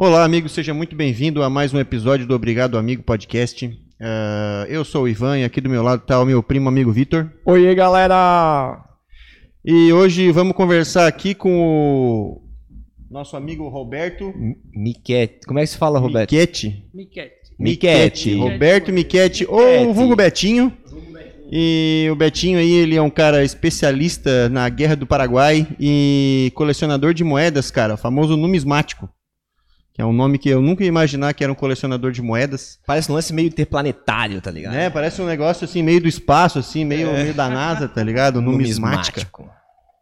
Olá, amigo, seja muito bem-vindo a mais um episódio do Obrigado Amigo Podcast. Uh, eu sou o Ivan e aqui do meu lado está o meu primo amigo Vitor. Oi, galera! E hoje vamos conversar aqui com o nosso amigo Roberto Miquete. Como é que se fala, Roberto? Miquete. Miquete. Miquete. Roberto Miquete, ou o vulgo Betinho. E o Betinho aí, ele é um cara especialista na Guerra do Paraguai e colecionador de moedas, cara, famoso numismático. Que é um nome que eu nunca ia imaginar que era um colecionador de moedas. Parece um lance meio interplanetário, tá ligado? É, parece um negócio assim, meio do espaço, assim, meio, é. meio da NASA, tá ligado? Numismática. Numismático.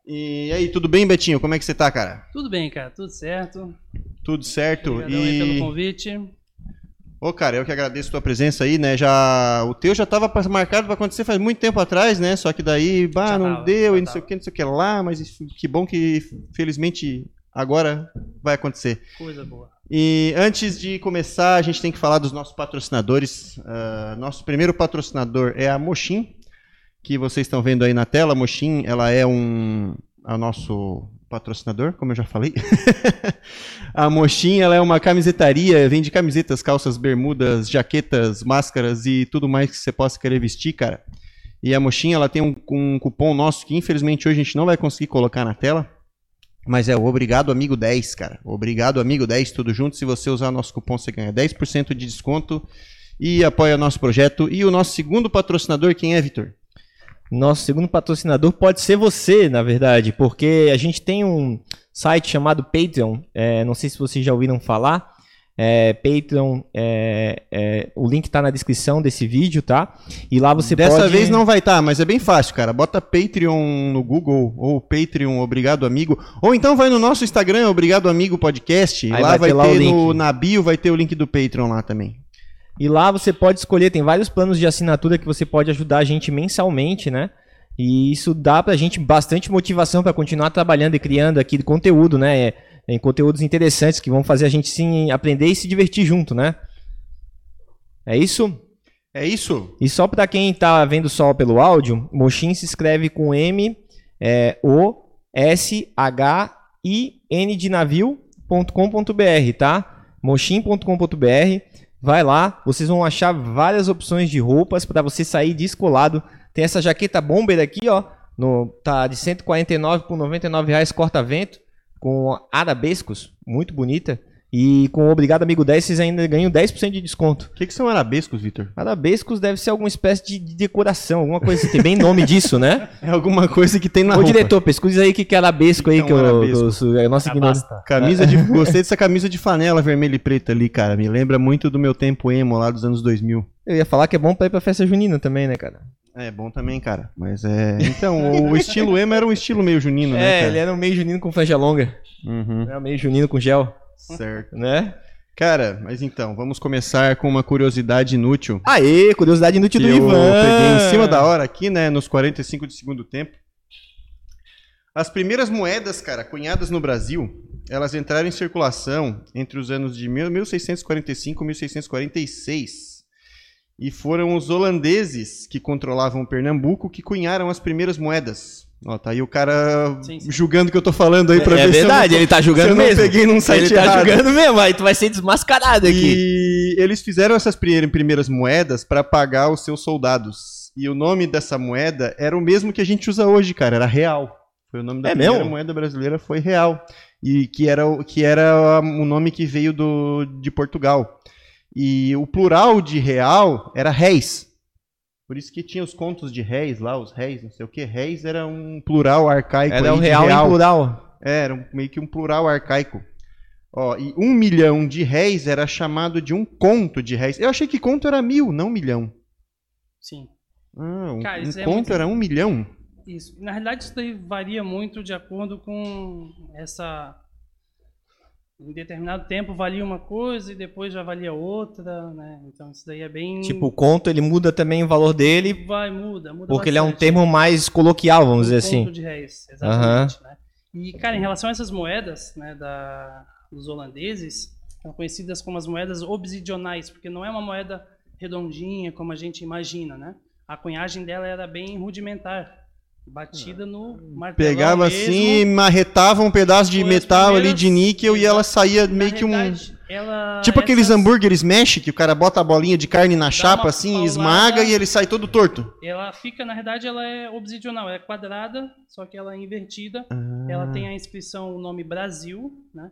E aí, tudo bem, Betinho? Como é que você tá, cara? Tudo bem, cara, tudo certo. Tudo certo. Obrigadão e pelo convite. Ô, cara, eu que agradeço a tua presença aí, né? Já o teu já estava marcado para acontecer faz muito tempo atrás, né? Só que daí, bah, já não tava, deu e não sei o que, não sei o que lá, mas que bom que felizmente agora vai acontecer. Coisa boa. E antes de começar, a gente tem que falar dos nossos patrocinadores. Uh, nosso primeiro patrocinador é a Mochim, que vocês estão vendo aí na tela. A Mochim, ela é um é o nosso patrocinador, como eu já falei. a Mochim, ela é uma camisetaria, vende camisetas, calças, bermudas, jaquetas, máscaras e tudo mais que você possa querer vestir, cara. E a Mochim, ela tem um, um cupom nosso que infelizmente hoje a gente não vai conseguir colocar na tela, mas é o Obrigado Amigo 10, cara. Obrigado Amigo 10, tudo junto. Se você usar nosso cupom, você ganha 10% de desconto e apoia nosso projeto. E o nosso segundo patrocinador, quem é, Vitor? Nosso segundo patrocinador pode ser você, na verdade, porque a gente tem um site chamado Patreon. É, não sei se vocês já ouviram falar. É, Patreon, é, é, o link está na descrição desse vídeo, tá? E lá você Dessa pode... vez não vai estar, tá, mas é bem fácil, cara. Bota Patreon no Google ou Patreon Obrigado Amigo, ou então vai no nosso Instagram Obrigado Amigo Podcast. Aí lá vai, ter, lá ter no, na bio vai ter o link do Patreon lá também. E lá você pode escolher, tem vários planos de assinatura que você pode ajudar a gente mensalmente, né? E isso dá pra gente bastante motivação para continuar trabalhando e criando aqui conteúdo, né? Em conteúdos interessantes que vão fazer a gente sim aprender e se divertir junto, né? É isso? É isso. E só para quem está vendo só pelo áudio, Mochin se escreve com M é, O S H I N de navio.com.br, tá? Mochin.com.br. Vai lá, vocês vão achar várias opções de roupas para você sair descolado. Tem essa jaqueta bomber aqui, ó, no tá de 149 por 99 reais corta-vento com arabescos, muito bonita. E com o Obrigado Amigo 10, vocês ainda ganham 10% de desconto. O que, que são arabescos, Vitor? Arabescos deve ser alguma espécie de, de decoração, alguma coisa assim. Tem bem nome disso, né? É alguma coisa que tem na Ô, roupa. diretor, pesquise aí o que, que é arabesco aí, que, que é eu, é nossa Camisa de, gostei dessa camisa de flanela vermelha e preta ali, cara. Me lembra muito do meu tempo emo lá dos anos 2000. Eu ia falar que é bom pra ir pra festa junina também, né, cara? É bom também, cara. Mas é. Então, o estilo emo era um estilo meio junino, né? É, ele era um meio junino com franja longa. Uhum. Era meio junino com gel. Certo. Né? Cara, mas então, vamos começar com uma curiosidade inútil. Aê, curiosidade inútil do Ivan. Eu peguei em cima da hora aqui, né, nos 45 de segundo tempo. As primeiras moedas, cara, cunhadas no Brasil, elas entraram em circulação entre os anos de 1645 e 1646. E foram os holandeses que controlavam Pernambuco que cunharam as primeiras moedas. Ó, tá aí o cara sim, sim. julgando o que eu tô falando aí pra é, ver É verdade, ele tá julgando mesmo. Eu peguei num site Ele tá errado. julgando mesmo, aí tu vai ser desmascarado aqui. E eles fizeram essas primeiras moedas para pagar os seus soldados. E o nome dessa moeda era o mesmo que a gente usa hoje, cara, era real. Foi o nome da é primeira mesmo? moeda brasileira foi real. E que era, que era o nome que veio do, de Portugal. E o plural de real era réis. Por isso que tinha os contos de réis lá, os réis, não sei o que. Réis era um plural arcaico. Era um real, real em plural. É, era um, meio que um plural arcaico. Ó, e um milhão de réis era chamado de um conto de réis. Eu achei que conto era mil, não milhão. Sim. Ah, um, Cara, um é conto muito... era um milhão? Isso. Na realidade, isso daí varia muito de acordo com essa em determinado tempo valia uma coisa e depois já valia outra, né? Então isso daí é bem. Tipo, o conto ele muda também o valor dele. Vai, muda, muda. Porque bastante. ele é um termo mais coloquial, vamos dizer assim. Conto de réis, exatamente. Uhum. Né? E, cara, em relação a essas moedas, né, da, dos holandeses, são conhecidas como as moedas obsidionais, porque não é uma moeda redondinha como a gente imagina, né? A cunhagem dela era bem rudimentar. Batida no martelão Pegava mesmo. assim, marretava um pedaço de Foi metal ali de níquel e ela saía meio que um. ela- Tipo aqueles essas- hambúrgueres mesh, que o cara bota a bolinha de carne na chapa assim, paulada. esmaga e ele sai todo torto. Ela fica, na verdade, ela é obsidianal, é quadrada, só que ela é invertida. Ah. Ela tem a inscrição, o nome Brasil, né?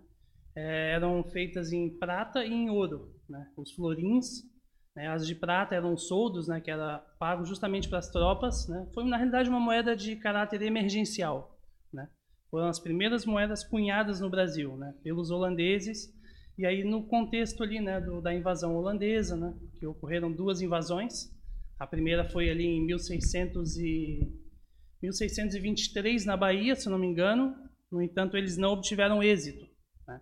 É, eram feitas em prata e em ouro, né? Os florins, né? as de prata eram soldos, né? Que era pago justamente para as tropas, né? Foi na realidade uma moeda de caráter emergencial, né? Foram as primeiras moedas cunhadas no Brasil, né? Pelos holandeses. E aí no contexto ali, né? Do, da invasão holandesa, né? Que ocorreram duas invasões. A primeira foi ali em 1600 e 1623 na Bahia, se não me engano. No entanto, eles não obtiveram êxito. né?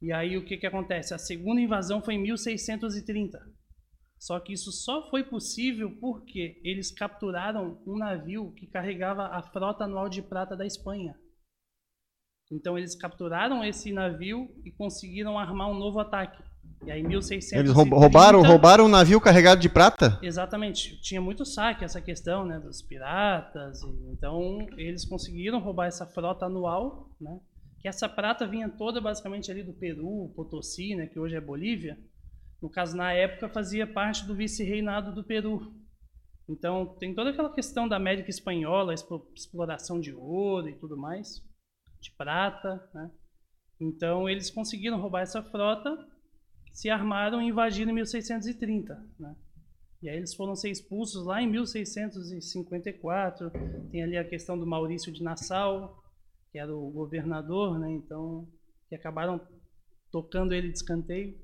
E aí o que, que acontece? A segunda invasão foi em 1630. Só que isso só foi possível porque eles capturaram um navio que carregava a frota anual de prata da Espanha. Então eles capturaram esse navio e conseguiram armar um novo ataque. E aí em 1630... Eles roub- roubaram, roubaram um navio carregado de prata? Exatamente. Tinha muito saque essa questão, né, dos piratas. e- então, eles conseguiram roubar essa frota anual, né? Que essa prata vinha toda basicamente ali do Peru, Potosí, né, que hoje é Bolívia. No caso, na época, fazia parte do vice-reinado do Peru. Então, tem toda aquela questão da América Espanhola, exploração de ouro e tudo mais, de prata, né? Então, eles conseguiram roubar essa frota, se armaram e invadiram em 1630, né? E aí eles foram ser expulsos lá em 1654. Tem ali a questão do Maurício de Nassau, que era o governador, né? Então, que acabaram tocando ele de escanteio,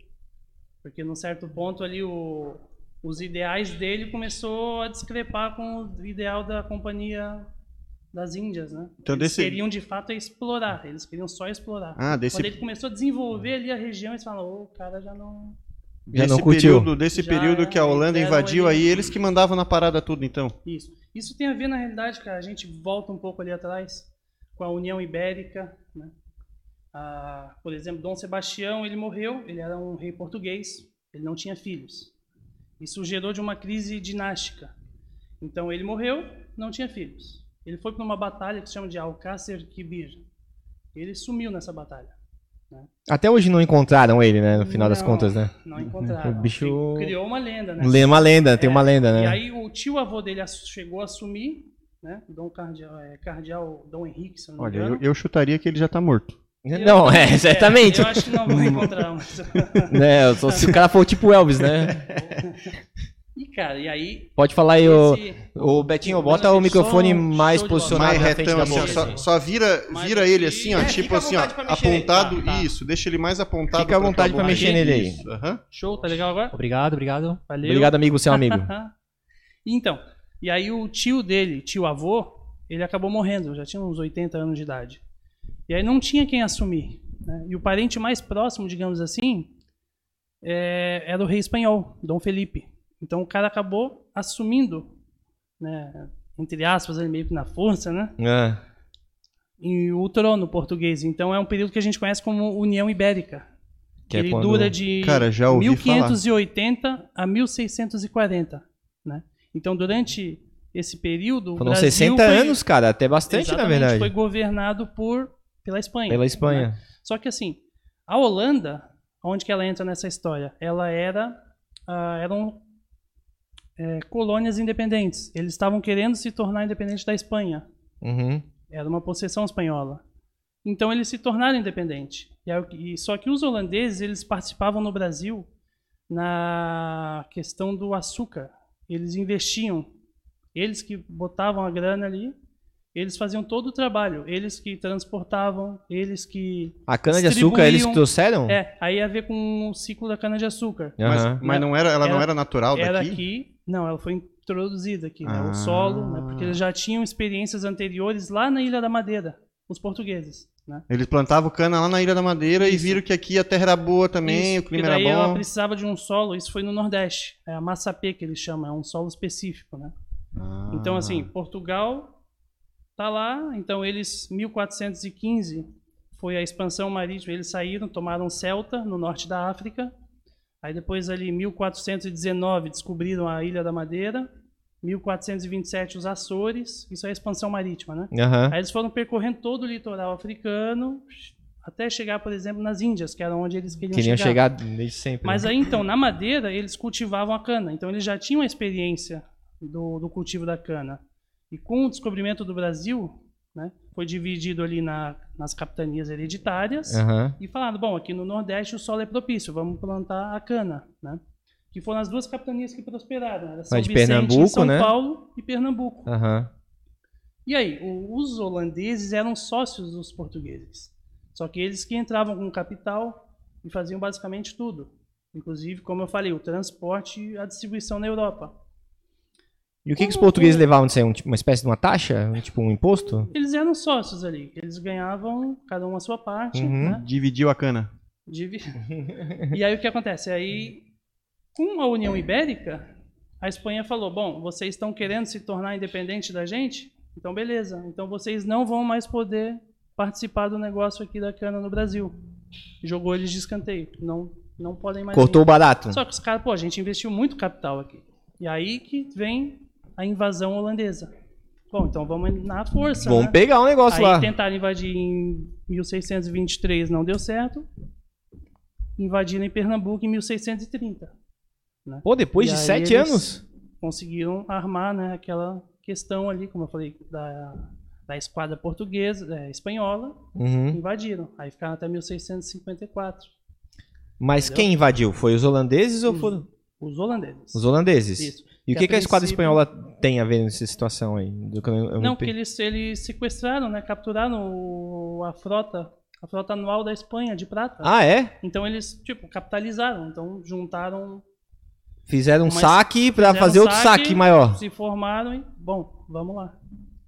porque num certo ponto ali o, os ideais dele começou a discrepar com o ideal da companhia das Índias, né? Então, eles desse- queriam de fato explorar, eles queriam só explorar. Ah, desse, Quando ele começou a desenvolver ali a região, eles falaram, ô, o cara já não Já desse não curtiu. período, desse Já período que a Holanda invadiu ele- aí, eles que mandavam na parada tudo, então. Isso. Isso tem a ver, na realidade, cara, a gente volta um pouco ali atrás com a União Ibérica, né? Ah, por exemplo, Dom Sebastião, ele morreu, ele era um rei português, ele não tinha filhos. Isso gerou de uma crise dinástica. Então ele morreu, não tinha filhos. Ele foi para uma batalha que se chama de Alcácer Quibir. Ele sumiu nessa batalha. Até hoje não encontraram ele, né? No final das Não, contas, né? Não encontraram. O bicho- Criou uma lenda, né? Lê uma lenda, tem uma lenda, E né? aí o tio avô dele chegou a assumir, né? Dom Cardeal, é, Cardeal Dom Henrique, se não me Olha, engano. eu, eu chutaria que ele já tá morto. Não, é, exatamente. eu acho que não vou encontrar, mas... Né, só se o cara for tipo Elvis, né? E, cara, e aí... Pode falar aí, ô, esse- ô Betinho, Show bota o microfone mais posicionado Mais retão, assim, só, só vira, Mais vira ele assim, ó, É, tipo assim, ó, pra apontado, Tá, tá. isso, deixa ele mais apontado. Fica à pra vontade pra boca. mexer nele aí. Aham. Show, tá legal agora? Obrigado, obrigado. Valeu. Obrigado, amigo, seu amigo. então, e aí o tio dele, tio avô, ele acabou morrendo, já tinha uns 80 anos de idade. E aí não tinha quem assumir. né? E o parente mais próximo, digamos assim, é, era o rei espanhol, Dom Felipe. Então o cara acabou assumindo, né, entre aspas, ali meio que na força, né, É. e o trono português. Então é um período que a gente conhece como União Ibérica. Que é ele quando- dura de Cara, já ouvi 1580 a 1640, né? Então durante esse período, Foram Brasil 60 foi- anos, cara, até bastante, na verdade. Foi governado por pela Espanha. Pela né? Espanha. Só que assim, a Holanda, onde que ela entra nessa história? Ela era ah, eram é, colônias independentes. Eles estavam querendo se tornar independentes da Espanha. Uhum. Era uma possessão espanhola. Então eles se tornaram independentes. E e só que os holandeses eles participavam no Brasil na questão do açúcar. Eles investiam, eles que botavam a grana ali, eles faziam todo o trabalho, eles que transportavam, eles que A cana-de-açúcar, eles que trouxeram? é, aí ia ver com o ciclo da cana de açúcar. Mas, mas não era, ela não Era- natural daqui? Era aqui, não, ela foi introduzida aqui, né, Ah. o solo, né, porque eles já tinham experiências anteriores lá na Ilha da Madeira, os portugueses, né? Eles plantavam cana lá na Ilha da Madeira e Isso. viram que aqui a terra era boa também, Isso, o clima era ela bom. precisava de um solo, isso foi no Nordeste, é a massapê que eles chamam, é um solo específico, né? Ah. Então assim, Portugal tá lá, então eles 1415 foi a expansão marítima, eles saíram, tomaram Celta no norte da África. Aí depois ali 1419 descobriram a Ilha da Madeira. 1427 os Açores, isso é a expansão marítima, né? Aham. Aí eles foram percorrendo todo o litoral africano até chegar, por exemplo, nas Índias, que era onde eles queriam, Queriam chegar. chegar desde sempre. Mas né? aí então, na madeira, eles cultivavam a cana. Então eles já tinham a experiência do, do cultivo da cana. E com o descobrimento do Brasil, né, foi dividido ali na- nas capitanias hereditárias Aham. e falaram, bom, aqui no Nordeste o solo é propício, vamos plantar a cana, né? Que foram as duas capitanias que prosperaram, era São Mas de Vicente Pernambuco, São né? Paulo e Pernambuco. Aham. E aí, os holandeses eram sócios dos portugueses. Só que eles que entravam com capital e faziam basicamente tudo. Inclusive, como eu falei, o transporte e a distribuição na Europa. E o que, que os portugueses levavam disso aí? Um, tipo, uma espécie de uma taxa? Um, tipo um imposto? Eles eram sócios ali. Eles ganhavam cada um a sua parte, Uhum. né? Dividiu a cana. Divi- e aí o que acontece? Aí, com a União Ibérica, a Espanha falou: bom, vocês estão querendo se tornar independente da gente? Então, beleza. Então vocês não vão mais poder participar do negócio aqui da cana no Brasil. Jogou eles de escanteio. Não, não podem mais. Cortou o barato. Só que os caras, pô, a gente investiu muito capital aqui. E aí que vem a invasão holandesa. Bom, então vamos na força. Vamos né? pegar um negócio Aí lá. tentaram invadir em 1623, não deu certo. Invadiram em Pernambuco em 1630. Pô, depois E de sete anos? Conseguiram armar né, aquela questão ali, como eu falei, da, da esquadra portuguesa, é, espanhola, Uhum. invadiram. Aí ficaram até 1654. Mas Entendeu? quem invadiu? Foi os holandeses ou foram Os holandeses. os holandeses? Isso. E o Que que, a que a esquadra princípio- espanhola tem a ver nessa situação aí? Do que eu- Não, per- eles, eles sequestraram, né, capturaram o- a frota, a frota anual da Espanha de prata. Ah, é? Então eles, tipo, capitalizaram. Então juntaram Fizeram um saque fizeram fazer outro saque, saque maior. se formaram e, bom, vamos lá.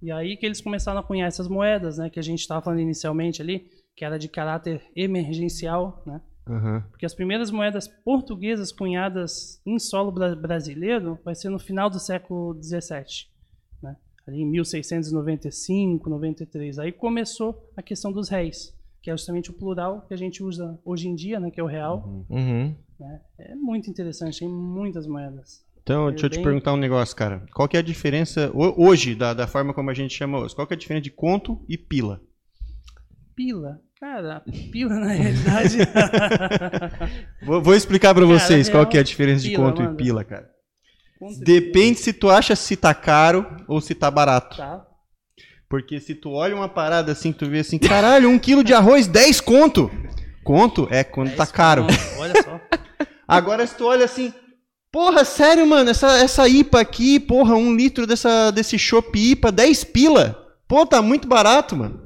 E aí que eles começaram a cunhar essas moedas, né, que a gente estava falando inicialmente ali, que era de caráter emergencial, né? Aham. Porque as primeiras moedas portuguesas cunhadas em solo bra- brasileiro vai ser no final do século XVII, né? Ali em 1695, 93. Aí começou a questão dos réis, que é justamente o plural que a gente usa hoje em dia, né, que é o real. Uhum. É muito interessante, tem muitas moedas. Então, É deixa eu te perguntar um negócio, cara. Qual que é a diferença, ho- hoje, da, da forma como a gente chama hoje, qual que é a diferença de conto e pila? Pila. Cara, pila na realidade. Vou, vou explicar pra Cara, vocês qual real, que é a diferença de pila, conto manda. e pila, cara. Conta- Depende se tu acha se tá caro ou se tá barato. Tá. Porque se tu olha uma parada assim, tu vê assim, caralho, um quilo de arroz, 10 conto. Conto é quando tá caro. conto, Olha só. Agora se tu olha assim, porra, sério, mano, essa, essa IPA aqui, porra, um litro dessa, desse chopp IPA, 10 pila. Pô, tá muito barato, mano.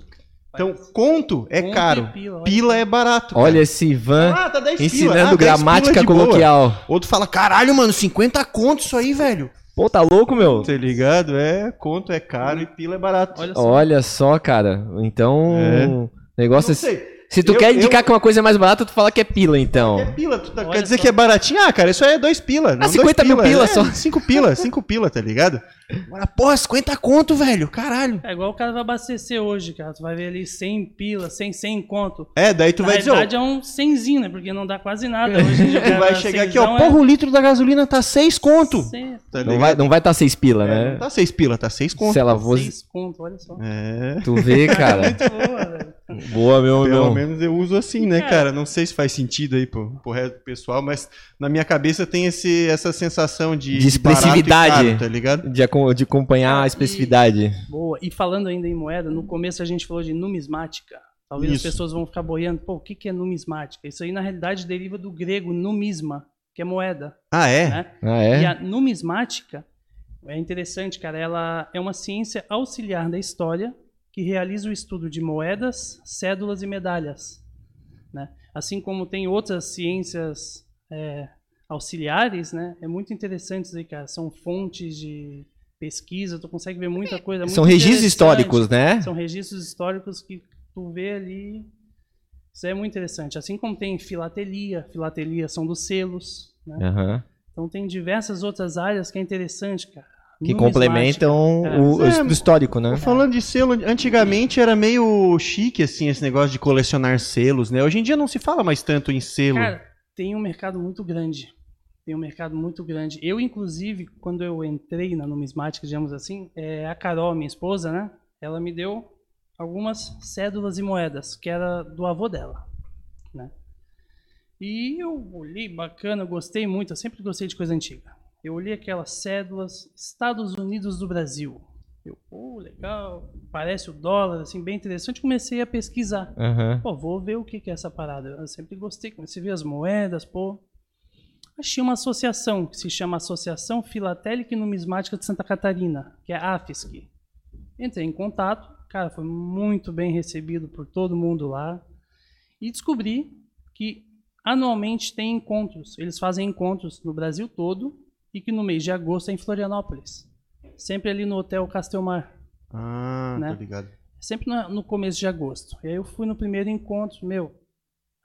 Então, conto é Conto caro, pila, pila é barato. cara. Olha esse Ivan ah, tá 10 pila. ensinando Ah, 10 gramática pila de boa. coloquial. Outro fala, caralho, mano, 50 conto isso aí, velho. Pô, tá louco, meu? Tá ligado? É, conto é caro e pila é barato. Olha só. Olha só, cara. Então, É. negócio é... Se tu Eu- quer eu- indicar que uma coisa é mais barata, tu fala que é pila, então. É pila, tu tá- quer dizer só. que é baratinho? Ah, cara, isso aí é dois pila. não 50 dois mil pila é, só. Cinco pila, cinco pila, tá ligado? Agora, porra, 50 conto, velho, caralho. É igual o cara vai abastecer hoje, cara. Tu vai ver ali 100 pila, 100, 100 conto. É, daí tu Na vai dizer, ó, realidade é um 100zinho, né? Porque não dá quase nada hoje em dia. tu vai chegar aqui, ó, Cenzão porra, o litro da gasolina tá 6 conto. é Tá Não vai, não vai tá seis pila, É, né? não tá 6 pila, tá 6 conto. Se ela fosse... seis conto, olha só. É. Tu vê, cara. Muito boa, velho. Boa, meu, Pelo meu. menos eu uso assim, né, Cara. cara? Não sei se faz sentido aí pro, pro resto do pessoal, mas na minha cabeça tem esse, essa sensação de, De expressividade. caro, tá ligado? De, de acompanhar a Ah, e- especificidade. Boa. E falando ainda em moeda, no começo a gente falou de numismática. Talvez Isso. as pessoas vão ficar boiando. Pô, o que, que é numismática? Isso aí, na realidade, deriva do grego numisma, que é moeda. Ah, é? Né? Ah, E é? a numismática é interessante, cara. Ela é uma ciência auxiliar da história que realiza o estudo de moedas, cédulas e medalhas. Né? Assim como tem outras ciências é, auxiliares, né? É muito interessante isso aí, cara. São fontes de pesquisa, tu consegue ver muita coisa. muito São registros históricos, né? São registros históricos que tu vê ali. Isso é muito interessante. Assim como tem filatelia, filatelia são dos selos, né? Aham. Então tem diversas outras áreas que é interessante, cara. Que Numismática. complementam É. o, o É, histórico, né? Falando de selo, antigamente era meio chique, assim, esse negócio de colecionar selos, né? Hoje em dia não se fala mais tanto em selo. Cara, tem um mercado muito grande. Tem um mercado muito grande. Eu, inclusive, quando eu entrei na numismática, digamos assim, é, a Carol, minha esposa, né? Ela me deu algumas cédulas e moedas, que era do avô dela, né? E eu olhei, bacana, gostei muito, eu sempre gostei de coisa antiga. Eu olhei aquelas cédulas, Estados Unidos do Brasil. Eu, pô, legal, parece o dólar, assim, bem interessante. Comecei a pesquisar. Aham. Pô, vou ver o que que é essa parada. Eu sempre gostei, comecei a ver as moedas, pô. Achei uma associação que se chama Associação Filatélica e Numismática de Santa Catarina, que é a AFSC. Entrei em contato, cara, foi muito bem recebido por todo mundo lá. E descobri que anualmente tem encontros. Eles fazem encontros no Brasil todo e que no mês de agosto é em Florianópolis. Sempre ali no Hotel Castelmar Ah, Né? ligado. sempre no começo de agosto. E aí eu fui no primeiro encontro, meu.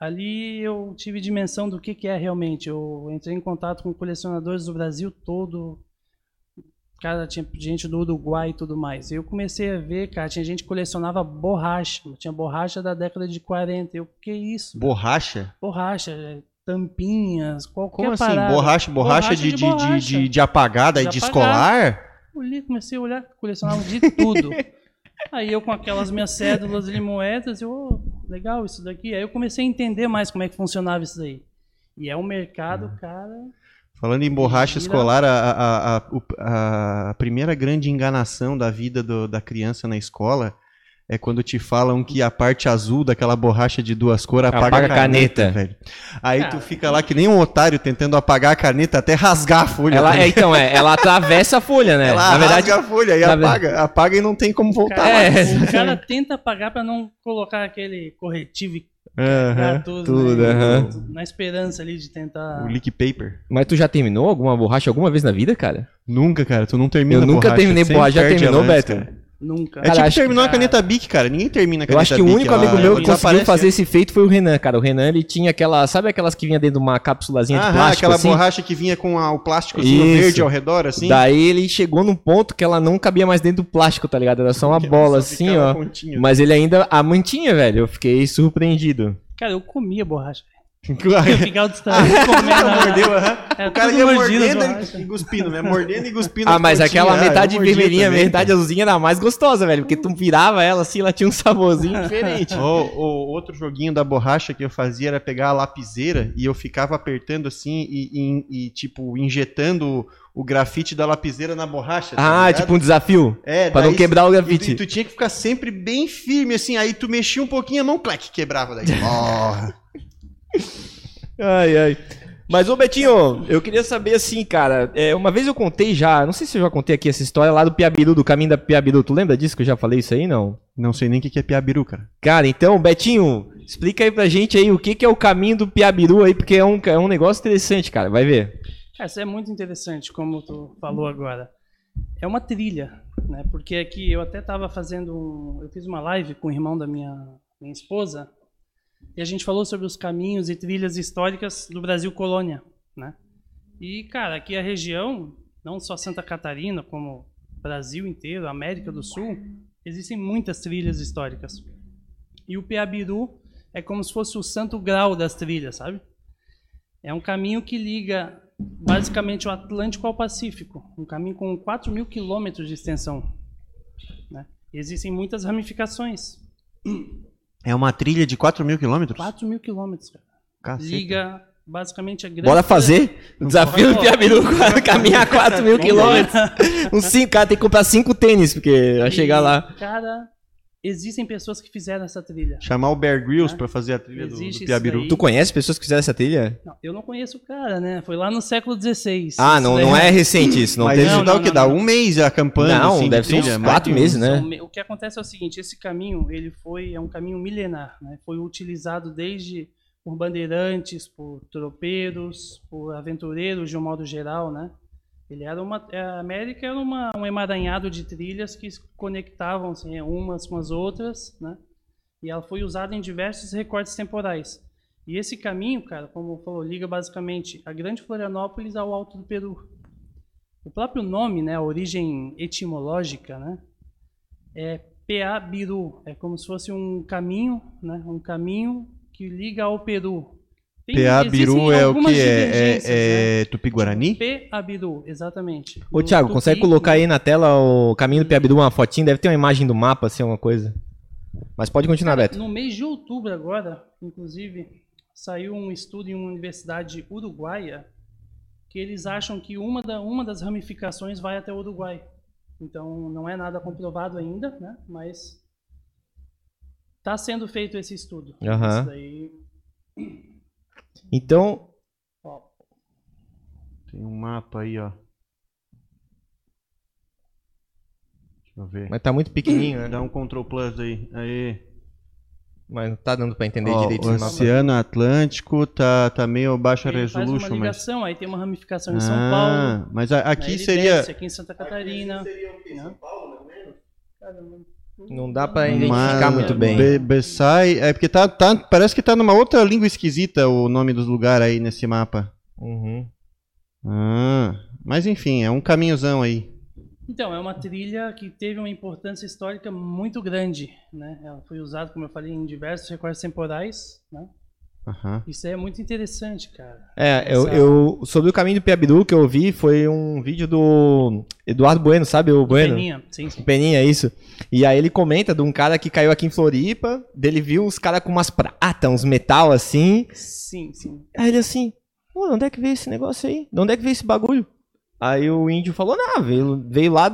Ali eu tive dimensão do que, que é realmente. Eu entrei em contato com colecionadores do Brasil todo. Cara, tinha gente do Uruguai e tudo mais. Eu comecei a ver, cara, tinha gente que colecionava borracha. Tinha borracha da década de 40. Eu, que isso? Borracha? Borracha, tampinhas, qualquer Como assim? parada. Borracha, borracha, Borracha de, de de, de, borracha. de, de apagada e De de escolar? Olhei, comecei a olhar, colecionava de tudo. Aí eu com aquelas minhas cédulas de moedas, eu, "Oh, legal isso daqui. Aí eu comecei a entender mais como é que funcionava isso daí. E é um mercado, cara. Falando em borracha escolar, a, a, a, primeira grande enganação da vida da criança na escola é quando te falam que a parte azul daquela borracha de duas cores apaga, Apaga a caneta, caneta. velho. Aí Cara. tu fica lá que nem um otário tentando apagar a caneta até rasgar a folha. Ela, é, então, é, ela atravessa a folha, né? Ela Na verdade, rasga a folha e apaga. Apaga e não tem como voltar Cara, mais. É. O cara tenta apagar pra não colocar aquele corretivo e cagar tudo, tudo, né? aham. Na esperança ali de tentar. O leak paper. mas tu já terminou alguma borracha alguma vez na vida, cara? Nunca, cara. Tu não termina Eu nunca borracha, terminei sempre borracha. Já terminou, Beto? cara. Nunca. É Cara, tipo acho que- terminou a caneta Bic, cara. Ninguém termina a Eu caneta acho que o Bic, único ela- amigo meu que conseguiu fazer esse feito foi o Renan, cara. O Renan, ele tinha aquela, sabe aquelas que vinha dentro de uma cápsulazinha de Aham, plástico aquela assim? borracha que vinha com a- o Isso. verde ao redor, assim. Daí ele chegou num ponto que ela não cabia mais dentro do plástico, tá ligado? Era só uma Que ela bola só assim, ó. pontinho. Mas ele ainda a mantinha, velho. Eu fiquei surpreendido. Cara, eu comia borracha. Eu Claro. ficava distraído comendo. Ah, mordeu. É, O cara ia mordendo e cuspindo, né? Mordendo e cuspindo. Ah, as mas aquela Ah, eu metade vermelhinha, também, metade azulzinha era a mais gostosa, velho. Porque tu virava ela assim, ela tinha um saborzinho diferente. O, o outro joguinho da borracha que eu fazia era pegar a lapiseira e eu ficava apertando assim e, e- e, tipo, injetando o grafite da lapiseira na borracha. tá Ah, ligado? tipo um desafio. É, pra não quebrar o E, grafite. e tu tinha que ficar sempre bem firme, assim, aí tu mexia um pouquinho a mão, clac, quebrava daí. Ó. Ai, ai. Mas, ô Betinho, eu queria saber assim, cara. é, uma vez eu contei já, não sei se eu já contei aqui essa história lá do Piabiru, do caminho da Piabiru. Tu lembra disso que eu já falei isso aí, não? Não sei nem o que que é piabiru, cara. Cara, então, Betinho, explica aí pra gente aí o que, que é o caminho do Piabiru aí, porque é um, é um negócio interessante, cara. Vai ver. Cara, isso é muito interessante, como tu falou agora. É uma trilha, né? Porque aqui eu até estava fazendo um, eu fiz uma live com o irmão da minha, minha esposa e a gente falou sobre os caminhos e trilhas históricas do Brasil colônia, né? E cara, aqui a região, não só Santa Catarina, como Brasil inteiro, América do Sul, existem muitas trilhas históricas. E o Piabiru é como se fosse o santo grau das trilhas, sabe? É um caminho que liga basicamente o Atlântico ao Pacífico, um caminho com 4 mil quilômetros de extensão. né? E Existem muitas ramificações. É uma trilha de 4 mil quilômetros? 4 mil quilômetros, cara. Caceta. Liga basicamente a grande. Bora fazer o desafio do. Piabiru, caminhar 4 mil quilômetros. Um cinco, cara, tem que comprar 5 tênis, porque vai chegar lá. Cara, existem pessoas que fizeram essa trilha. Chamar o Bear Grylls pra fazer a trilha do, existe do isso Piabiru. Tu conhece pessoas que fizeram essa trilha? Não, eu não conheço o cara, né? Foi lá no século XVI. Ah, não, não daí- é recente isso. Não Mas teve... Não, o que? Dá um mês acampando, Não, assim, de deve ser uns trilha, quatro de um- meses, né? O que acontece é o seguinte, esse caminho, ele foi, é um caminho milenar, né? Foi utilizado desde por bandeirantes, por tropeiros, por aventureiros de um modo geral, né? Ele era uma, a América era uma, um emaranhado de trilhas que conectavam assim, umas com as outras, né? E ela foi usada em diversos recortes temporais. E esse caminho, cara, como falou, liga basicamente a Grande Florianópolis ao Alto do Peru. O próprio nome, né, a origem etimológica, né, é Peabiru, é como se fosse um caminho, né, um caminho que liga ao Peru. Tem- Peabiru existem é o que? É, divergências, né? é, é Tupi-Guarani? Peabiru, exatamente. Ô, Thiago, Tupi, consegue colocar aí na tela o caminho do Piabiru, uma fotinha? Deve ter uma imagem do mapa, assim, alguma coisa. Mas pode continuar, Beto. No mês de outubro agora, inclusive, saiu um estudo em uma universidade uruguaia que eles acham que uma, da, uma das ramificações vai até o Uruguai. Então não é nada comprovado ainda, né? Mas está sendo feito esse estudo. Aham. Isso daí, Então, Tem um mapa aí, ó. Deixa eu ver. mas tá muito pequenininho, né? Dá um Ctrl Plus aí. Aí. Mas não tá dando pra entender Ó, direito o esse mapa. Oceano Atlântico tá, tá meio baixa ele faz uma resolution, mas. ligação, aí tem uma ramificação em São Ah, Paulo. mas a- aqui Ele seria. desce aqui em Santa Catarina. né? Caramba. Não dá pra identificar Mas- muito bem. Be Bessai. É porque tá, tá. Parece que tá numa outra língua esquisita o nome dos lugares aí nesse mapa. Uhum. Ah, mas enfim, é um caminhozão aí. Então, é uma trilha que teve uma importância histórica muito grande, né? Ela foi usada, como eu falei, em diversos recortes temporais, né? Aham. Isso é muito interessante, cara. É, eu, eu- sobre o caminho do Piabiru que eu vi foi um vídeo do Eduardo Bueno, sabe o Bueno? Peninha, sim, sim. Peninha, isso. E aí ele comenta de um cara que caiu aqui em Floripa, dele viu uns caras com umas prata, uns metal assim. Sim, sim. Aí ele assim, pô, onde é que veio esse negócio aí? De onde é que veio esse bagulho? Aí o índio falou, não, veio, veio lá,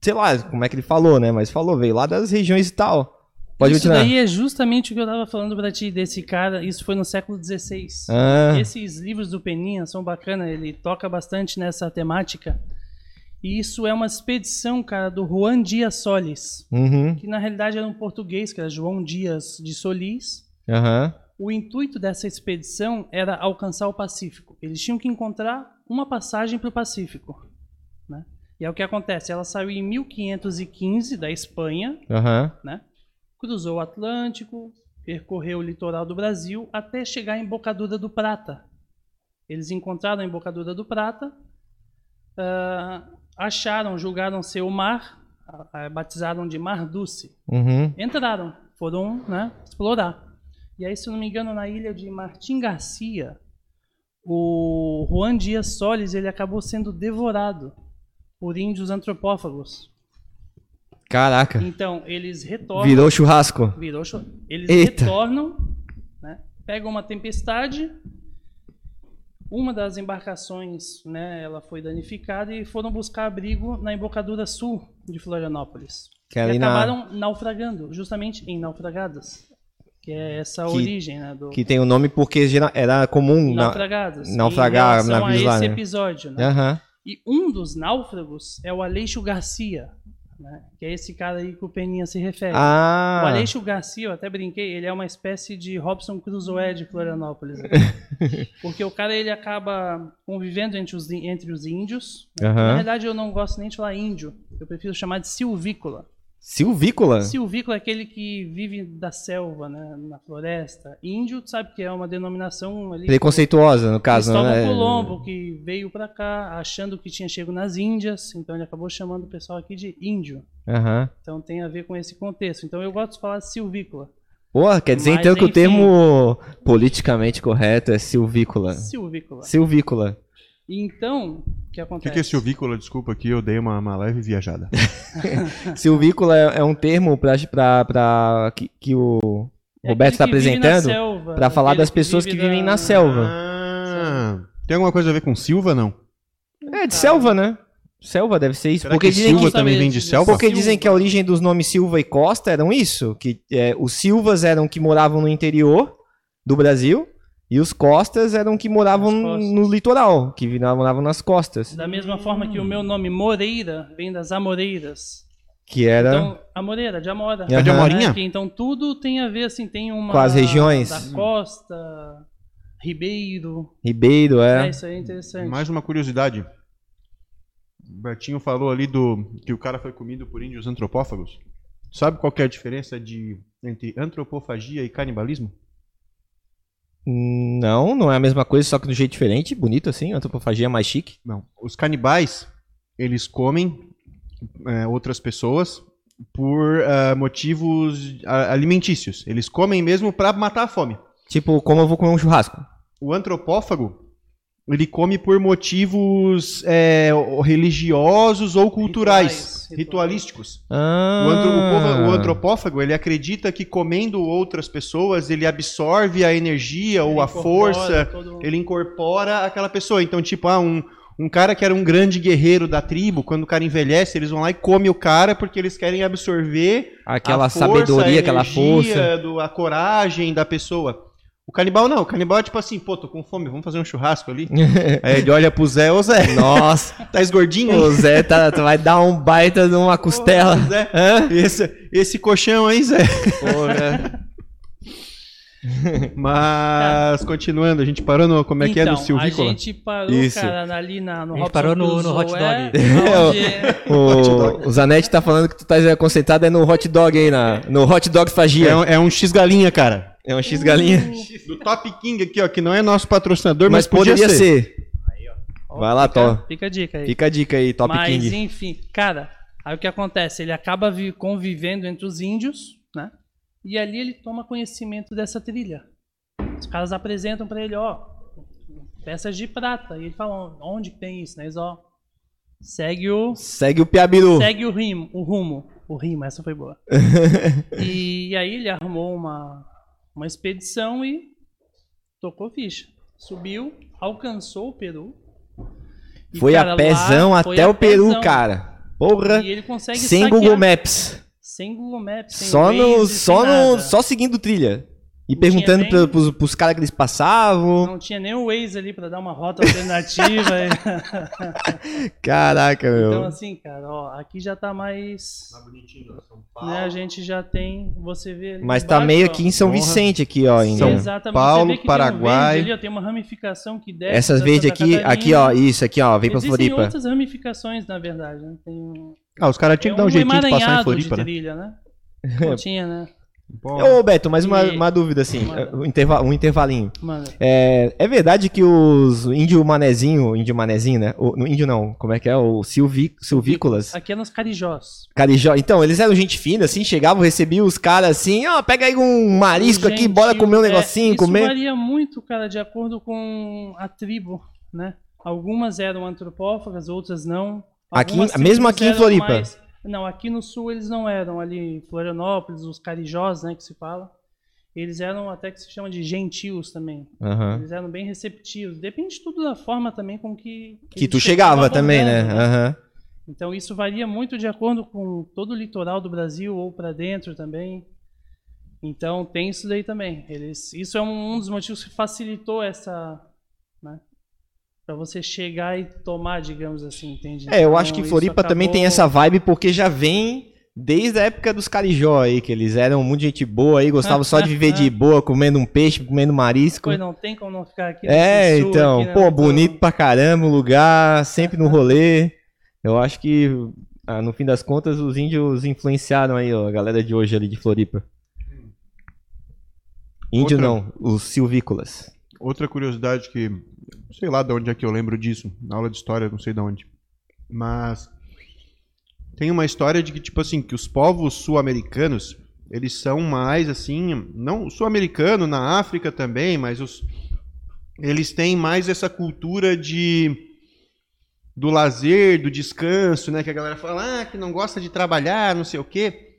sei lá como é que ele falou, né? Mas falou, veio lá das regiões e tal. Pode isso continuar. daí é justamente o que eu tava falando pra ti, desse cara, isso foi no século XVI. Ah, Esses livros do Peninha são bacanas, ele toca bastante nessa temática. E isso é uma expedição, cara, do Juan Dias Solis, uhum, que na realidade era um português, que era João Dias de Solis, aham, O intuito dessa expedição era alcançar o Pacífico. Eles tinham que encontrar uma passagem para o Pacífico. Né? E é o que acontece. Ela saiu em 1515 da Espanha, aham. né? Cruzou o Atlântico, percorreu o litoral do Brasil até chegar em Bocadura do Prata. Eles encontraram a Embocadura do Prata, ah, acharam, julgaram ser o mar, ah, batizaram de Mar Dulce Uhum. entraram, foram né, explorar. E aí, se não me engano, na ilha de Martim Garcia, o Juan Dias Solis ele acabou sendo devorado por índios antropófagos. Caraca. Então, eles retornam. Virou churrasco. virou cho- Eles Eita. retornam, né, pegam uma tempestade. Uma das embarcações, né, ela foi danificada e foram buscar abrigo na embocadura sul de Florianópolis. Que é e ali na, acabaram naufragando, justamente em naufragadas. Que é essa Que- origem, né? Do que tem o nome porque era comum na. naufragadas. naufragar em relação navios lá, esse né? episódio, né? Aham. E um dos náufragos é o Aleixo Garcia, né? Que é esse cara aí que o Peninha se refere. O Ah. Aleixo Garcia, eu até brinquei, ele é uma espécie de Robson Crusoe de Florianópolis. né? Porque o cara ele acaba convivendo entre os, entre os índios. né? Na verdade, eu não gosto nem de falar índio. Eu prefiro chamar de silvícola. Silvícola? Silvícola é aquele que vive da selva, né, na floresta. Índio, tu sabe que é uma denominação ali. Preconceituosa, no caso, Cristóvão né? Colombo, que veio pra cá achando que tinha chego nas Índias, então ele acabou chamando o pessoal aqui de índio. Aham. Então tem a ver com esse contexto. Então eu gosto de falar silvícola. Porra, quer dizer Mas, então que o enfim. termo politicamente correto é silvícola. Silvícola. Silvícola. E então, o que O acontece? que, que é silvícola? Desculpa aqui, eu dei uma, uma leve viajada. Silvícola é, é um termo pra, pra, pra que, que o É Roberto está apresentando pra falar das pessoas que vive vivem da- na selva. Ah, tem alguma coisa a ver com Silva, não? É, de selva, né? Selva deve ser isso. Será porque que dizem Silva que, também vem de selva? porque Silva. dizem que a origem dos nomes Silva e Costa eram isso. Que é, os Silvas eram que moravam no interior do Brasil e os Costas eram que moravam no litoral, que moravam nas costas. Da mesma forma que o meu nome Moreira vem das Amoreiras. Que era Então, Amoreira, de Amora. É de Né? Amorinha? Que, então tudo tem a ver, assim, tem uma... Com as regiões. Da costa, Ribeiro. Ribeiro, É, é. isso aí é interessante. Mais uma curiosidade. O Bertinho falou ali do que o cara foi comido por índios antropófagos. Sabe qual que é a diferença de, entre antropofagia e canibalismo? Não, não é a mesma coisa, só que do jeito diferente, bonito assim, antropofagia mais chique. Não. Os canibais, eles comem é, outras pessoas por ah, motivos alimentícios. Eles comem mesmo pra matar a fome. Tipo, como eu vou comer um churrasco. o antropófago, ele come por motivos é, religiosos ou culturais, Rituais, ritualísticos. Ah. O, antro- antropófago, ele acredita que comendo outras pessoas, ele absorve a energia ou Ele a incorpora força, todo- ele incorpora aquela pessoa. Então, tipo, ah, um, um cara que era um grande guerreiro da tribo, quando o cara envelhece, eles vão lá e comem o cara porque eles querem absorver Aquela a força, sabedoria, a aquela energia força. Do, a coragem da pessoa. O canibal não, o canibal é tipo assim, pô, tô com fome, vamos fazer um churrasco ali. Aí ele olha pro Zé, ô Zé, Nossa, tá esgordinho o Zé tá, tá- vai dar um baita de uma costela. Ô, Zé, Hã? esse, esse colchão aí, Zé. Porra. Mas, continuando, a gente parou no. Como é que é? No Então, Silvícola? A gente parou, Isso. cara, ali na, no A gente Robson parou no- no hot dog. é, onde- O, o Zanetti tá falando que tu tá concentrado é no hot dog aí, na, no hot dog fagia. É um, é um X-galinha, cara. É um X galinha. Do Top King aqui, ó, que não é nosso patrocinador, mas, Mas poderia ser. ser. Ó, Vai lá, Tó. Fica a dica aí. Fica a dica aí, Top Mas, King. enfim, cara, aí o que acontece? Ele acaba vi- convivendo entre os índios? E ali ele toma conhecimento dessa trilha. Os caras apresentam pra ele, ó, peças de prata. E ele fala, onde que tem isso? Né? Eles, ó, segue o, Segue o Piabiru. segue o rimo, o rumo. O rimo, essa foi boa. e, aí ele arrumou uma, uma expedição e tocou ficha. Subiu, alcançou o Peru. E, Foi cara, a pezão até a o Peru, pezão. cara. Porra. E ele consegue Sem saquear- Google Maps. Sem Google Maps, sem Só, no, Waze, só, sem no, nada. só seguindo trilha. E Não perguntando pra, nem- pros, pros caras que eles passavam. Não tinha nem o Waze ali pra dar uma rota alternativa. Caraca, meu. então, assim, cara, ó, aqui já tá mais. Né, a gente já tem. Você vê ali Mas tá embaixo, meio ó, aqui em São. Vicente, aqui, ó, ainda. São Exatamente. Paulo, você vê que Paraguai. Tem, um ali, ó, tem uma ramificação que desce. Essas pra verdes aqui, Catarina. aqui, ó, isso aqui, ó, vem pra Existem Floripa. outras ramificações, na verdade. Né? Tem um, Ah, os caras tinham é que dar um jeitinho de passar em Floripa, de né? trilha, né? Não tinha, né? Ô, Beto, mais uma, uma dúvida, assim, Manda. um, interva um intervalinho. Mano, É, é verdade que os índio manezinho, índio manezinho, né? O, no índio não, como é que é? O silvi, silvícolas. aqui é nos Carijós. Carijó. Então, eles eram gente fina, assim, chegavam, recebiam os caras assim, ó, pega aí um marisco aqui, Gentil, bora comer um é, negocinho, isso comer. varia muito, cara, de acordo com a tribo, né? Algumas eram antropófagas, outras não. Aqui- Algumas mesmo aqui em Floripa? mais- Não, aqui no sul eles não eram, ali em Florianópolis, os carijós, né, que se fala. Eles eram até que se chama de gentios também. Aham. Eles eram bem receptivos. Depende tudo da forma também com que... Que eles tu chegava também, né? abordando, Aham. Então isso varia muito de acordo com todo o litoral do Brasil ou para dentro também. Então tem isso daí também. Eles, isso é um, um dos motivos que facilitou essa, né, para você chegar e tomar, digamos assim, entende? É, eu Então, acho que isso Floripa também tem acabou- essa vibe porque já vem desde a época dos carijó aí, que eles eram muito gente boa aí, gostavam só de viver de boa, comendo um peixe, comendo marisco. Pois não tem como não ficar aqui. É, sul então, aqui, né? pô, Então, bonito pra caramba o lugar, sempre no rolê. Eu acho que, ah, no fim das contas, os índios influenciaram aí, ó, a galera de hoje ali de Floripa. Índio Outra- não, os silvícolas. Outra curiosidade que, sei lá de onde é que eu lembro disso, na aula de história, não sei de onde. Mas tem uma história de que, tipo assim, que os povos sul-americanos, eles são mais assim, não sul-americano, na África também, mas os eles têm mais essa cultura de do lazer, do descanso, né, que a galera fala, ah, que não gosta de trabalhar, não sei o quê.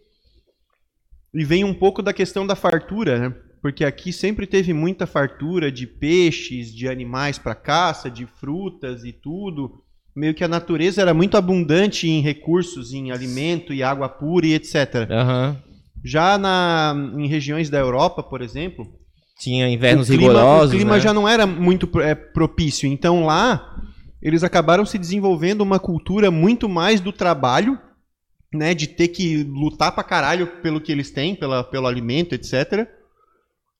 E vem um pouco da questão da fartura, né? Porque aqui sempre teve muita fartura de peixes, de animais para caça, de frutas e tudo. Meio que a natureza era muito abundante em recursos, em alimento e água pura e etc. Aham. Já na, em regiões da Europa, por exemplo, Tinha invernos o clima, rigorosos, o clima né? já não era muito é, propício. Então lá eles acabaram se desenvolvendo uma cultura muito mais do trabalho, né, de ter que lutar pra caralho pelo que eles têm, pela, pelo alimento, etc.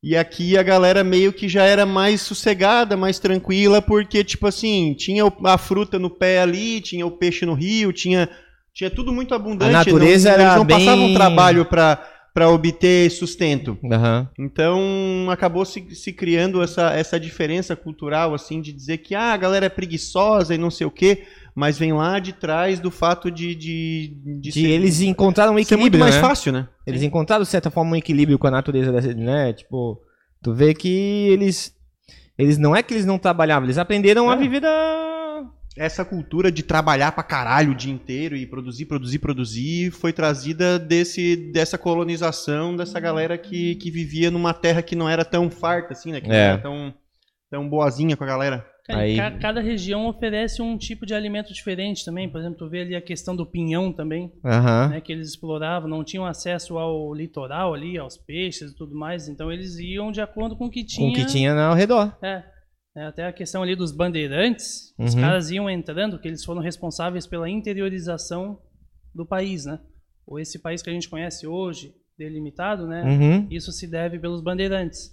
E aqui a galera meio que já era mais sossegada, mais tranquila, porque tipo assim, tinha a fruta no pé ali, tinha o peixe no rio, tinha tinha tudo muito abundante. A natureza não, era eles não passavam bem- trabalho pra para obter sustento. Aham. Então acabou se, se criando essa, essa diferença cultural, assim, de dizer que ah, a galera é preguiçosa e não sei o quê, mas vem lá de trás do fato de. De, de, De ser, eles encontraram um ser muito equilíbrio, mais né? fácil, né? Eles encontraram, de certa forma, um equilíbrio com a natureza, dessa, né? Tipo, tu vê que eles Eles não é que eles não trabalhavam, eles aprenderam a É. viver da. Essa cultura de trabalhar pra caralho o dia inteiro e produzir, produzir, produzir foi trazida desse, dessa colonização, dessa galera que, que vivia numa terra que não era tão farta assim, né? Que não É. era tão, tão boazinha com a galera. Cara, Aí- ca- Cada região oferece um tipo de alimento diferente também. Por exemplo, tu vê ali a questão do pinhão também, Aham. né, que eles exploravam, não tinham acesso ao litoral ali, aos peixes e tudo mais. Então eles iam de acordo com o que Com tinha. o que tinha ao redor. É, é, até a questão ali dos bandeirantes, os Uhum. caras iam entrando, que eles foram responsáveis pela interiorização do país, né? Ou esse país que a gente conhece hoje, delimitado, né? Uhum. Isso se deve pelos bandeirantes.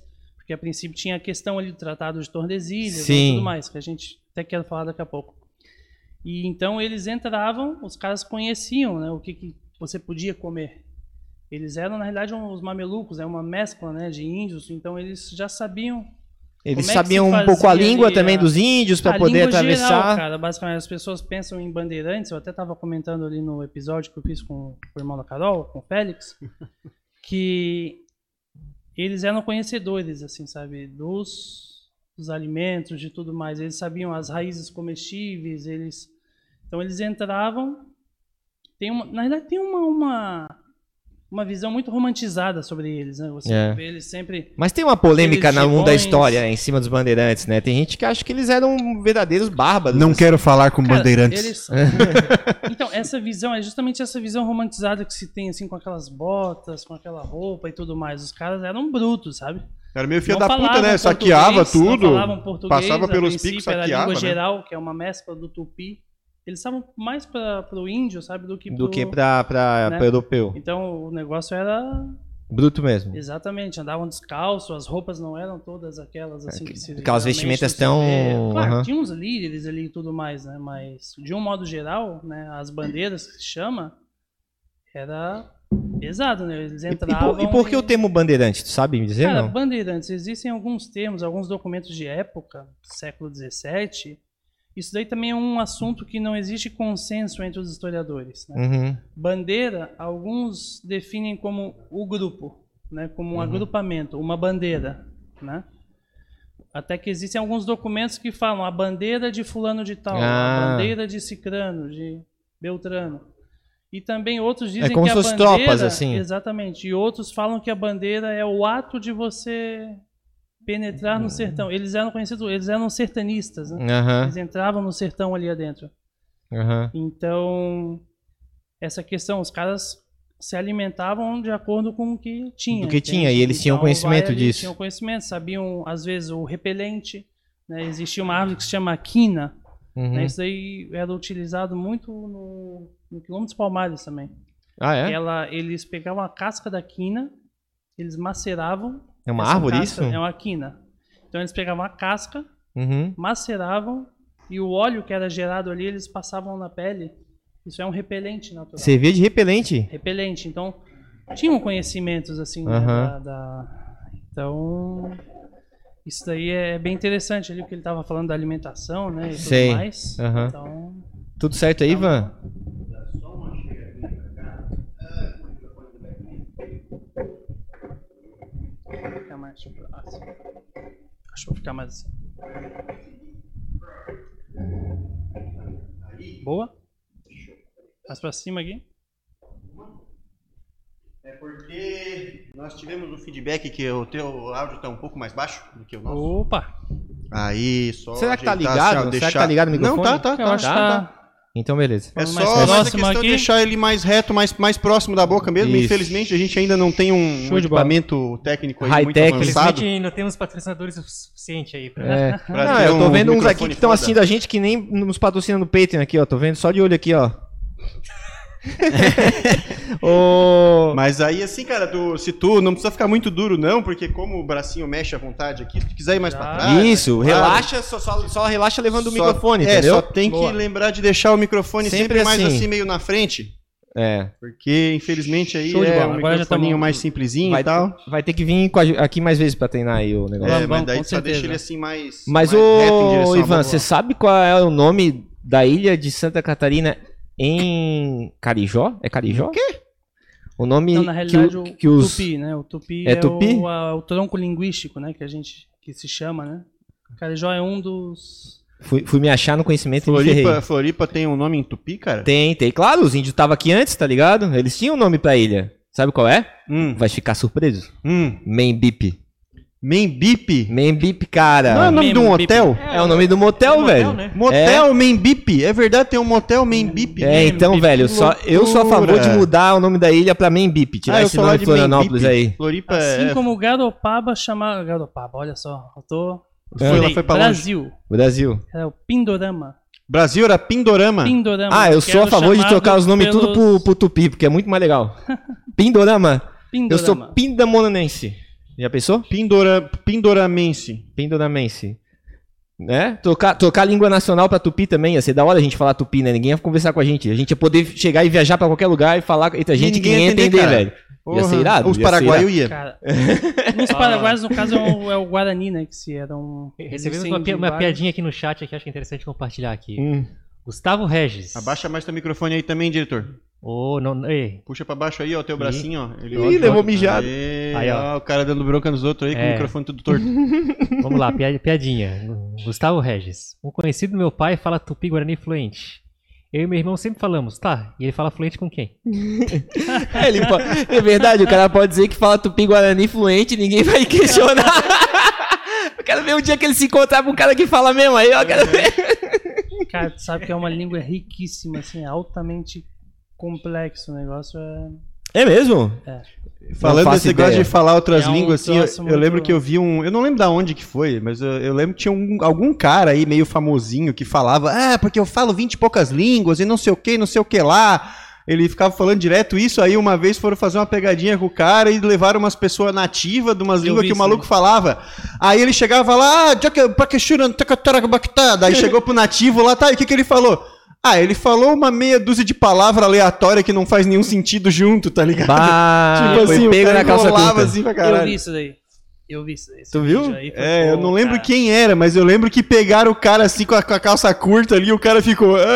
Porque a princípio tinha a questão ali do Tratado de Tordesilhas Sim. e tudo mais, que a gente até quer falar daqui a pouco. E então eles entravam, os caras conheciam né, o que, que você podia comer. Eles eram, na realidade, uns mamelucos, é uma mescla né, de índios, então eles já sabiam Eles é que sabiam um pouco a língua ali também a- dos índios para poder atravessar. Geral, cara, basicamente, as pessoas pensam em bandeirantes. Eu até estava comentando ali no episódio que eu fiz com, com o irmão da Carol, com o Félix, que eles eram conhecedores, assim, sabe, dos, dos alimentos, de tudo mais. Eles sabiam as raízes comestíveis, eles. Então eles entravam. Tem uma, na verdade, tem uma, uma, uma visão muito romantizada sobre eles, né? Você É. vê eles sempre. Mas tem uma polêmica no mundo da história em cima dos bandeirantes, né? Tem gente que acha que eles eram verdadeiros bárbaros. Não assim. quero falar com Cara, bandeirantes. eles- então, essa visão é justamente essa visão romantizada que se tem, assim, com aquelas botas, com aquela roupa e tudo mais. Os caras eram brutos, sabe? Era meio filho da puta, né? Saqueava português, não tudo. falavam português, Passava pelos picos, Era a saqueava. língua né? geral, que é uma mescla do tupi. Eles estavam mais para o índio, sabe, do que Do pro- que pra, pra, né? europeu. Então, o negócio era... Bruto mesmo. Exatamente, andavam descalço, as roupas não eram todas aquelas assim que se É, Aquelas vestimentas se tão- vê. Claro, Aham. tinha uns líderes ali e tudo mais, né? Mas, de um modo geral, né, as bandeiras que se chama, era pesado, né? Eles E, e entravam... por, e por que o termo bandeirante? Tu sabe me dizer, Cara, não? bandeirantes, existem alguns termos, alguns documentos de época, século XVII. Isso daí também é um assunto que não existe consenso entre os historiadores. Né? Uhum. Bandeira, alguns definem como o grupo, né? como um Uhum. agrupamento, uma bandeira. Né? Até que existem alguns documentos que falam a bandeira de fulano de tal, Ah. a bandeira de cicrano, de beltrano. E também outros dizem É como que a bandeira... tropas, assim. Exatamente. E outros falam que a bandeira é o ato de você penetrar no sertão. Eles eram conhecidos, eles eram sertanistas, né? Aham, Eles entravam no sertão ali adentro. aham. Então, essa questão, os caras se alimentavam de acordo com o que tinha. Do que entende? tinha, e eles tinham Então, conhecimento vai ali, disso. Tinham conhecimento, sabiam, às vezes, o repelente. Né? Existia uma árvore que se chama quina. Uhum. Né? Isso daí era utilizado muito no, no quilômetro dos Palmares também. Ah, é? Ela, eles pegavam a casca da quina, eles maceravam. É uma essa árvore casca- isso? É uma quina. Então eles pegavam a casca, Uhum. maceravam e o óleo que era gerado ali eles passavam na pele. Isso é um repelente natural. Servia de repelente? Repelente. Então tinham conhecimentos assim né, Aham. da, da- Então isso daí é bem interessante ali o que ele estava falando da alimentação, né? E Sei. tudo mais. Aham. Então Tudo certo aí, Ivan? Assim. Acho que vou ficar mais assim. Boa? Mais pra cima aqui. É porque nós tivemos um feedback que o teu áudio tá um pouco mais baixo do que o nosso. Opa! Aí, só Será que tá ligado? assim, ó, Será que tá ligado o microfone? Não, tá, tá, Eu tá. acho que tá, tá. Então, beleza. É só mais mais a questão de aqui. deixar ele mais reto, mais, mais próximo da boca mesmo. Isso. Infelizmente, a gente ainda não tem um, um de equipamento técnico aí muito High-tech. avançado. Infelizmente não temos patrocinadores o suficiente aí pra. É. Pra Não, eu tô um vendo uns aqui que estão foda. assistindo a gente que nem nos patrocinam no Patreon aqui, ó. Tô vendo só de olho aqui, ó. Ô, Mas aí, assim, cara, tu- se tu não precisa ficar muito duro, não, porque como o bracinho mexe à vontade aqui, se tu quiser ir mais Já. pra trás. Isso, né, relaxa, só, só, só relaxa levando o Só- microfone, é, entendeu? só tem Boa. que lembrar de deixar o microfone sempre, Sempre mais assim. assim, meio na frente. É. Porque, infelizmente, aí Show é um Agora já tá mais simplesinho Vai, e tal. vai ter que vir aqui mais vezes pra treinar aí o negócio. É, Vamos, mas vamos, daí só deixa certeza. ele assim mais. Mas, mais reto em direção ô, Ivan, você sabe qual é o nome da ilha de Santa Catarina em Carijó? É Carijó? O quê? O nome Não, na realidade, que, o- que os... tupi, né? O tupi É é, tupi? O, a- o tronco linguístico, né? Que a gente que se chama, né? Carijó é um dos. Fui, fui me achar no conhecimento. Floripa, Floripa tem um nome em tupi, cara? Tem, tem. Claro, os índios estavam aqui antes, tá ligado? Eles tinham um nome pra ilha. Sabe qual é? Hum, Vai ficar surpreso. hum. Membip. Membip? Membip, cara. Não é o nome de um hotel? É o nome do motel, motel, velho. né? Motel Membip. É verdade, tem um motel Membip. É, então, Membip, velho, que só, eu sou a favor de loucura. mudar o nome da ilha pra Membip. Tirar Ah, esse lá nome de Florianópolis Membip. aí. Floripa Assim é... como Garopaba chamava. Garopaba, olha só. Eu tô. Foi, ela Falei, foi pra longe. Brasil. Brasil. É o Pindorama. Brasil era Pindorama. Pindorama. Ah, eu que sou a era favor de chamado trocar os nomes tudo pro, pro tupi, porque é muito mais legal. Pindorama. Eu sou Pindorama. pindamonense. Já pensou? Pindora... Pindoramense. Pindoramense. Né? Trocar a língua nacional pra tupi também. Ia ser da hora a gente falar tupi, né? Ninguém ia conversar com a gente. A gente ia poder chegar e viajar pra qualquer lugar e falar entre a gente ninguém ninguém ia ia entender, cara. velho. Ia ser irado. Os ia paraguaios iam. Cara, nos paraguaios, no caso, é o, é o Guarani, né? Que se era um. Recebemos uma, uma piadinha aqui no chat que acho que é interessante compartilhar aqui. Hum. Gustavo Regis. Abaixa mais teu microfone aí também, diretor. Ô, não, ei, Puxa pra baixo aí, ó, teu Ih. bracinho, ó. Ele Ih, levou mijado. Aê, Aí, ó. ó. o cara dando bronca nos outros aí com o É. microfone tudo torto. vamos lá, pia- piadinha. Gustavo Regis. Um conhecido do meu pai fala tupi guarani fluente. Eu e meu irmão sempre falamos, tá, e ele fala fluente com quem? É, ele po- é verdade, o cara pode dizer que fala tupi-guarani fluente e ninguém vai questionar. Eu quero ver o dia que ele se encontrar com um cara que fala mesmo aí, ó. Quero ver. Cara, tu sabe que é uma língua riquíssima, assim, altamente complexo. O negócio é. É mesmo? Falando faço desse negócio ideia. de falar outras É um línguas, assim, eu, eu lembro que eu vi um. Eu não lembro da onde que foi, mas eu, eu lembro que tinha um- algum cara aí meio famosinho que falava, ah, porque eu falo vinte e poucas línguas e não sei o que, não sei o que lá. Ele ficava falando direto isso, aí uma vez foram fazer uma pegadinha com o cara e levaram umas pessoas nativas de umas línguas que o maluco falava. Aí ele chegava lá, ah, daí chegou pro nativo lá, tá, e o que, que ele falou? Ah, ele falou uma meia dúzia de palavras aleatórias que não faz nenhum sentido junto, tá ligado? Bah, tipo foi assim, pego cara na calça curta. assim pra Eu vi isso daí. Eu vi isso daí. Tu viu? foi É, eu não lembro cara. quem era, mas eu lembro que pegaram o cara assim com a, com a calça curta ali e o cara ficou. É, é,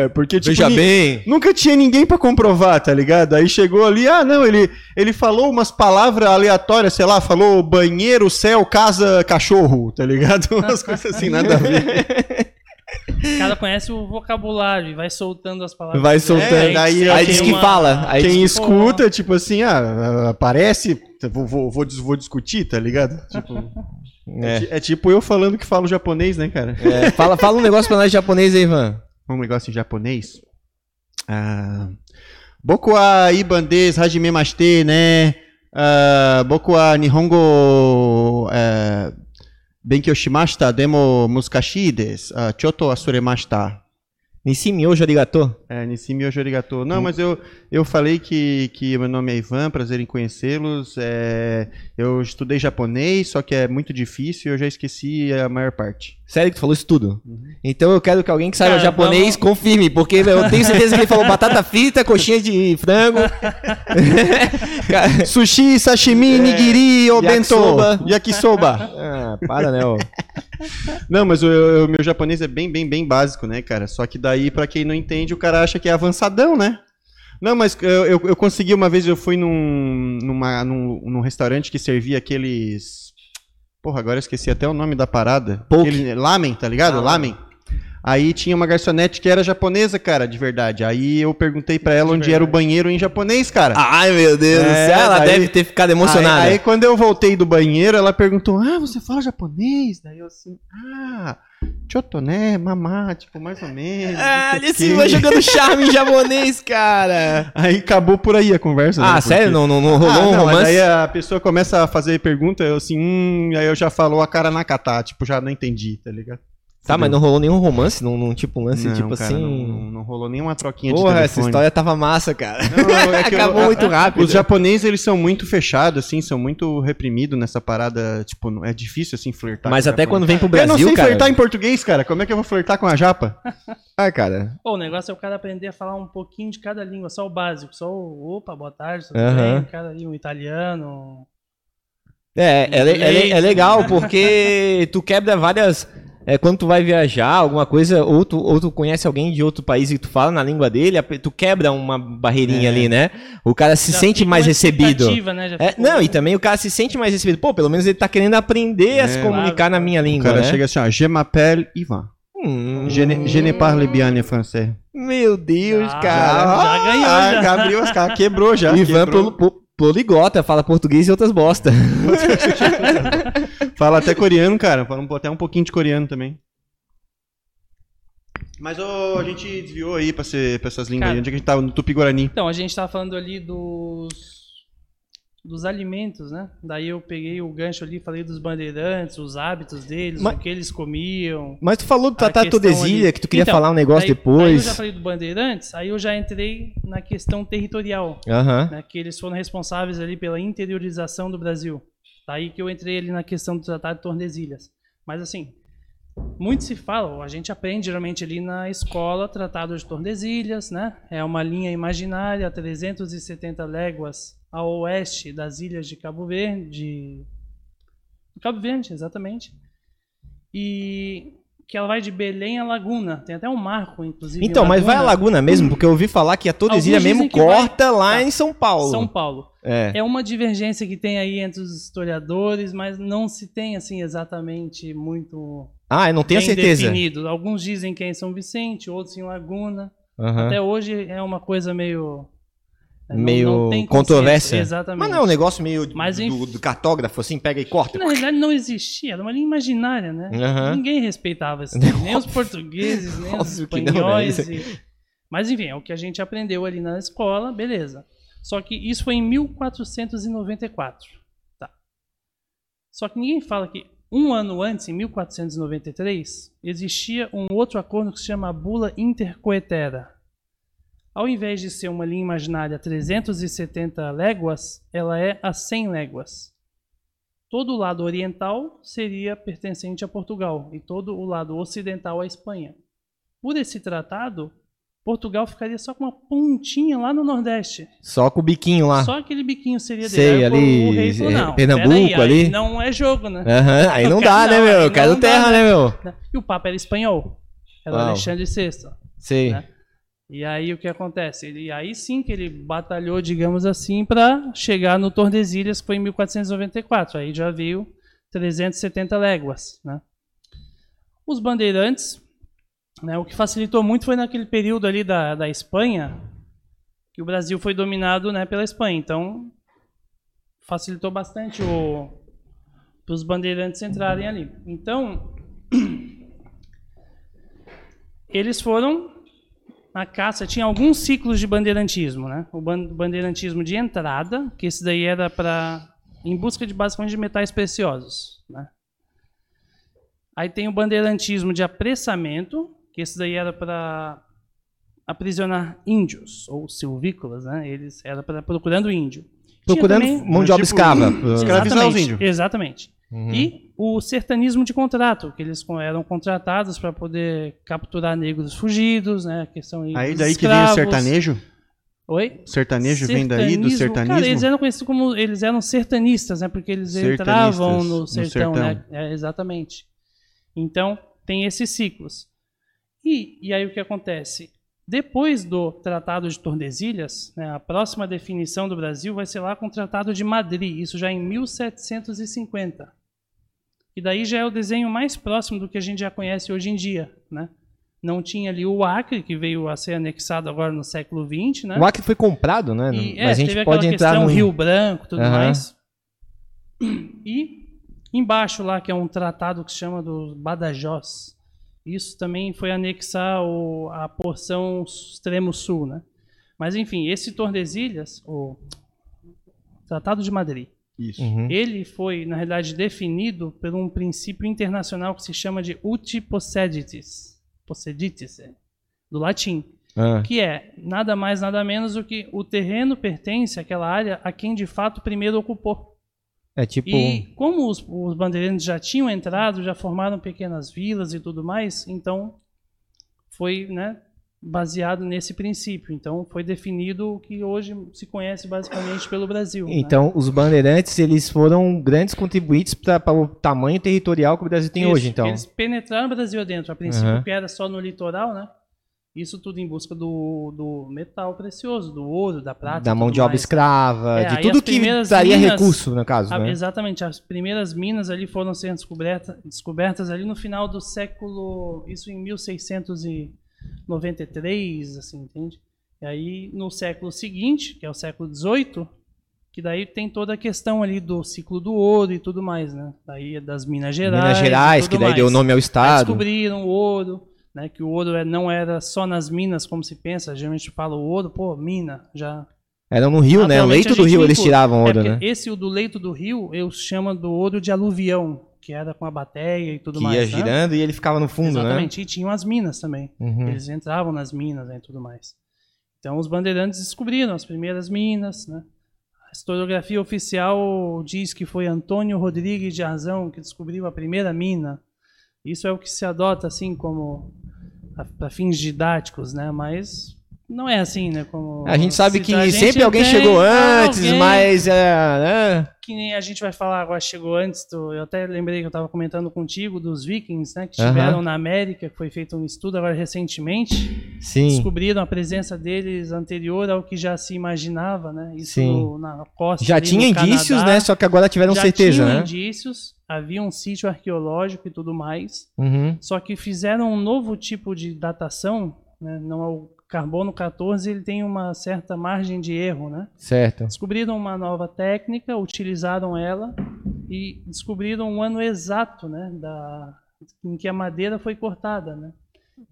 é, é. Porque, tipo, Veja bem. nunca tinha ninguém pra comprovar, tá ligado? Aí chegou ali, ah, não, ele, ele falou umas palavras aleatórias, sei lá, falou banheiro, céu, casa, cachorro, tá ligado? Umas coisas assim, nada a ver. O cara conhece o vocabulário e vai soltando as palavras. Vai soltando. É, aí tem diz que uma- fala. Aí Quem diz que- escuta, tipo assim, ah, aparece, vou, vou, vou, vou discutir, tá ligado? Tipo, é. É. é tipo eu falando que falo japonês, né, cara? É, fala, fala um negócio pra nós japonês aí, Ivan. um negócio em japonês. Ah, boku wa ibandes hajime mashite, né? Ah, boku wa nihongo eh, benkyou shimashita, demo muskashi desu. Ah, choto asuremashita. Nissimi hoje arigato. É, Nissimi hoje arigato. Não, mas eu, eu falei que, que meu nome é Ivan, prazer em conhecê-los. É, eu estudei japonês, só que é muito difícil e eu já esqueci a maior parte. Sério que tu falou isso tudo? Uhum. Então eu quero que alguém que saiba Cara, japonês vamos- confirme, porque eu tenho certeza que ele falou batata frita, coxinha de frango. Sushi, sashimi, nigiri, obento, yakisoba. yakisoba. ah, para, né, ó. Não, mas o, o meu japonês é bem, bem, bem básico, né, cara? Só que daí, pra quem não entende, o cara acha que é avançadão, né? Não, mas eu, eu, eu consegui uma vez, eu fui num, numa, num, num restaurante que servia aqueles. Porra, agora eu esqueci até o nome da parada. Aquele, lamen, tá ligado? Ah, lamen. Aí tinha uma garçonete que era japonesa, cara, de verdade. Aí eu perguntei pra ela De onde era o verdade. banheiro em japonês, cara. Ai, meu Deus do É, céu, ela daí- deve ter ficado emocionada. Aí, aí quando eu voltei do banheiro, ela perguntou: Ah, você fala japonês? Daí eu assim, ah, choto, né? Mamá, tipo, mais ou menos. Ah, não sei ele o se quê." vai jogando charme em japonês, cara. Aí acabou por aí a conversa. né, Ah, porque- sério? Não, não, não rolou Ah, um não, romance? Aí a pessoa começa a fazer pergunta, eu assim, hum, aí eu já falou a cara na tipo, já não entendi, tá ligado? Tá, mas não rolou nenhum romance? Não, não tipo um lance, Não, tipo cara, assim... Não, não, rolou nenhuma troquinha de Porra, telefone. essa história tava massa, cara. Não, é que eu- Acabou a- muito rápido. Os japoneses, eles são muito fechados, assim, são muito reprimidos nessa parada, tipo, não- é difícil, assim, flertar Mas com até quando vem pro Eu Brasil, não sei cara... flertar em português, cara, como é que eu vou flertar com a japa? Ah, cara... Pô, o negócio é o cara aprender a falar um pouquinho de cada língua, só o básico, só o opa, boa tarde, tudo bem, cara ali, um italiano. É, é, é é legal porque tu quebra várias é, quando tu vai viajar, alguma coisa, ou tu, ou tu conhece alguém de outro país e tu fala na língua dele, tu quebra uma barreirinha É. ali, né? O cara se Já sente mais recebido. expectativa, Né? Já É, não, e também o cara se sente mais recebido. Pô, pelo menos ele tá querendo aprender a É, se comunicar claro. na minha O língua, cara né? chega assim, ó, je m'appelle Ivan. Hum, Je ne, je ne parle bien français. Meu Deus, Já, cara. já ganhou, Ah, já. Gabriel Oscar quebrou já. Ivan quebrou. pol- pol- poliglota, fala português e outras bosta. Fala até coreano, cara. Fala um- até um pouquinho de coreano também. Mas ô, a gente desviou aí pra, ser, pra essas línguas Cara. aí. Onde é que a gente tava? No Tupi-Guarani. Então, a gente estava falando ali dos dos alimentos, né? Daí eu peguei o gancho ali, falei dos bandeirantes, os hábitos deles, Mas- o que eles comiam. Mas tu falou do A Tratado de questão Tordesilha, ali- que tu queria Então, falar um negócio Daí- Daí eu depois. já falei do bandeirantes, aí eu já entrei na questão territorial, Aham. né? Que eles foram responsáveis ali pela interiorização do Brasil. Daí que eu entrei ali na questão do Tratado de Tordesilhas. Mas assim, muito se fala, a gente aprende geralmente ali na escola Tratado de Tordesilhas, né? É uma linha imaginária, 370 léguas a oeste das ilhas de Cabo Verde, de Cabo Verde, exatamente. E que ela vai de Belém a Laguna. Tem até um marco, inclusive. Então, mas vai a Laguna, mesmo, porque eu ouvi falar que a Tordesilha mesmo que vai- corta lá Tá. em São Paulo. São Paulo. É. É uma divergência que tem aí entre os historiadores, mas não se tem assim exatamente muito Ah, eu não tenho certeza. definido. Alguns dizem que é em São Vicente, outros em Laguna. Aham. Até hoje é uma coisa meio não- Meio não controvérsia. Exatamente. Mas não é um negócio meio Mas, do, do cartógrafo, assim, pega e corta. Na realidade não existia, era uma linha imaginária, né? Aham. Ninguém respeitava isso. Nem os portugueses, nem os que não, né? espanhóis. E- Mas enfim, é o que a gente aprendeu ali na escola, beleza. Só que isso foi em 1494. Tá. Só que ninguém fala que um ano antes, em 1493, existia um outro acordo que se chama Bula Intercoetera. Ao invés de ser uma linha imaginária a 370 léguas, ela é a 100 léguas. Todo o lado oriental seria pertencente a Portugal e todo o lado ocidental à Espanha. Por esse tratado, Portugal ficaria só com uma pontinha lá no Nordeste. Só com o biquinho lá. Só aquele biquinho seria dele. Sei, Aí ali, o rei falou, é, não, Pernambuco, aí ali. não é jogo, né? Aham, aí não dá, né, meu? aí não dá, terra, né? né, meu? E o Papa era espanhol. Era Uau. Alexandre VI. Sei. Né? E aí o que acontece? E aí sim que ele batalhou, digamos assim, para chegar no Tordesilhas, foi em 1494. Aí já veio 370 léguas. Né? Os bandeirantes, né, o que facilitou muito foi naquele período ali da, da Espanha, que o Brasil foi dominado né, pela Espanha. Então facilitou bastante para os bandeirantes entrarem ali. Então eles foram na caça, tinha alguns ciclos de bandeirantismo, né? O ban- bandeirantismo de entrada, que esse daí era para em busca de basicamente de metais preciosos, né? Aí tem o bandeirantismo de apressamento, que esse daí era para aprisionar índios ou silvícolas, né? Eles era para procurando índio. Procurando também- mão de obra Tipo, escrava. escravizar os Exatamente, índios. Exatamente. Uhum. E o sertanismo de contrato, que eles eram contratados para poder capturar negros fugidos, né? A questão aí, daí que vem o escravos. sertanejo. Oi? Sertanejo vem daí do Sertanismo. Cara, eles eram conhecidos como eles eram sertanistas, né? Porque eles entravam no no sertão, sertão. né? É, exatamente. Então tem esses ciclos. E, e aí o que acontece? Depois do Tratado de Tordesilhas, né, a próxima definição do Brasil vai ser lá com o Tratado de Madrid, isso já em 1750. E daí já é o desenho mais próximo do que a gente já conhece hoje em dia, né? Não tinha ali o Acre, que veio a ser anexado agora no século XX, né? O Acre foi comprado, né? E, é, Mas a gente teve pode entrar no Rio Branco, tudo Aham. mais. E embaixo lá, que é um tratado que se chama do Badajoz. Isso também foi anexar o- a porção extremo sul, né? Mas enfim, esse Tordesilhas, o Tratado de Madrid, Isso. Uhum. ele foi, na realidade, definido por um princípio internacional que se chama de uti posseditis. Posseditis, é, do latim Ah, que é nada mais nada menos do que o terreno pertence àquela área a quem de fato primeiro ocupou. é tipo. E como os, os bandeirantes já tinham entrado, já formaram pequenas vilas e tudo mais, então foi, né, baseado nesse princípio. Então foi definido o que hoje se conhece basicamente pelo Brasil. né? Então, os bandeirantes, eles foram grandes contribuintes para o tamanho territorial que o Brasil tem Isso, hoje, então. Eles penetraram o Brasil adentro. A princípio, Aham. que era só no litoral, né? Isso tudo em busca do, do metal precioso, do ouro, da prata. Da e mão de obra mais. escrava, É, de tudo que traria minas- recurso, no caso, Ah, né? Exatamente. As primeiras minas ali foram sendo descobertas, descobertas ali no final do século. Isso em 1693, assim, entende? E aí no século seguinte, que é o século XVIII, que daí tem toda a questão ali do ciclo do ouro e tudo mais, né? Daí é das Minas Gerais. Minas Gerais, que daí mais. deu nome ao Aí estado. descobriram o ouro, né? Que o ouro é- não era só nas minas, como se pensa. Geralmente fala o ouro, pô, mina, já Era no rio, né? O leito do rio eles tiravam É ouro, porque né? Esse, o do leito do rio, eu chamo do ouro de aluvião, que era com a bateia e tudo Que mais. ia né? girando e ele ficava no fundo, Exatamente, e tinham as minas também. né? Uhum. Eles entravam nas minas né, e tudo mais. Então os bandeirantes descobriram as primeiras minas, né? A historiografia oficial diz que foi Antônio Rodrigues de Arzão que descobriu a primeira mina. Isso é o que se adota assim como para fins didáticos, né? Mas não é assim, né? Como A gente sabe que sempre alguém chegou antes, alguém mas é, né? que nem a gente vai falar agora, chegou antes, do, eu até lembrei que eu estava comentando contigo dos vikings, né, que estiveram na América, que foi feito um estudo agora recentemente, Sim. descobriram a presença deles anterior ao que já se imaginava, né, isso Sim. no- na costa Já ali tinha indícios, Canadá, né? Só que agora tiveram já certeza, tinham né? indícios, havia um sítio arqueológico e tudo mais, Uhum. só que fizeram um novo tipo de datação, né, não é o carbono 14, ele tem uma certa margem de erro, né, Certo. descobriram uma nova técnica, utilizaram ela e descobriram um ano exato, né, da em que a madeira foi cortada, né?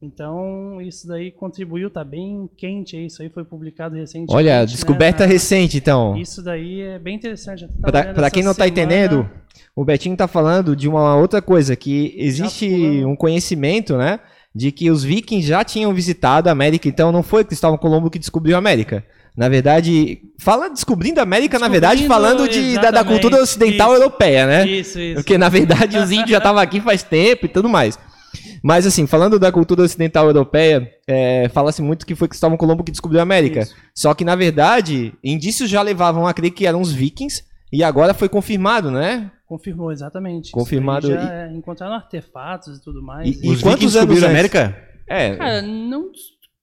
Então isso daí contribuiu, tá bem quente, isso aí foi publicado recentemente. Olha, né, descoberta na- recente, então. Isso daí é bem interessante. essa quem não tá semana- entendendo, o Betinho tá falando de uma outra coisa, que existe um conhecimento, né? De que os vikings já tinham visitado a América, então não foi Cristóvão Colombo que descobriu a América. Na verdade, fala descobrindo a América, na verdade, Descobrindo, falando de, da, da cultura ocidental isso. europeia, né? Isso, isso. Porque na verdade os índios já estavam aqui faz tempo e tudo mais. Mas assim, falando da cultura ocidental europeia, é, fala-se muito que foi Cristóvão Colombo que descobriu a América. Isso. Só que na verdade, indícios já levavam a crer que eram os vikings e agora foi confirmado, né? Confirmou, exatamente. Confirmado daí Já é, encontraram artefatos e tudo mais. E- Os quantos anos descobriram a antes? América? É, Cara, não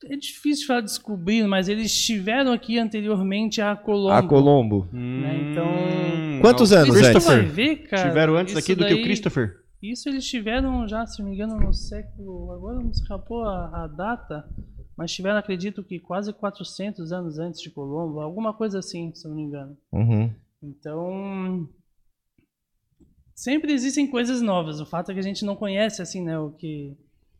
é difícil falar descobrir, mas eles estiveram aqui anteriormente a Colombo. a Colombo. né, então- Hum, Quantos não. anos vai ver, cara. Tiveram antes aqui do que o daí- Christopher. Isso eles tiveram já, se não me engano, no século. Agora não escapou a, a data, mas tiveram, acredito que quase 400 anos antes de Colombo, alguma coisa assim, se eu não me engano. Uhum. Então. Sempre existem coisas novas. O fato é que a gente não conhece, assim, né? O que.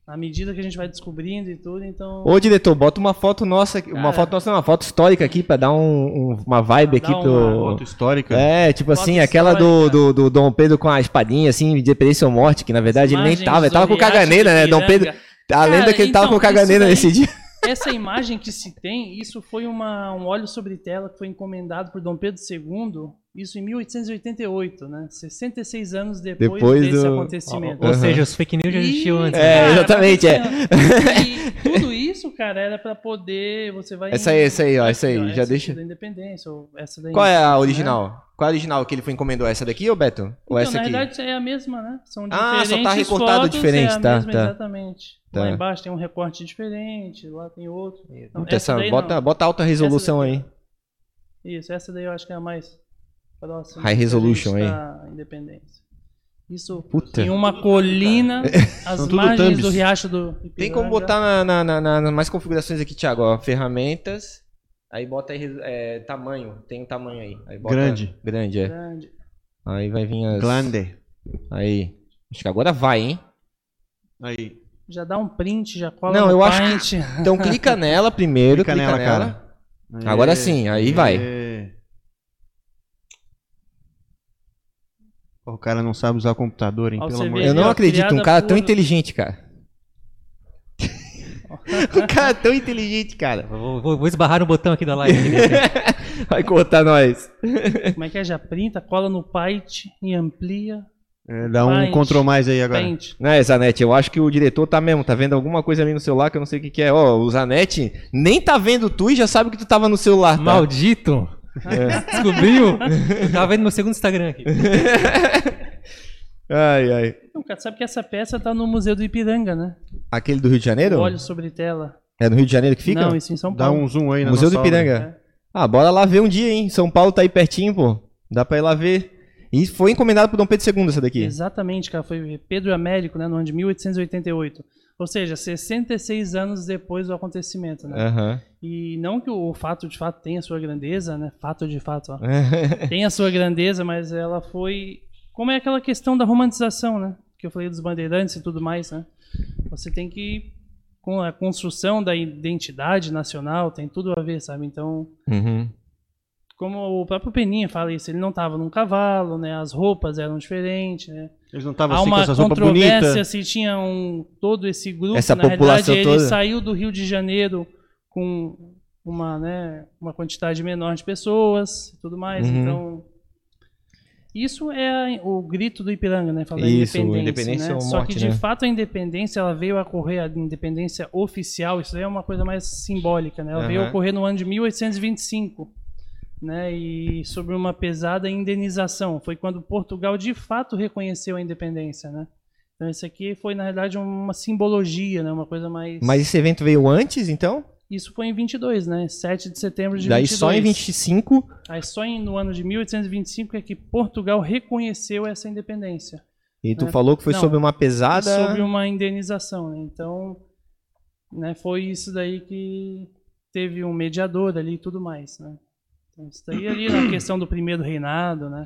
À medida que a gente vai descobrindo e tudo, então. Ô diretor, bota uma foto nossa, aqui- uma foto nossa, não, uma foto histórica aqui pra dar um- um- uma vibe aqui Dar pro. uma Foto histórica. É, tipo Foto assim, aquela do, do, do Dom Pedro com a espadinha, assim, de preço ou morte, que na verdade ele nem tava, ele tava com caganeira, né? Dom Pedro. Ipiranga. A lenda Cara, é que ele tava então, com caganeira isso nesse daí- dia. Essa imagem que se tem, isso foi uma, um óleo sobre tela que foi encomendado por Dom Pedro II, isso em 1888, né? 66 anos depois, Depois desse do- acontecimento. Ou Aham. seja, os fake news já existiam antes. É, né? cara, exatamente, é. E tudo isso, cara, era pra poder. Você vai. Essa aí, essa aí, ó, essa aí, ó, já essa deixa- Da Independência, ou essa da Qual é a original? Qual é a original que ele foi encomendou? Essa daqui, ô Beto? Ou Então, essa na aqui? verdade, é a mesma, né? São Ah, diferentes só tá recortado fotos, diferente, é a tá, mesma, tá. Exatamente. Tá. Lá embaixo tem um recorte diferente, lá tem outro. Não, Puta, essa, daí bota, não. bota alta resolução Essa aí. Isso, essa daí eu acho que é a mais próxima. High resolution aí. Independência. Isso Puta. em uma colina, São tudo margens thumbs. do riacho do Ipiranga. Tem como botar na, na, na- na- mais configurações aqui, Thiago, ó. Ferramentas. Aí bota aí é, tamanho. Tem um tamanho aí. Aí bota- Grande. Grande, é. grande. Aí vai vir as. Glande. Aí. Acho que agora vai, hein? Aí. Já dá um print, já cola Não, no eu acho Paint. Então clica nela primeiro. Clica Clica, nela, nela. cara. Agora sim, aí vai. Aê. Pô, O cara não sabe usar o computador, hein? Ó, Pelo amor de Eu ali, não acredito, um cara tão por- inteligente, cara. um cara tão inteligente, cara. Vou, vou- vou esbarrar no botão aqui da live. Vai cortar nós. Como é que é? Já printa, cola no Paint e amplia. É, dá um Paint. control mais aí agora. Paint. Né, Zanetti, eu acho que o diretor tá mesmo, tá vendo alguma coisa ali no celular que eu não sei o que, que é. Ó, o Zanetti nem tá vendo tu e já sabe que tu tava no celular, tá? Maldito! Descobriu? Eu tava vendo meu segundo Instagram aqui. Ai, ai. Não, cara, sabe que essa peça tá no Museu do Ipiranga, né? Aquele do Rio de Janeiro? Olho sobre tela. É no Rio de Janeiro que fica? Não, isso em São Dá Paulo. um zoom aí na Museu do. Ipiranga. Ah, bora lá ver um dia, hein? São Paulo tá aí pertinho, pô. Dá pra ir lá ver. E foi encomendado por Dom Pedro II essa daqui. Exatamente, cara. Foi Pedro Américo, né? No ano de 1888. Ou seja, 66 anos depois do acontecimento, né? Aham. E não que o fato de fato tenha sua grandeza, né? Fato de fato, ó. tem a sua grandeza, mas ela foi. Como é aquela questão da romantização, né? Que eu falei dos bandeirantes e tudo mais, né? Você tem que. Com a construção da identidade nacional, tem tudo a ver, sabe? Então, Uhum. Como o próprio Peninha fala isso, ele não estava num cavalo, né? As roupas eram diferentes, né? Eles não estavam Há assim com uma essas roupas controvérsia bonitas. se tinha um, todo esse grupo. Essa Na população realidade, ele toda. saiu do Rio de Janeiro com uma, né, uma quantidade menor de pessoas e tudo mais. Uhum. Então, isso é o grito do Ipiranga, né? Falar Isso, independência. independência né? ou Só morte, que, de né? fato, a independência ela veio a ocorrer, a independência oficial, isso aí é uma coisa mais simbólica, né? Ela veio a ocorrer no ano de 1825 né, e sobre uma pesada indenização. Foi quando Portugal de fato reconheceu a independência, né? Então isso aqui foi na realidade uma simbologia, né, uma coisa mais. Mas esse evento veio antes, então? isso foi em 22, né? 7 de setembro de Daí 22. só em 25. Aí só em, no ano de 1825 é que Portugal reconheceu essa independência. E tu É. falou que foi Não, sobre uma pesada. sobre uma indenização, né? Então, né, foi isso daí que teve um mediador ali e tudo mais, né? Isso daí ali na questão do primeiro reinado, né?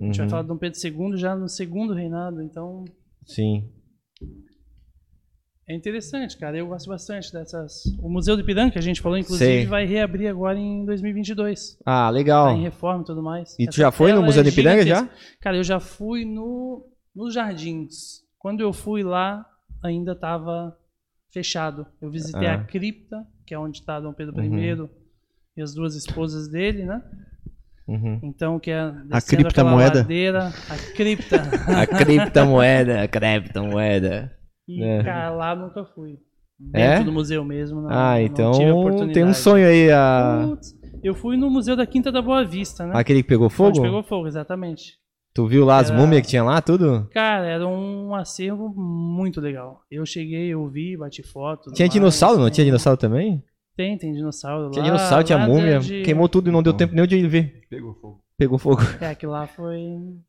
A gente vai Uhum, falar de Dom Pedro II já no segundo reinado, então Sim. é interessante, cara. Eu gosto bastante dessas. O Museu do Ipiranga, que a gente falou, inclusive, Sei. vai reabrir agora em 2022. Ah, Tá legal. em reforma e tudo mais. E tu Essa já foi no Museu é do Ipiranga já? Cara, eu já fui no nos Jardins. Quando eu fui lá, ainda estava fechado. Eu visitei Ah. a cripta, que é onde está Dom Pedro Uhum. I e as duas esposas dele, né? Uhum. Então, que é descendo cripta aquela moeda? ladeira, a cripta. A criptomoeda, a criptomoeda. e, É. cara, lá nunca fui. É? Dentro do museu mesmo, não, Ah, não então a oportunidade. tem um sonho aí. A... Putz, eu fui no Museu da Quinta da Boa Vista, né? Aquele que pegou Onde fogo? pegou fogo, exatamente. Tu viu lá as Era- múmias que tinha lá, tudo? Cara, era um acervo muito legal. Eu cheguei, eu vi, bati foto. Tinha mais, dinossauro, não tem- tinha dinossauro também? Tem, tem dinossauro Tinha lá. dinossauro, tinha múmia. de- Queimou tudo e não deu tempo nem de ver. Pegou fogo. Pegou fogo. É, aquilo lá foi,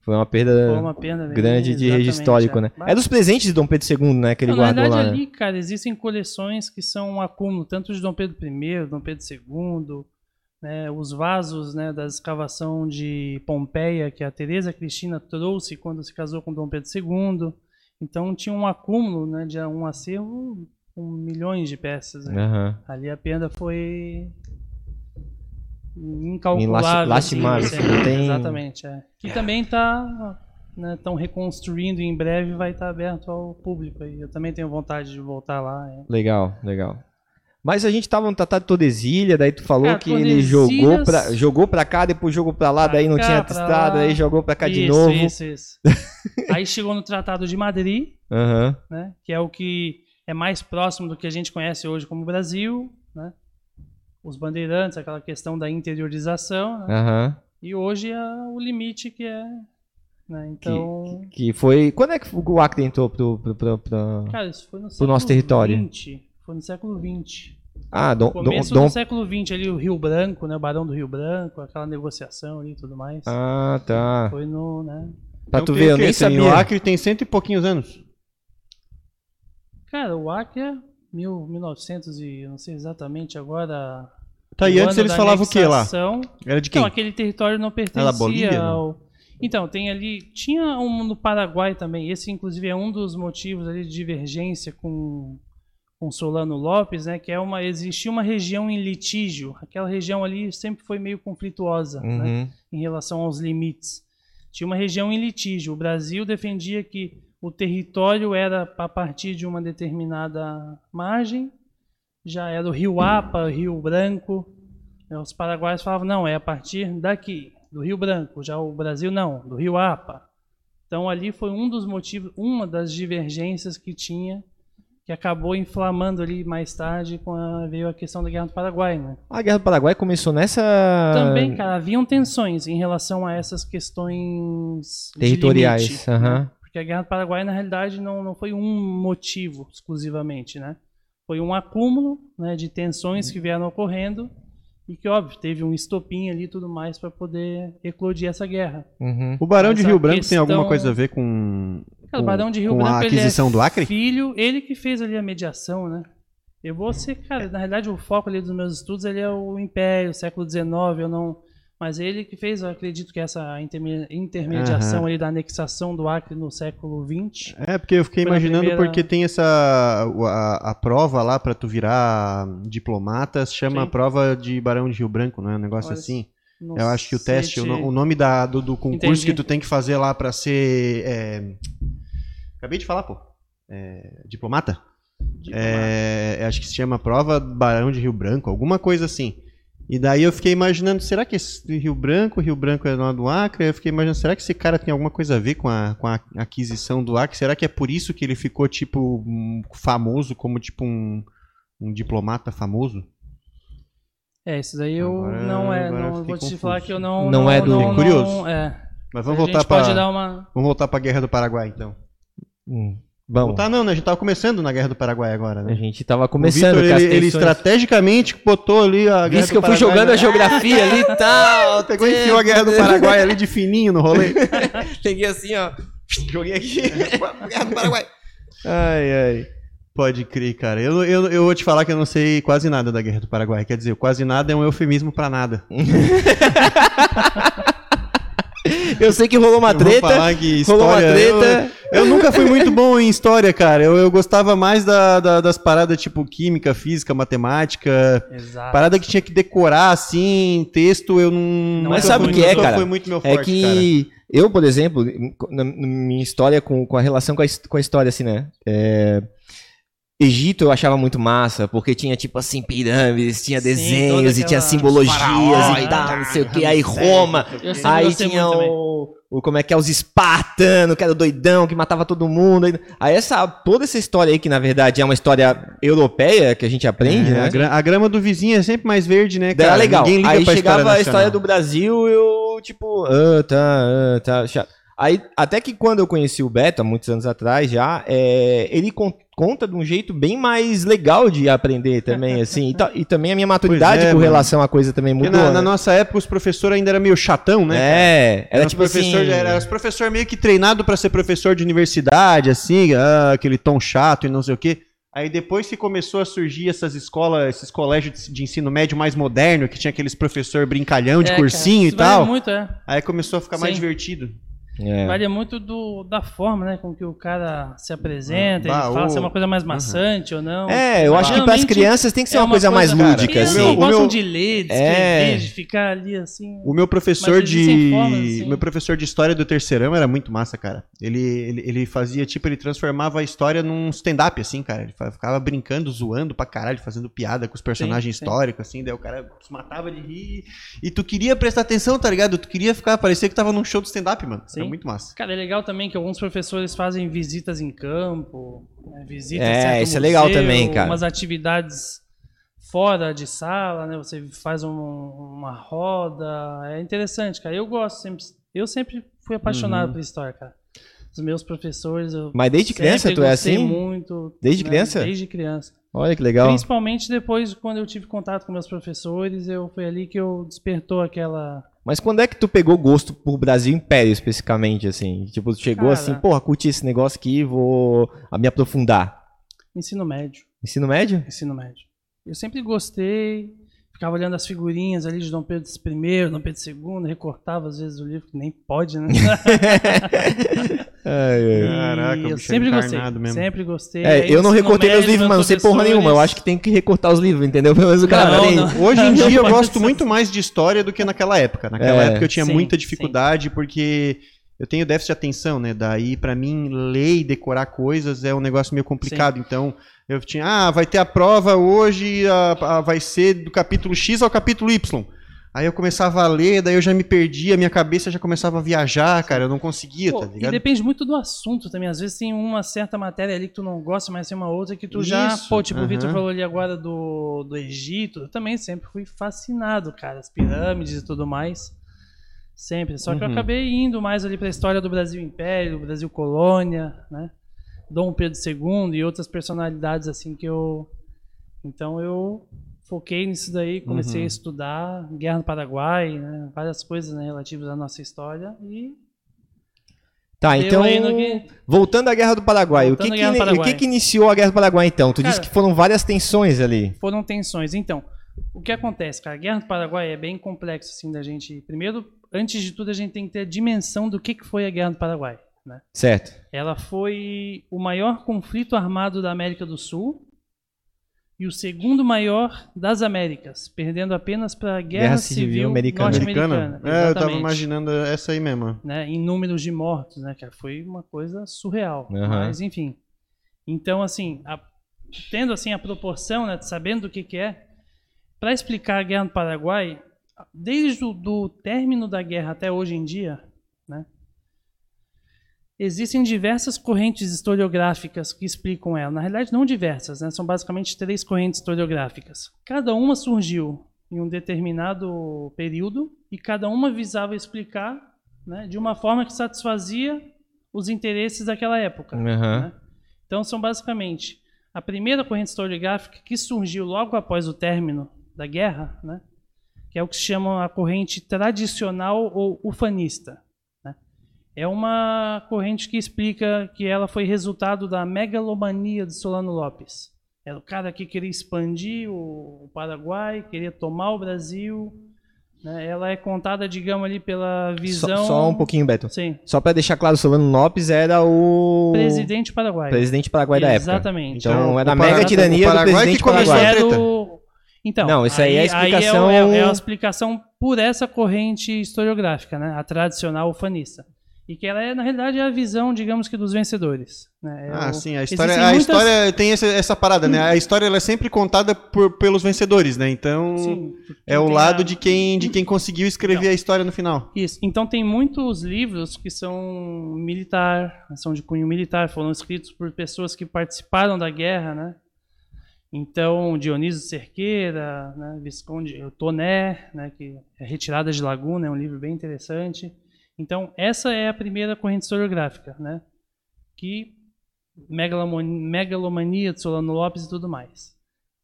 Foi uma perda foi uma pena. bem- grande de registro histórico, é. né? É dos presentes de Dom Pedro II, né? Que ele Não, na guardou verdade, lá. né? ali, cara, existem coleções que são um acúmulo, tanto de Dom Pedro I, Dom Pedro II, né, os vasos né, da escavação de Pompeia, que a Teresa Cristina trouxe quando se casou com Dom Pedro II. Então tinha um acúmulo né, de um acervo com milhões de peças. né? Aham. Ali a perda foi incalculável. lastimável, assim, assim, tem- Exatamente. É. Que também está estão reconstruindo e em breve vai estar aberto ao público. Eu também tenho vontade de voltar lá. é. Legal, legal. Mas a gente tava no Tratado de Tordesilha, daí tu falou Cara, que ele jogou pra, jogou pra cá, depois jogou pra lá, Pra daí não cá, tinha lá. aí jogou pra cá de isso, novo. Isso, isso. aí chegou no Tratado de Madrid, Aham. né, que é o que é mais próximo do que a gente conhece hoje como Brasil, né? Os bandeirantes, aquela questão da interiorização, né? Aham. E hoje é o limite que é. Né? Então. Que foi. Quando é que o Acre entrou pro. pro, pro, pro- Cara, isso foi no século nosso território. 20. Foi no século XX. Ah, Dom. Dom, Começo Dom- do século XX, ali o Rio Branco, né? O Barão do Rio Branco, aquela negociação ali e tudo mais. Ah, tá. Foi no. Né? Pra Então tu ver, eu nem sabia. O Acre tem cento e pouquinhos anos. Cara, o Acre é mil, 1900 e não sei exatamente agora. Tá, e antes eles falavam o que lá? Era de quem? Não, aquele território não pertencia Bolívia, não? ao. Então, tem ali. Tinha um no Paraguai também. Esse, inclusive, é um dos motivos ali de divergência com, com Solano Lopes, né? Que é uma. Existia uma região em litígio. Aquela região ali sempre foi meio conflituosa, né? Uhum. Em relação aos limites. Tinha uma região em litígio. O Brasil defendia que o território era a partir de uma determinada margem. Já era o Rio Apa, Rio Branco. Os paraguaios falavam, não, é a partir daqui, do Rio Branco. Já o Brasil, não, do Rio Apa. Então ali foi um dos motivos, uma das divergências que tinha, que acabou inflamando ali mais tarde com a, veio a questão da Guerra do Paraguai, né? A Guerra do Paraguai começou nessa. Também, cara, haviam tensões em relação a essas questões Territoriais, aham. Porque a Guerra do Paraguai, na realidade, não, não foi um motivo exclusivamente, né? Foi um acúmulo né, de tensões que vieram ocorrendo e que, óbvio, teve um estopim ali e tudo mais para poder eclodir essa guerra. Uhum. O Barão de Rio Branco tem alguma questão- coisa a ver com, Cara, o Barão de Rio com Branco, a ele é aquisição do Acre? filho, ele que fez ali a mediação, né? Eu vou ser, cara, na realidade o foco ali dos meus estudos ele é o Império, século XIX, eu não... Mas ele que fez, eu acredito que essa interme- intermediação Aham. ali da anexação do Acre no século XX. É, porque eu fiquei imaginando primeira- porque tem essa a, a prova lá pra tu virar diplomata, se chama Sim. prova de Barão de Rio Branco, não é um negócio Olha, assim? Eu acho que o teste, o, te- no- o nome da, do, do concurso Entendi. que tu tem que fazer lá pra ser é, Acabei de falar, pô. É, diplomata? É, acho que se chama prova Barão de Rio Branco, alguma coisa assim. E daí eu fiquei imaginando, será que esse Rio Branco, Rio Branco é lá do Acre? Eu fiquei imaginando, será que esse cara tem alguma coisa a ver com a, com a aquisição do Acre? Será que é por isso que ele ficou, tipo, famoso, como, tipo, um, um diplomata famoso? É, isso daí eu Agora- não é, não vou te confuso. falar que eu não Não é do- não, Curioso. é. Mas a vamos voltar para uma vamos voltar para a Guerra do Paraguai, então. Hum, Vamos. Voltar não, né? A gente tava começando na Guerra do Paraguai agora, A né? gente tava começando as ele, ele estrategicamente botou ali a Guerra Isso que eu fui Paraguai, jogando né? a geografia ali e tal. Pegou e enfiou a Guerra do Paraguai ali de fininho no rolê. Peguei assim, ó. Joguei aqui. Guerra do Paraguai. Ai, ai. Pode crer, cara. Eu, eu, eu vou te falar que eu não sei quase nada da Guerra do Paraguai. Quer dizer, quase nada é um eufemismo pra nada. Eu sei que rolou uma treta. Rolou uma história- treta. Eu, eu nunca fui muito bom em história, cara. Eu, eu gostava mais da- da- das paradas tipo química, física, matemática. Exato. Parada que tinha que decorar, assim, texto, eu não. Mas sabe o que é, cara? Foi muito meu É forte, cara. que eu, por exemplo, na minha história com, com a relação com a, com a história, assim, né? É, Egito eu achava muito massa, porque tinha, tipo assim, pirâmides, tinha Sim, desenhos e tinha simbologias faraós, e tal, tá, não sei o que. Aí Roma, Eu aí tinha o, o. Como é que é? Os espartanos, que era o doidão, que matava todo mundo. Aí, essa, toda essa história aí, que na verdade é uma história europeia, que a gente aprende, É, né? a, gra- a grama do vizinho é sempre mais verde, né, cara? Era legal. Ninguém liga Aí pra chegava a nacional. história do Brasil eu, tipo, ah, tá, ah, tá. chato. Aí, até que quando eu conheci o Beto, há muitos anos atrás já, é, ele conta de um jeito bem mais legal de aprender também, assim. E, ta- e também a minha maturidade é, com mano. relação à coisa também mudou. na, na né? nossa época os professores ainda eram meio chatão, né? cara? É, era os tipo assim... professor, Era os professor meio que treinado pra ser professor de universidade, assim, ah, aquele tom chato e não sei o quê. Aí depois que começou a surgir essas escolas, esses colégios de, de ensino médio mais moderno, que tinha aqueles professor brincalhão de É, cursinho cara, e tal, muito, é. aí começou a ficar mais Sim. divertido. É. Varia muito do, da forma, né, com que o cara se apresenta, Bah, ele fala se é uma coisa mais maçante ou não. É, eu acho que pras Geralmente crianças tem que ser é uma, coisa, mais coisa- lúdica, Criança o meu- assim. o gostam meu- de ler, de É. escrever, de ficar ali assim. O meu professor de. formas, assim. meu professor de história do terceirão era muito massa, cara. Ele, ele, ele fazia, tipo, ele transformava a história num stand-up, assim, cara. Ele ficava brincando, zoando pra caralho, fazendo piada com os personagens sim. históricos, assim, daí o cara se matava de rir. E tu queria prestar atenção, tá ligado? Tu queria ficar, parecia que tava num show de stand-up, mano. Era Sim. muito massa. Cara, é legal também que alguns professores fazem visitas em campo, né, visitas É, isso é legal museu, também, cara. Umas atividades fora de sala, né? Você faz um- uma roda, é interessante, cara. Eu gosto sempre, eu sempre fui apaixonado Uhum. por história, cara. Os meus professores, eu Mas desde criança tu é assim? muito. Desde né, criança? Desde criança. Olha que legal. Principalmente depois, quando eu tive contato com meus professores, eu foi ali que eu despertou aquela Mas quando é que tu pegou gosto por Brasil Império, especificamente, assim? Tipo, tu chegou Cara. assim, porra, curti esse negócio aqui, vou a me aprofundar. ensino médio. Ensino médio? ensino médio. Eu sempre gostei, ficava olhando as figurinhas ali de Dom Pedro I, Dom Pedro II, recortava às vezes o livro, que nem pode, né? Ai, ai. Caraca, eu sempre gostei, mesmo. sempre gostei. É, eu não recortei meus livros, mas não sei porra nenhuma. Eu acho que tem que recortar os livros, entendeu? Pelo menos o cara Não, não. Hoje em dia eu gosto muito mais de história do que naquela época. Naquela É. época eu tinha Sim, muita sim. dificuldade porque eu tenho déficit de atenção, né? Daí pra mim ler e decorar coisas é um negócio meio complicado. Então eu tinha, ah, vai ter a prova hoje, a- a- vai ser do capítulo X ao capítulo Y. Aí eu começava a ler, daí eu já me perdia, minha cabeça já começava a viajar, cara, eu não conseguia, Pô, tá e ligado? depende muito do assunto também. Às vezes tem uma certa matéria ali que tu não gosta, mas tem uma outra que tu já. Isso, Pô, tipo, o Vitor falou ali agora do, do Egito. Eu também sempre fui fascinado, cara. As pirâmides e tudo mais. Sempre. Só que eu Uhum. acabei indo mais ali pra história do Brasil Império, Brasil Colônia, né? Dom Pedro II e outras personalidades assim que eu. Então eu foquei nisso daí, comecei Uhum. a estudar Guerra do Paraguai, né? várias coisas né, relativas à nossa história e Tá, então. aqui- Voltando à Guerra do Paraguai. O que que, do o Paraguai. que que iniciou a Guerra do Paraguai, então? Tu Cara- disse que foram várias tensões ali. foram tensões. Então, o que acontece, cara? A Guerra do Paraguai é bem complexo, assim, da gente. Primeiro, antes de tudo, a gente tem que ter a dimensão do que, que foi a Guerra do Paraguai. Né? Certo. Ela foi o maior conflito armado da América do Sul e o segundo maior das Américas, perdendo apenas para a Guerra, Guerra Civil Civil, Americana. norte-americana. É, eu tava Exatamente. imaginando essa aí mesmo. né, em números de mortos, né, cara? Foi uma coisa surreal. Aham. Mas, enfim. Então, assim, a- tendo assim a proporção, né, sabendo o que, que é, para explicar a Guerra do Paraguai, desde o do término da guerra até hoje em dia, existem diversas correntes historiográficas que explicam ela. Na realidade, não diversas, né, são basicamente três correntes historiográficas. Cada uma surgiu em um determinado período e cada uma visava explicar né, de uma forma que satisfazia os interesses daquela época. Aham. né? Então são basicamente a primeira corrente historiográfica que surgiu logo após o término da guerra, né, que é o que se chama a corrente tradicional ou ufanista. É uma corrente que explica que ela foi resultado da megalomania de Solano Lopes. Era o cara que queria expandir o Paraguai, queria tomar o Brasil. né? Ela é contada, digamos ali, pela Só, visão. só um pouquinho, Beto. Sim. Só pra deixar claro, Solano Lopes era o Presidente paraguaio. presidente paraguai da época. Exatamente. Então, Então, era a Para- mega tirania do Paraguai que presidente começou a paraguaio. treta. Era o- Então, Não, isso aí é a o- explicação- é, é a explicação por essa corrente historiográfica, né? A tradicional ufanista. E que ela é, na realidade, é a visão, digamos que, dos vencedores. Né? É Ah, o- sim, a história, existem a muitas- história tem essa, essa parada, né? A história ela é sempre contada por- pelos vencedores, né? Então Sim, é o lado a- de quem, de quem conseguiu escrever Então. a história no final. Isso. Então tem muitos livros que são militar, são de cunho militar, foram escritos por pessoas que participaram da guerra, né? Então Dionísio Cerqueira, né? Visconde Toné, né? Que é Retirada de Laguna, é um livro bem interessante. Então essa é a primeira corrente historiográfica, né? Que megalomania, de Solano Lopes e tudo mais.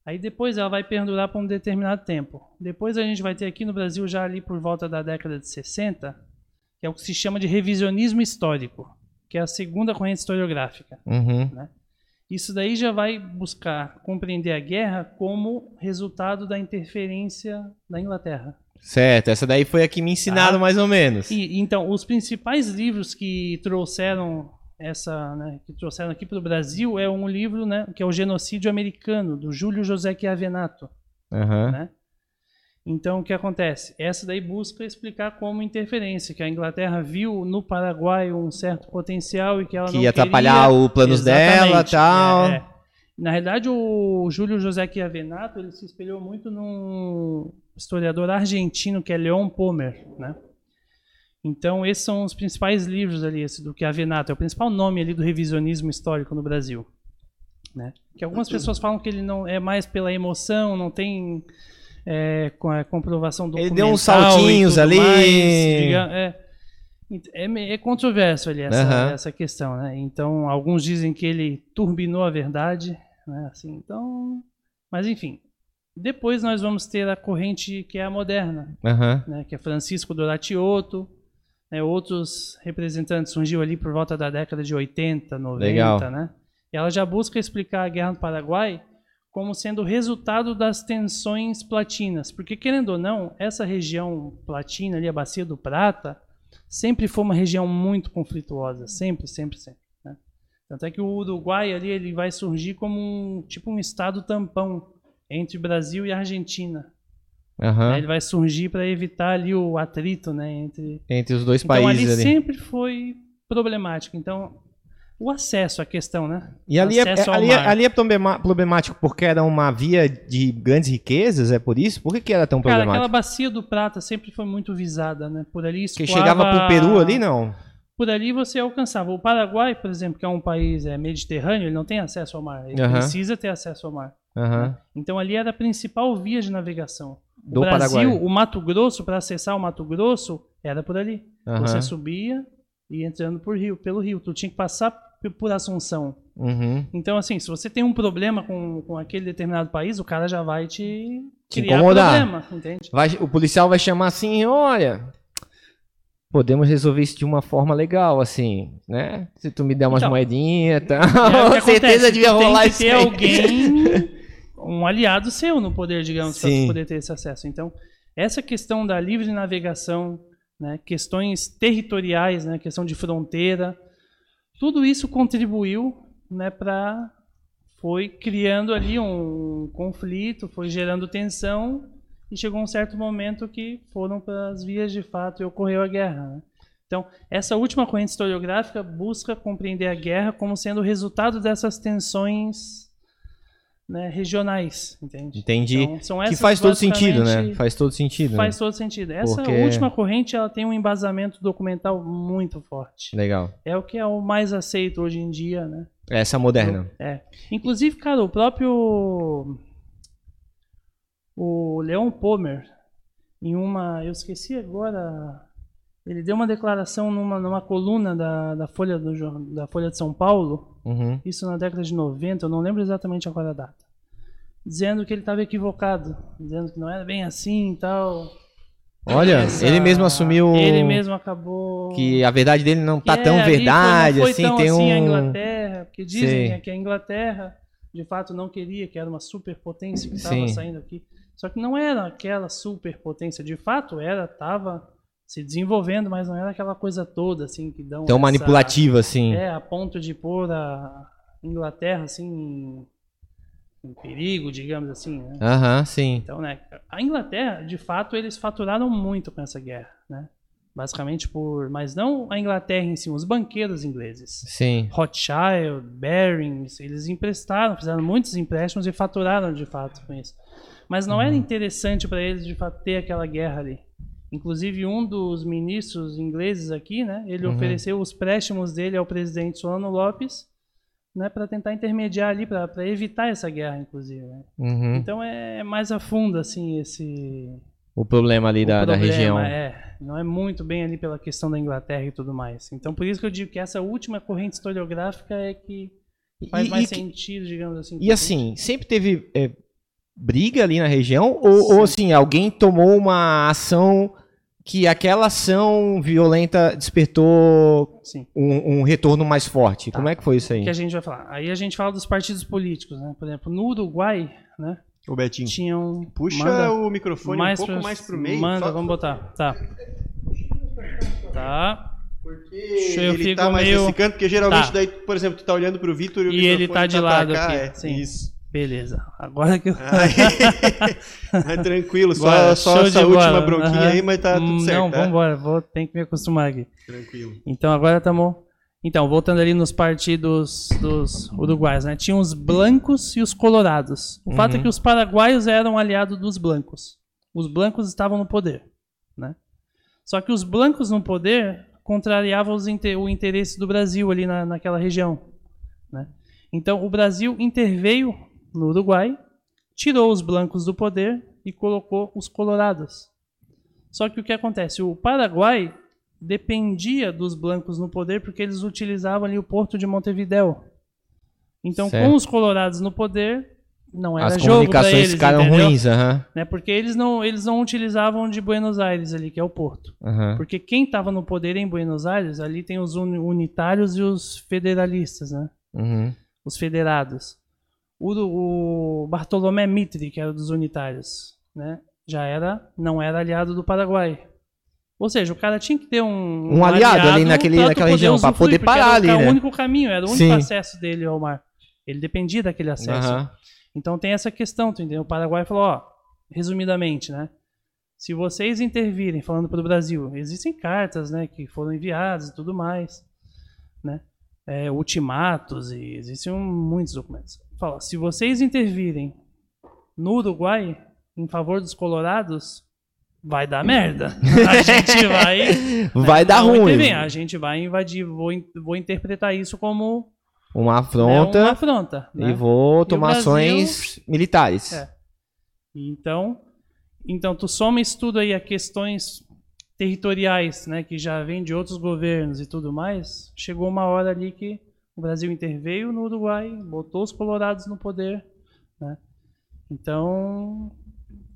Aí depois ela vai perdurar por um determinado tempo. Depois a gente vai ter aqui no Brasil, já ali por volta da década de 60, que é o que se chama de revisionismo histórico, que é a segunda corrente historiográfica. Uhum. Isso daí já vai buscar compreender a guerra como resultado da interferência da Inglaterra. Certo, essa daí foi a que me ensinaram Ah. mais ou menos. E então os principais livros que trouxeram essa, né, que trouxeram aqui para o Brasil é um livro, né, que é o Genocídio Americano do Júlio José Chiavenato. Aham. né? Então, o que acontece? Essa daí busca explicar como interferência, que a Inglaterra viu no Paraguai um certo potencial e que ela Que não ia atrapalhar os planos dela Exatamente, tal. é, é. Na realidade, o Júlio José Chiavenato ele se espelhou muito num historiador argentino que é Leon Pomer, né? Então, esses são os principais livros ali, esse do Chiavenato, é o principal nome ali do revisionismo histórico no Brasil, né? Que algumas pessoas falam que ele não é mais pela emoção, não tem é, com a comprovação Ele documental deu uns saltinhos ali. mais, diga- é, é, é controverso ali essa, Aham. essa questão, né? Então, alguns dizem que ele turbinou a verdade, né? Assim, então, mas enfim. Depois nós vamos ter a corrente que é a moderna, Aham. né? Que é Francisco Doratioto, né? Outros representantes surgiu ali por volta da década de 80, 90, Legal. né? E ela já busca explicar a Guerra do Paraguai como sendo resultado das tensões platinas, porque querendo ou não, essa região platina ali, a bacia do Prata, sempre foi uma região muito conflituosa, sempre, sempre, sempre. né? Tanto é que o Uruguai ali ele vai surgir como um tipo um estado tampão entre Brasil e Argentina. Aham. né? Ele vai surgir para evitar ali o atrito, né, entre Entre os dois então ali países ali. sempre foi problemático. Então o acesso à questão, né? E ali é, é- ali, é- ali é problemático porque era uma via de grandes riquezas, é por isso? Por que, que era tão Cara, problemático? aquela bacia do Prata sempre foi muito visada, né? Por ali Porque escoava- chegava pro Peru ali, não? Por ali você alcançava. O Paraguai, por exemplo, que é um país é, mediterrâneo, ele não tem acesso ao mar. Ele Aham. precisa ter acesso ao mar. Aham. Então ali era a principal via de navegação. O Do Brasil, Paraguai. o Mato Grosso, para acessar o Mato Grosso, era por ali. Aham. Você subia e entrando por rio, pelo rio. Tu tinha que passar por Assunção. Uhum. Então, assim, se você tem um problema com, com aquele determinado país, o cara já vai te, criar incomodar. problema, entende? Vai- o policial vai chamar assim, olha, podemos resolver isso de uma forma legal, assim, né? Se tu me der umas Então, moedinhas e tal. É que certeza devia tu tem rolar que isso ter alguém, um aliado seu no poder, digamos, para poder ter esse acesso. Então, essa questão da livre navegação, né, questões territoriais, né, questão de fronteira, tudo isso contribuiu, né, para foi criando ali um conflito, foi gerando tensão e chegou um certo momento que foram para as vias de fato e ocorreu a guerra. né? Então, essa última corrente historiográfica busca compreender a guerra como sendo o resultado dessas tensões né, regionais, entende? Entendi. Então, que essas faz todo sentido, né? Faz todo sentido. Faz todo sentido. Essa Porque- última corrente ela tem um embasamento documental muito forte. né? Legal. É o que é o mais aceito hoje em dia, né? Essa moderna. É. Inclusive, cara, o próprio o Leon Pomer em uma, eu esqueci agora, ele deu uma declaração numa, numa coluna da, da Folha do da Folha de São Paulo, Uhum. isso na década de 90, eu não lembro exatamente agora a data, dizendo que ele estava equivocado, dizendo que não era bem assim e tal. Olha, Essa- ele mesmo assumiu Ele mesmo acabou que a verdade dele não tá tão é, ali verdade, não assim, tão tem assim a um... Inglaterra, porque dizem né, que a Inglaterra de fato não queria, que era uma superpotência que estava saindo aqui. Só que não era aquela superpotência, de fato era, estava se desenvolvendo, mas não era aquela coisa toda assim que dão Tão essa- manipulativa, assim. É, a ponto de pôr a Inglaterra assim em, perigo, digamos assim, né? Aham, sim. Então, né, a Inglaterra, de fato, eles faturaram muito com essa guerra, né? Basicamente por, mas não a Inglaterra em si, os banqueiros ingleses. Sim. Rothschild, Barings, eles emprestaram, fizeram muitos empréstimos e faturaram de fato com isso. Mas não Uhum. era interessante para eles de fato ter aquela guerra ali. Inclusive um dos ministros ingleses aqui, né, ele Uhum. ofereceu os préstimos dele ao presidente Solano Lopes, né, para tentar intermediar ali para evitar essa guerra, inclusive. né. Uhum. Então é mais a fundo assim esse O problema ali o da, da problema, região. É, não é muito bem ali pela questão da Inglaterra e tudo mais. Então por isso que eu digo que essa última corrente historiográfica é que faz E- mais e que- sentido, digamos assim. E assim, sempre teve é, briga ali na região? Ou, ou assim, alguém tomou uma ação que aquela ação violenta despertou Sim. um, um retorno mais forte? Tá. Como é que foi isso aí? Que a gente vai falar. Aí a gente fala dos partidos políticos, né? Por exemplo, no Uruguai, né? Ô, Betinho, Tinham. puxa manda o microfone um pouco pra- mais pro meio. Manda, só- vamos botar. Tá. Tá. Porque eu ele fico tá mais meio- nesse canto, porque geralmente Tá. daí, por exemplo, tu tá olhando pro Vitor e o E ele microfone tá de lado cá, aqui, É, sim. Isso. Beleza. Agora que eu. Aí, é tranquilo, só, só essa última bronquinha Aham. aí, mas tá tudo Hum, certo. Não, tá? vambora. Vou, tem que me acostumar aqui. Tranquilo. Então agora estamos. Então, voltando ali nos partidos dos uruguaios, né? Tinha os blancos e os colorados. O fato é Uhum. que os paraguaios eram aliados dos blancos. Os blancos estavam no poder, né? Só que os blancos no poder contrariavam os inte- o interesse do Brasil ali na, naquela região, né? Então o Brasil interveio no Uruguai, tirou os blancos do poder e colocou os colorados. Só que o que acontece? O Paraguai dependia dos blancos no poder porque eles utilizavam ali o porto de Montevideo. Então, Certo. com os colorados no poder, não era As jogo para eles, ficaram entendeu? ruins, aham. Né? Porque eles não, eles não utilizavam de Buenos Aires ali, que é o porto. aham. Porque quem estava no poder em Buenos Aires, ali tem os uni- unitários e os federalistas, né? Uhum. os federados. O, o Bartolomé Mitre, que era dos unitários, né? já era, não era aliado do Paraguai. Ou seja, o cara tinha que ter um, Um aliado ali naquele- naquela poder região, usufruir, poder parar era o, ali, né? o único caminho, era o único Sim. acesso dele ao mar. Ele dependia daquele acesso. Aham. Então tem essa questão, tu entendeu? O Paraguai falou, ó, resumidamente, né? Se vocês intervirem falando para o Brasil, existem cartas, né, que foram enviadas e tudo mais, né? é, ultimatos e existem muitos documentos. Fala, se vocês intervirem no Uruguai em favor dos colorados, vai dar merda. A gente vai. Vai dar ruim. intervir, A gente vai invadir. Vou, vou interpretar isso como Uma né, afronta uma afronta. e né? vou tomar Brasil- ações militares. É. Então, então tu soma isso tudo aí a questões territoriais, né, que já vem de outros governos e tudo mais. Chegou uma hora ali que o Brasil interveio no Uruguai, botou os colorados no poder, né? Então,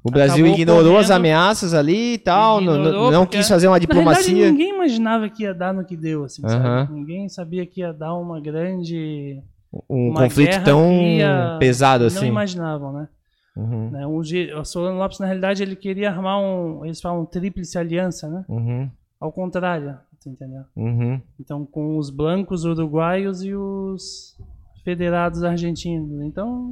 O Brasil ignorou as correndo. ameaças ali e tal, não- não, não quis fazer uma diplomacia. ninguém imaginava que ia dar no que deu, assim, sabe? Ninguém sabia que ia dar uma grande Um uma conflito tão ia- pesado não assim. imaginavam, né? Uhum, né? Um, o Solano Lopes, na realidade, ele queria armar um. Eles falam tríplice aliança, né? uhum, Ao contrário, você entendeu? uhum. Então, com os blancos uruguaios e os federados argentinos. Então,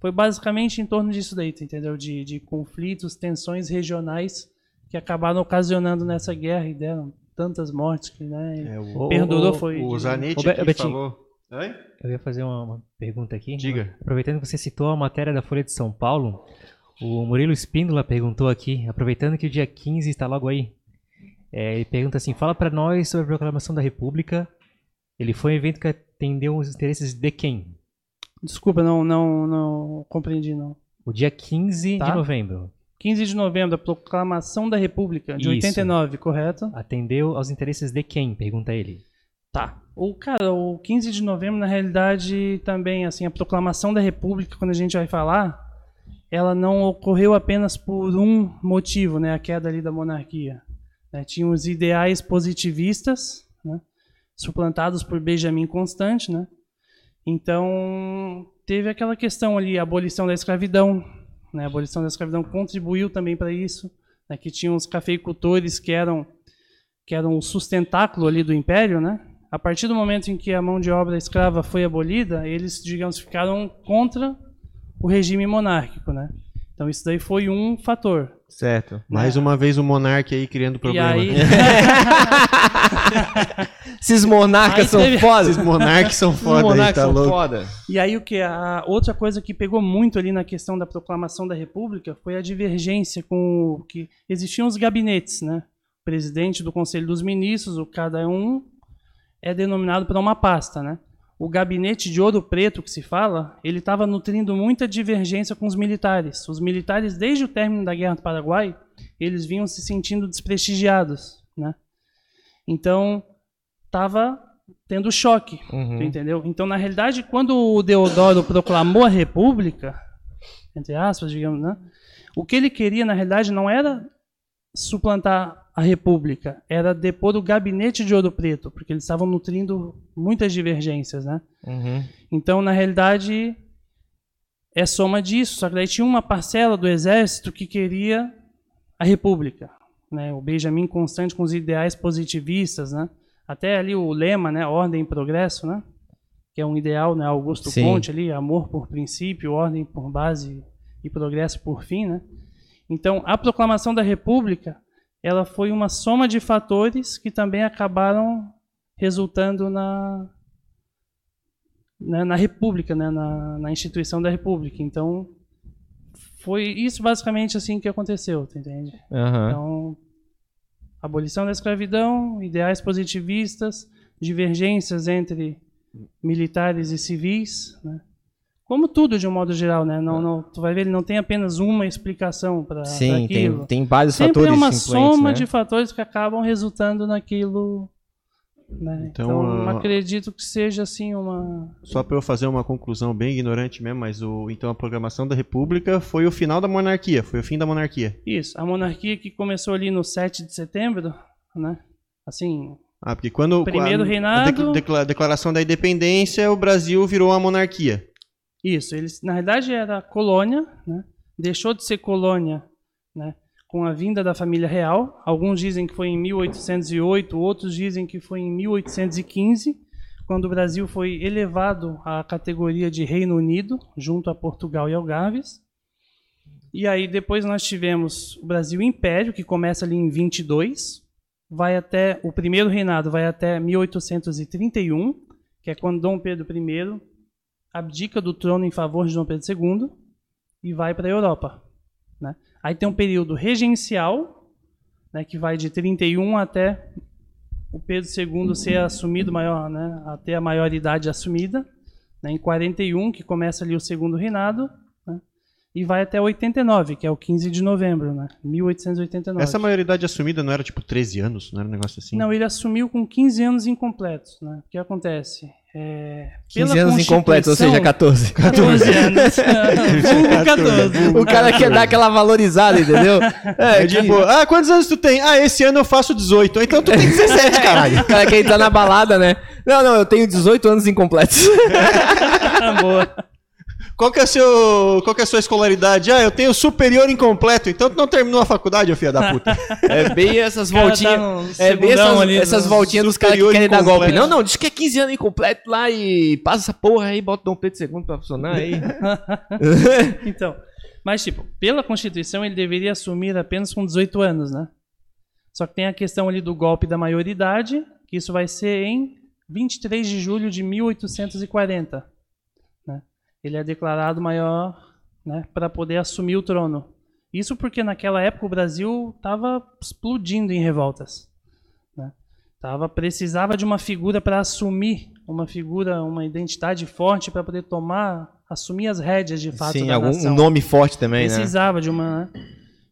foi basicamente em torno disso daí, tu entendeu? De, de conflitos, tensões regionais que acabaram ocasionando nessa guerra e deram tantas mortes que, né? É, o, Perdurou ô, foi. o de- Zanetti Be- aqui falou. Oi? Eu ia fazer uma, uma pergunta aqui. Diga. Aproveitando que você citou a matéria da Folha de São Paulo, o Murilo Espíndola perguntou aqui, aproveitando que o dia 15 está logo aí, é, ele pergunta assim, fala para nós sobre a proclamação da República. Ele foi um evento que atendeu os interesses de quem? Desculpa, não, não, não compreendi, não. O dia 15 Tá. de novembro. 15 de novembro, a proclamação da República, de Isso. 89, correto? Atendeu aos interesses de quem? Pergunta ele. Tá. O cara, o 15 de novembro, na realidade, também, assim, a proclamação da República, quando a gente vai falar, ela não ocorreu apenas por um motivo, né? A queda ali da monarquia. Né? Tinha os ideais positivistas, né? suplantados por Benjamin Constant, né? Então, teve aquela questão ali, a abolição da escravidão, né? A abolição da escravidão contribuiu também para isso, né? Que tinham os cafeicultores que eram que eram o sustentáculo ali do império, né? A partir do momento em que a mão de obra escrava foi abolida, eles, digamos, ficaram contra o regime monárquico, né? Então isso daí foi um fator. Certo. Mais uma vez o monarca aí criando problema. E aí, Esses monarcas Aí são teve- foda. Esses monarcas são foda aí, monarcas tá são louco. foda. e aí o que a outra coisa que pegou muito ali na questão da proclamação da República foi a divergência com o que existiam os gabinetes, né? O presidente do Conselho dos Ministros, o cada um é denominado para uma pasta, né? O gabinete de Ouro Preto que se fala, ele estava nutrindo muita divergência com os militares. Os militares, desde o término da Guerra do Paraguai, eles vinham se sentindo desprestigiados, né? Então, estava tendo choque, Uhum. entendeu? Então, na realidade, quando o Deodoro proclamou a República, entre aspas, digamos, né? O que ele queria, na realidade, não era suplantar a República, era depor o gabinete de Ouro Preto, porque eles estavam nutrindo muitas divergências, né? Uhum. Então, na realidade, é soma disso. Só que daí tinha uma parcela do exército que queria a república. Né? O Benjamin Constant com os ideais positivistas, né? Até ali o lema, né? Ordem e progresso, né? Que é um ideal, né? Augusto Sim. Conte ali, amor por princípio, ordem por base e progresso por fim, né? Então, a proclamação da república, ela foi uma soma de fatores que também acabaram resultando na né, na República, né, na, na instituição da República. Então, foi isso basicamente assim que aconteceu, entende? Aham. Então, abolição da escravidão, ideais positivistas, divergências entre militares e civis, né? Como tudo de um modo geral, né? Não, não, tu vai ver, ele não tem apenas uma explicação para Sim, tem, tem vários Sempre é fatores uma influentes, soma né? de fatores que acabam resultando naquilo. né? Então, Então, ah, acredito que seja assim uma Só para eu fazer uma conclusão bem ignorante mesmo, mas o, então a programação da República foi o final da monarquia, foi o fim da monarquia. Isso, a monarquia que começou ali no 7 de setembro, né? Assim, Ah, porque quando Primeiro a, reinado- a decla- decla- declaração da independência, o Brasil virou uma monarquia. Isso, eles na realidade era colônia, né? Deixou de ser colônia, né? Com a vinda da família real. Alguns dizem que foi em 1808, outros dizem que foi em 1815, quando o Brasil foi elevado à categoria de Reino Unido, junto a Portugal e Algarves. E aí depois nós tivemos o Brasil Império, que começa ali em 22, vai até o primeiro reinado vai até 1831, que é quando Dom Pedro I abdica do trono em favor de Dom Pedro II e vai para a Europa. Né? Aí tem um período regencial, né, que vai de 31 até o Pedro II ser assumido maior, né, até a maioridade assumida, né, em 41 que começa ali o segundo reinado, né, e vai até 89, que é o 15 de novembro, né, 1889. Essa maioridade assumida não era tipo 13 anos? Não era um negócio assim? Não, ele assumiu com 15 anos incompletos. Né? O que acontece? É, 15 pela anos incompletos, ou seja, 14. 14 anos. Vulgo 14. O cara quer dar aquela valorizada, entendeu? É, tipo, ah, quantos anos tu tem? Ah, esse ano eu faço 18. Então tu tem 17, caralho. O cara quer entrar na balada, né? Não, não, eu tenho 18 anos incompletos. Boa. Qual que é, seu, qual que é a sua escolaridade? Ah, eu tenho superior incompleto. Então tu não terminou a faculdade, ô filha da puta. É bem essas voltinhas. tá É bem essas, ali, essas voltinhas dos caras que querem dar incompleto. golpe. Não, não, diz que é 15 anos incompleto lá e passa essa porra aí, bota o Dom Pedro II pra funcionar aí. Então, mas tipo, pela Constituição ele deveria assumir apenas com 18 anos, né? Só que tem a questão ali do golpe da maioridade, que isso vai ser em 23 de julho de 1840. Né? Ele é declarado maior né, para poder assumir o trono. Isso porque naquela época o Brasil estava explodindo em revoltas. Né? Tava, precisava de uma figura para assumir, uma figura, uma identidade forte para poder tomar, assumir as rédeas de fato Sim, da algum nação. um nome forte também, né? Precisava de uma. né?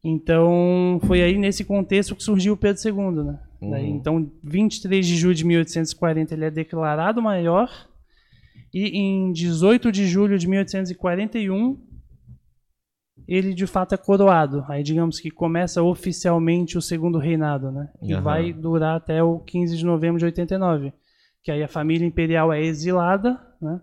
Então, foi aí nesse contexto que surgiu o Pedro II. Né? Daí, Uhum. então, 23 de julho de 1840, ele é declarado maior. E em 18 de julho de 1841, ele de fato é coroado. Aí, digamos que começa oficialmente o segundo reinado, né? E Aham. vai durar até o 15 de novembro de 89. Que aí a família imperial é exilada, né?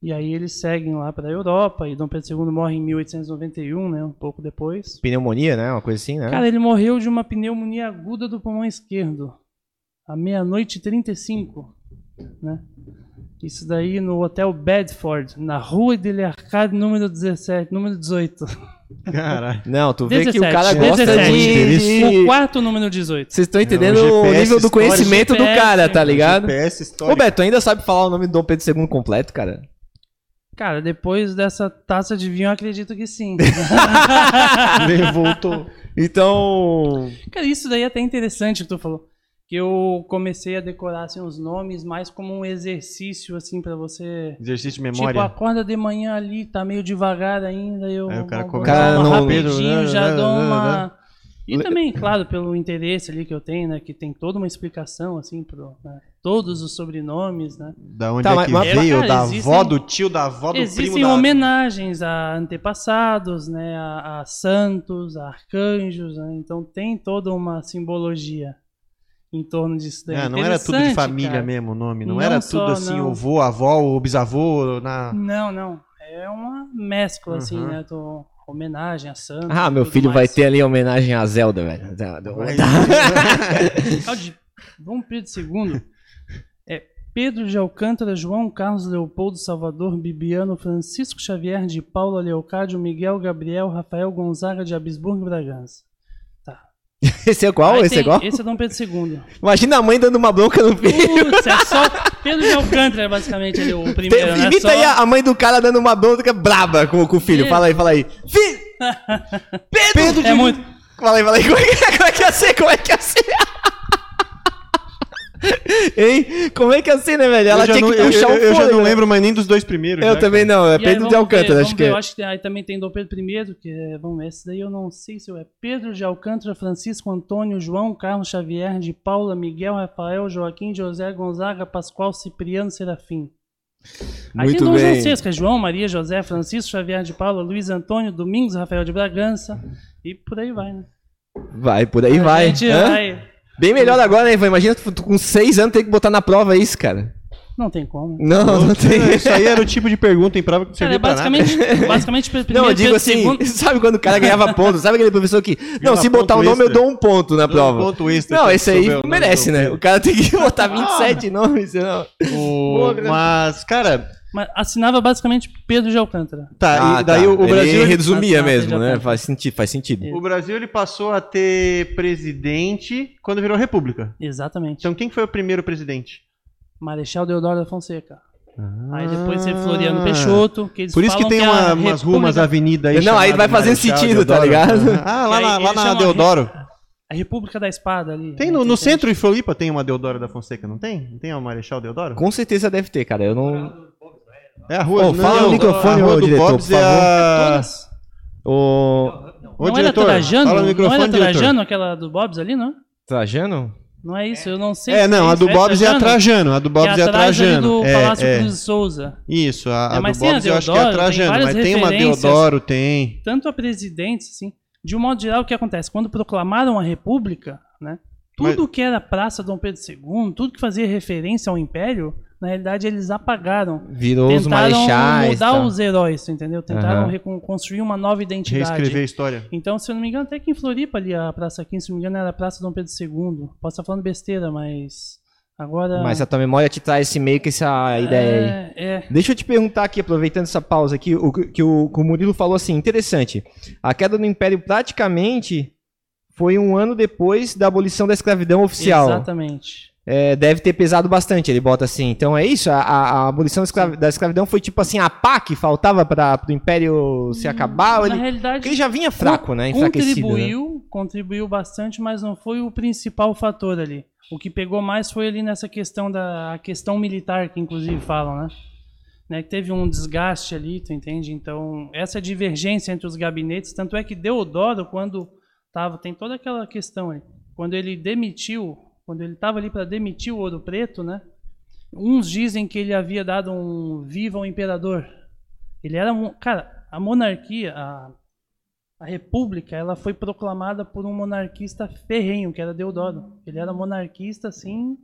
E aí eles seguem lá para a Europa e Dom Pedro II morre em 1891, né, um pouco depois. Pneumonia, né? Uma coisa assim, né? Cara, ele morreu de uma pneumonia aguda do pulmão esquerdo, à meia-noite e 35, né? Isso daí no Hotel Bedford, na Rua de Arcade, número 17, número 18. Caralho. Não, tu vê que o 17, cara gosta 17. de... O quarto número 18. Vocês estão entendendo É, o o nível do conhecimento do cara, tá ligado? GPS Ô. Beto, ainda sabe falar o nome do Dom Pedro II completo, cara? Cara, depois dessa taça de vinho, eu acredito que sim. Voltou. Então... Cara, isso daí é até interessante que tu falou. Que eu comecei a decorar assim, os nomes mais como um exercício, assim, para você. Exercício de Tipo, memória. acorda de manhã ali, tá meio devagar ainda. Eu Aí o cara vou começa rapidinho, Pedro, já né, dou né, uma. E também, claro, pelo interesse ali que eu tenho, né? Que tem toda uma explicação, assim, pro, né, todos os sobrenomes, né? Da onde Tá, é que mas- veio, Cara, da existem- avó, do tio, da avó, do Existem primo da... homenagens a antepassados, né, a, a santos, a arcanjos, né, então tem toda uma simbologia em torno disso daí. É, não era tudo de família cara. mesmo o nome. Não, Não era só, tudo assim, não. o vô, a avó, o bisavô, na... Não, não. É uma mescla, assim, Uhum. né? Do, homenagem a santos. Ah, meu filho vai mais. ter ali homenagem a Zelda, velho. Dom Pedro II é Pedro de Alcântara, João Carlos Leopoldo Salvador, Bibiano, Francisco Xavier de Paula Leocádio, Miguel Gabriel, Rafael Gonzaga de Habsburgo e Bragança. Esse é qual? Aí Esse é tem- qual? Esse é Dom Pedro II. Imagina a mãe dando uma bronca no filho. Putz, é só Pedro de Alcântara, é basicamente ali o primeiro, né? Imita Só- aí a a mãe do cara dando uma bronca braba com, com o filho. Fala aí, fala aí. Filho! Pedro! É muito. Fala aí, fala aí. Como é que, como é que ia ser? Como é que ia ser? hein? Como é que ia ser, né, velho? Ela eu já tinha não, que eu- puxar eu, o eu já fôlego, não né? lembro mais nem dos dois primeiros. Eu já, também não, é E aí, Pedro de Alcântara, ver, acho que ver, é. Eu acho que aí também tem Dom Pedro I, que é, vamos ver, esse daí eu não sei se é Pedro de Alcântara, Francisco Antônio, João Carlos Xavier, de Paula, Miguel, Rafael, Joaquim, José, Gonzaga, Pascoal, Cipriano, Serafim. Aí Muito tem Dom bem. Que é João, Maria, José, Francisco Xavier de Paula, Luiz Antônio, Domingos, Rafael de Bragança, e por aí vai, né? Vai, por aí A vai. gente Hã? vai. Bem melhor agora, né? Ivan? Imagina tu, tu com seis anos ter que botar na prova isso, cara. Não tem como. Não, não tem. Isso aí era o tipo de pergunta em prova que não Cara, servia é pra nada. basicamente, basicamente Não, eu digo assim, segundo- sabe quando o cara ganhava ponto? Sabe aquele professor que. Não, se botar o ponto nome eu extra. dou um ponto na Dou um prova. ponto extra, Não, esse aí merece, né? O cara tem que botar 27 nomes, senão. O- Mas, cara, Mas assinava basicamente Pedro de Alcântara. tá, e daí o, o Ah, Ele Brasil... ele- resumia Ah, tá, mesmo, né? tá. Faz sentido, faz sentido. É. O Brasil ele passou a ter presidente quando virou república. Exatamente. Então quem foi o primeiro presidente? Marechal Deodoro da Fonseca. Aí depois Ah. você Floriano Peixoto, que eles Por isso que tem a uma, umas ruas, umas República- avenidas aí. Não, aí vai fazendo Marechal sentido, tá Deodoro. ligado? Ah, lá, aí na, lá na Deodoro. A República da Espada ali. Tem né, no, que no centro de Floripa tem uma Deodoro da Fonseca, não tem? Não tem uma Marechal Deodoro? Com certeza deve ter, cara. Eu não. É a rua. Ô, fala no microfone, a rua ô, do diretor, Bob's por é favor. a... Todas. O. Ô, não diretor, era Trajano? fala no não microfone, era diretor. Trajano aquela do Bob's ali, não? Trajano? Não é isso, eu não sei. É, se não, a do Bob's é a Trajano. A do Bob's é a ali Trajano. do É, Palácio é. Cruz de Souza. Isso, a, a É, do mas a Bob's eu acho que é a Deodoro, tem Trajano, mas tem uma. Deodoro, tem. Tanto a presidentes, assim. De um modo geral, o que acontece? Quando proclamaram a República, né? Tudo que era Praça Dom Pedro II, tudo que fazia referência ao Império, na realidade eles apagaram. Virou os Tentaram marechais. mudar tá. os heróis, entendeu? Tentaram recon- construir uma nova identidade. Reescrever a história. Então, se eu não me engano, até que em Floripa ali, a Praça 15, se não me engano, era a Praça Dom Pedro II. Posso estar falando besteira, mas agora... Mas a tua memória te traz esse meio que essa ideia aí. é, é, Deixa eu te perguntar aqui, aproveitando essa pausa aqui, o que que o, que o Murilo falou assim, interessante. A queda do Império praticamente foi um ano depois da abolição da escravidão oficial. Exatamente. É, deve ter pesado bastante, ele bota assim. Então é isso, a, a- abolição da, escravi- da escravidão foi tipo assim, a pá que faltava para o Império se acabar. Na Ele, realidade, ele já vinha fraco, né? Enfraquecido. né? contribuiu, contribuiu bastante, mas não foi o principal fator ali. O que pegou mais foi ali nessa questão da questão militar, que inclusive falam, né? né? Que teve um desgaste ali, tu entende? Então, essa divergência entre os gabinetes, tanto é que Deodoro, quando tava, tem toda aquela questão aí, quando ele demitiu, quando ele estava ali para demitir o Ouro Preto, né? Uns dizem que ele havia dado um viva ao imperador. Ele era, um- cara, a monarquia, a, a república, ela foi proclamada por um monarquista ferrenho, que era Deodoro. Ele era monarquista, assim,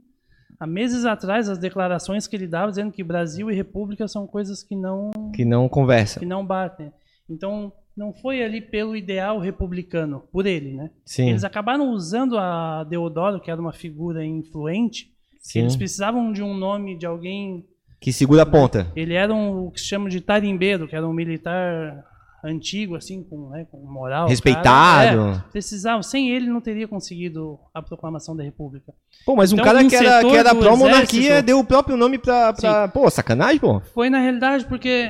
há meses atrás, as declarações que ele dava dizendo que Brasil e república são coisas que não Que não conversa. que não batem. Então, não foi ali pelo ideal republicano, por ele, né? Sim, Eles acabaram usando a Deodoro, que era uma figura influente. sim. Eles precisavam de um nome de alguém. Que segura a ponta. Ele era um, o que se chama de tarimbeiro, que era um militar antigo, assim, com, né, com moral. Respeitado. Cara, é, precisavam. Sem ele, não teria conseguido a proclamação da República. Pô, mas um Então, cara um que era, que era pró-monarquia deu o próprio nome pra. pra... Pô, sacanagem, pô. Foi na realidade porque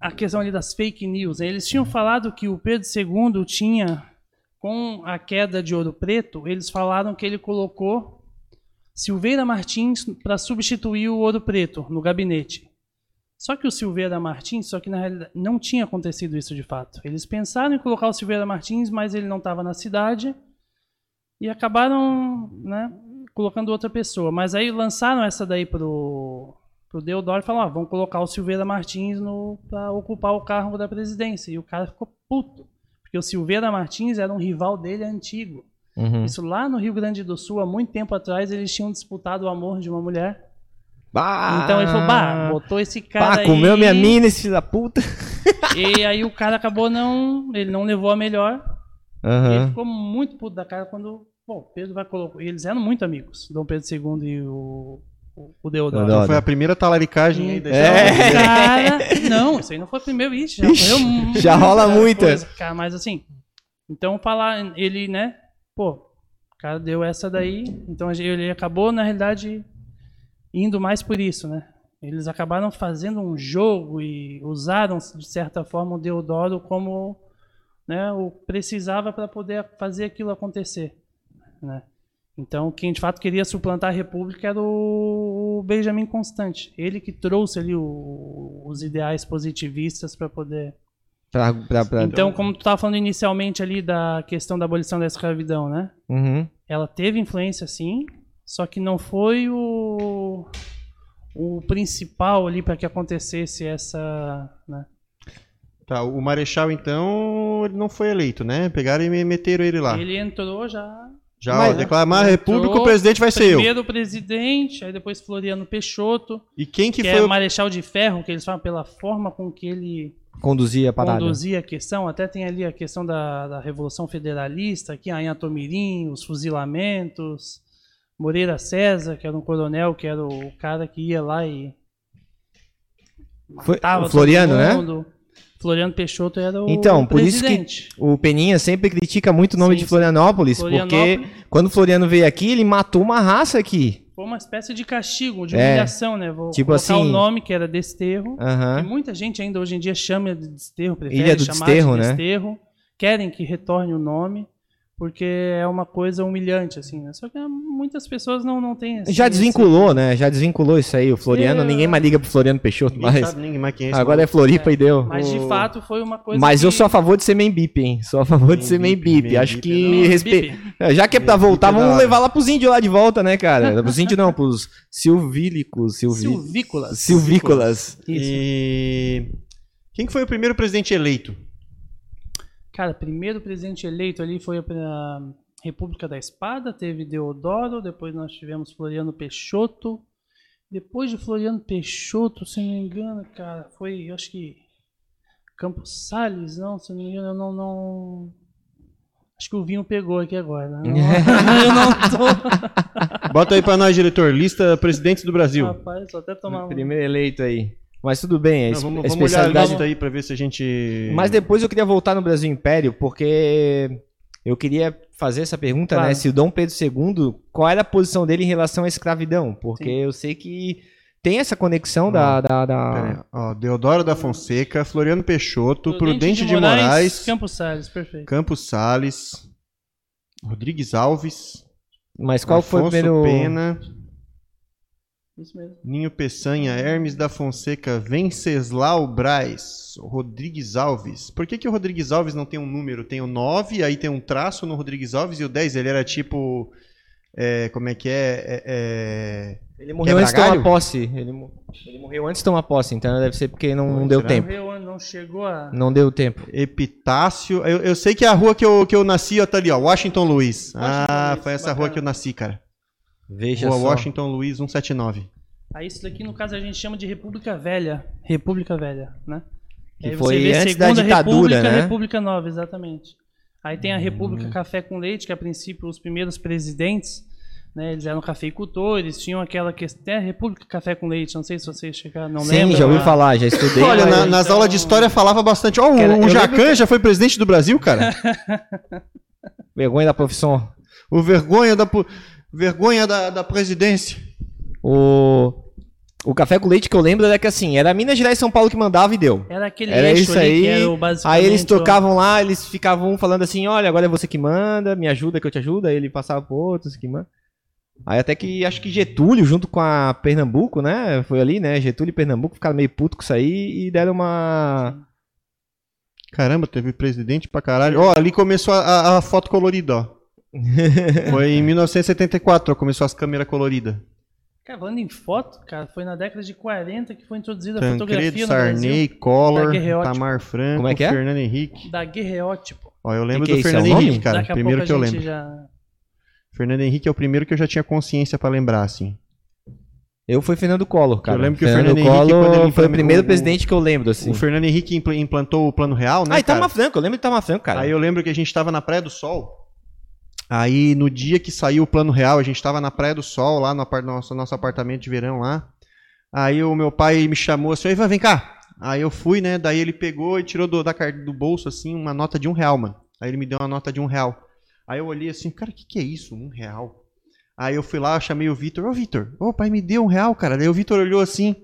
a questão ali das fake news. né? Eles tinham falado que o Pedro II tinha, com a queda de Ouro Preto, eles falaram que ele colocou Silveira Martins para substituir o Ouro Preto no gabinete. Só que o Silveira Martins, só que na realidade não tinha acontecido isso de fato. Eles pensaram em colocar o Silveira Martins, mas ele não estava na cidade e acabaram, né, colocando outra pessoa. Mas aí lançaram essa daí pro pro Deodoro e falaram, ah, vamos colocar o Silveira Martins no para ocupar o cargo da presidência. E o cara ficou puto, porque o Silveira Martins era um rival dele antigo. Uhum. Isso lá no Rio Grande do Sul, há muito tempo atrás, eles tinham disputado o amor de uma mulher. Bah, Então ele falou, bah, botou esse cara Bah, aí. comeu minha mina, esse filho da puta. E aí o cara acabou não, ele não levou a melhor. E ele ficou muito puto da cara quando, bom, Pedro vai colocar, eles eram muito amigos, Dom Pedro II e o o, Deodoro. Deodoro. Foi a primeira talaricagem aí da É. Cara, não, isso aí não foi o primeiro, ixi, já Ixi, já rola muita. coisa, cara, mas assim, então falar, ele, né, pô, o cara deu essa daí, então ele acabou, na realidade, indo mais por isso, né? Eles acabaram fazendo um jogo e usaram, de certa forma, o Deodoro como né, o precisava para poder fazer aquilo acontecer, né? Então, quem de fato queria suplantar a República era o Benjamin Constant. Ele que trouxe ali o- os ideais positivistas para poder. Pra, pra, pra... Então, como tu estava falando inicialmente ali da questão da abolição da escravidão, né? Uhum. Ela teve influência sim, só que não foi o, o principal ali para que acontecesse essa. Né? Tá, o Marechal, então, ele não foi eleito, né? Pegaram e me- meteram ele lá. Ele entrou já. Já, Mas- ó, declamar a República, o presidente vai ser eu. Primeiro o presidente, aí depois Floriano Peixoto, E quem que, que, foi é o... Marechal de Ferro, que eles falam pela forma com que ele Conduzia a parada. conduzia a questão. Até tem ali a questão da, da Revolução Federalista, aqui em Atomirim, os fuzilamentos. Moreira César, que era um coronel, que era o cara que ia lá e Foi matava o Floriano, né? Floriano Peixoto era o Então, por isso que presidente. o Peninha sempre critica muito o nome Sim, de. Florianópolis, Florianópolis. porque quando o Floriano veio aqui, ele matou uma raça aqui. Foi uma espécie de castigo, de É. humilhação, né? Vou Tipo colocar assim- o nome que era Desterro. E Aham. muita gente ainda hoje em dia chama de Desterro, prefere Ilha do chamar Desterro, de né? Desterro. Querem que retorne o nome, porque é uma coisa humilhante, assim, né? Só que muitas pessoas não, não têm esse- Já desvinculou, né? Já desvinculou isso aí. O Floriano, É. ninguém mais liga pro Floriano Peixoto, Ninguém mas sabe ninguém mais quem é esse agora é Floripa e deu. Mas de O- fato foi uma coisa Mas eu que- sou a favor de ser main bip, hein? Sou a favor de Main ser main bip, Acho que é Não, respeito. Bibi, Já que é pra voltar, é vamos levar lá pros índios lá de volta, né, cara? Pros índios não, pros silvílicos. Silvi... Silvícolas. Silvícolas. E quem que foi o primeiro presidente eleito? Cara, primeiro presidente eleito ali foi a República da Espada, teve Deodoro, depois nós tivemos Floriano Peixoto. Depois de Floriano Peixoto, se não me engano, cara, foi, eu acho que Campos Salles, não, se não me engano, eu não, não... Acho que o vinho pegou aqui agora. né? Não- eu não tô... Bota aí pra nós, diretor. Lista presidentes do Brasil. Rapaz, só até tomar um... Primeiro eleito aí. Mas tudo bem, é Não, vamos, vamos olhar a especialidade. lista aí pra ver se a gente. Mas depois eu queria voltar no Brasil Império, porque eu queria fazer essa pergunta, Claro. né? Se o Dom Pedro II, qual era a posição dele em relação à escravidão? Porque Sim. eu sei que tem essa conexão da. da, da- ó, Deodoro da Fonseca, Floriano Peixoto, Prudente Prudente de Moraes, Campos Salles, perfeito. Campos Sales, Rodrigues Alves, Mas qual foi o Afonso primeiro. Pena, Isso mesmo. Ninho Peçanha, Hermes da Fonseca, Venceslau Braz, Rodrigues Alves. Por que, que o Rodrigues Alves não tem um número? Tem o 9, aí tem um traço no Rodrigues Alves e o 10 ele era tipo. é, como é que é? É, é, Ele morreu antes de tomar posse. Ele, ele morreu antes de tomar posse, então deve ser porque não, não Será? deu tempo. Morreu, não chegou a... Não deu tempo. Epitácio. Eu, eu sei que a rua que eu, que eu nasci ó, tá ali, ó. Washington Luiz. ah, Luiz, foi essa bacana. rua que eu nasci, cara. Veja Rua só. Washington Luiz 179. Aí isso daqui, no caso, a gente chama de República Velha. República Velha, né? Que Aí foi você vê antes da Segunda ditadura, República, né? República Nova, exatamente. Aí tem a Hum. República Café com Leite, que a princípio os primeiros presidentes, né, eles eram cafeicultores, tinham aquela questão, tem a República Café com Leite, não sei se vocês chegaram, não Sim, lembram. já ouvi a- falar, já estudei. Olha, na- nas então- aulas de história falava bastante. Ó, o, Cara, o eu Jacan lembro já foi presidente do Brasil, cara. Vergonha da profissão. o vergonha da, vergonha da, da presidência. O, o café com leite que eu lembro era que assim, era Minas Gerais e São Paulo que mandava e deu. Era aquele Era eixo isso ali aí. que era o basicamente Aí eles tocavam lá, eles ficavam falando assim, olha, agora é você que manda, me ajuda que eu te ajudo. Aí ele passava pro outro, você que manda. Aí até que acho que Getúlio, junto com a Pernambuco, né? Foi ali, né? Getúlio e Pernambuco ficaram meio puto com isso aí e deram uma. Caramba, teve presidente pra caralho. Ó, ali começou a, a- a foto colorida, ó. Foi em 1974, ó, começou as câmeras coloridas. Cara, falando em foto, cara, foi na década de 40 que foi introduzida a Tancredo, fotografia no Sarney, Brasil. Collor. Tamar Franco, Como é que é? Fernando Henrique. Daguerreótipo. Ó, eu lembro Que que do é é Fernando o nome? Henrique, cara. Daqui a Primeiro pouco que eu a gente lembro. já... Fernando Henrique é o primeiro que eu já tinha consciência pra lembrar, assim. Eu fui Fernando Collor, cara. Eu lembro que o Fernando Fernando Henrique, Collor quando ele foi o primeiro o- presidente que eu lembro, assim. O Fernando Henrique impl- implantou o Plano Real, né, Ah, e cara? Tama Franco, eu lembro de Tama Franco, cara. Aí eu lembro que a gente tava na Praia do Sol. Aí no dia que saiu o Plano Real, a gente tava na Praia do Sol, lá no nosso, nosso apartamento de verão lá. Aí o meu pai me chamou assim, "Ivan, vem cá. Aí eu fui, né? Daí ele pegou e tirou do, da, do bolso, assim, uma nota de um real, mano. Aí ele me deu uma nota de um real. Aí eu olhei assim, cara, o que, que é isso? Um real. Aí eu fui lá, chamei o Vitor. Ô, Vitor, ô, pai me deu um real, cara. Daí o Vitor olhou assim.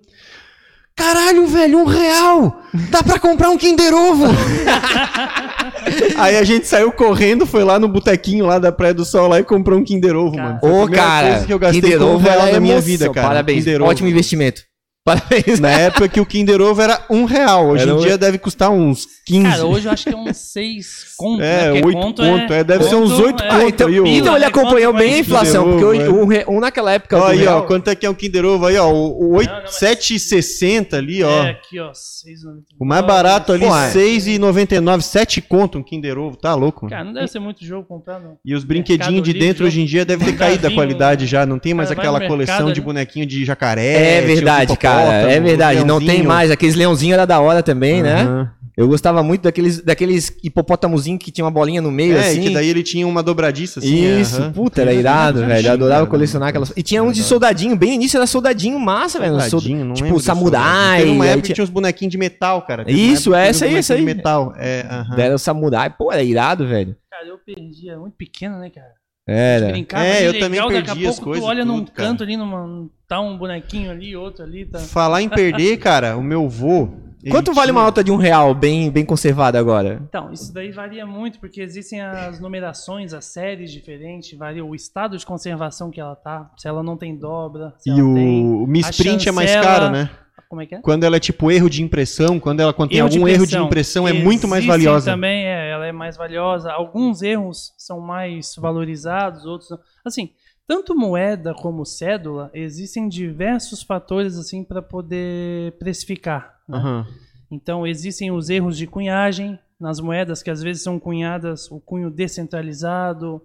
Caralho, velho, um real! Dá pra comprar um Kinder Ovo! Aí a gente saiu correndo, foi lá no botequinho lá da Praia do Sol lá e comprou um Kinder Ovo, Cara. mano. Foi a Ô, primeira cara, coisa que eu gastei Kinder com um Ovo real era na minha emoção. vida, cara. Parabéns, Kinder Ovo. ótimo investimento. Parabéns. Na época que o Kinder Ovo era um real. Hoje Era em um- dia deve custar uns 15. Cara, hoje eu acho que é uns 6 conto, É, né? Porque oito conto, é, deve ser uns oito é, conto então, aí, o- Então ele né? acompanhou bem a inflação, Kinder porque Ovo, o, o, re- o naquela época. Ó, aí, ó, real- quanto é que é um Kinder Ovo aí, ó? O, o oito- Não, não, mas- 7,60 ali, ó. É, aqui, ó, 6,99. O mais barato ali, Pô, é. 6,99, 7 conto um Kinder Ovo, tá louco? Cara, não deve ser muito jogo comprar, não. E os brinquedinhos de Livre, dentro hoje em dia deve ter caído a qualidade já, não tem mais cara aquela coleção de bonequinho de jacaré. É verdade, tinha cara. É verdade. Não tem mais. Aqueles leãozinhos era da hora também, né? Aham. Eu gostava muito daqueles, daqueles hipopótamozinhos que tinha uma bolinha no meio, É, assim. que daí ele tinha uma dobradiça assim. Isso, aham. puta, era irado, velho. Eu adorava Cara, colecionar aquelas. E tinha uns de soldadinho, bem no início era soldadinho massa, velho. Sold- Soldadinho, não Tipo, samurai. Teve uma época que tinha- tinha uns bonequinhos de metal, cara. Teve Isso, é, essa aí, essa bonequinhos aí. de metal. É, aham. Era o samurai. Pô, era irado, velho. Cara, eu perdi, é muito pequeno, né, cara? Era. Brincava É, eu legal, também daqui a perdi as pouco coisas, tu olha num tudo, cara. canto ali, numa, tá um bonequinho ali, outro ali, tá... Falar em perder, cara, o meu vô. Quanto vale uma tinha- nota de um real bem, bem conservada agora? Então, isso daí varia muito, porque existem as numerações, as séries diferentes, varia o estado de conservação que ela tá, se ela não tem dobra, se E ela o, tem... o misprint a é mais chancela- caro, né? Como é que é? Quando ela é tipo erro de impressão, quando ela contém Erro de algum erro de impressão. é muito mais valiosa. também, é, ela é mais valiosa. Alguns erros são mais valorizados, outros não. Assim, tanto moeda como cédula, existem diversos fatores assim para poder precificar. né? Aham. Então, existem os erros de cunhagem nas moedas, que às vezes são cunhadas o cunho descentralizado,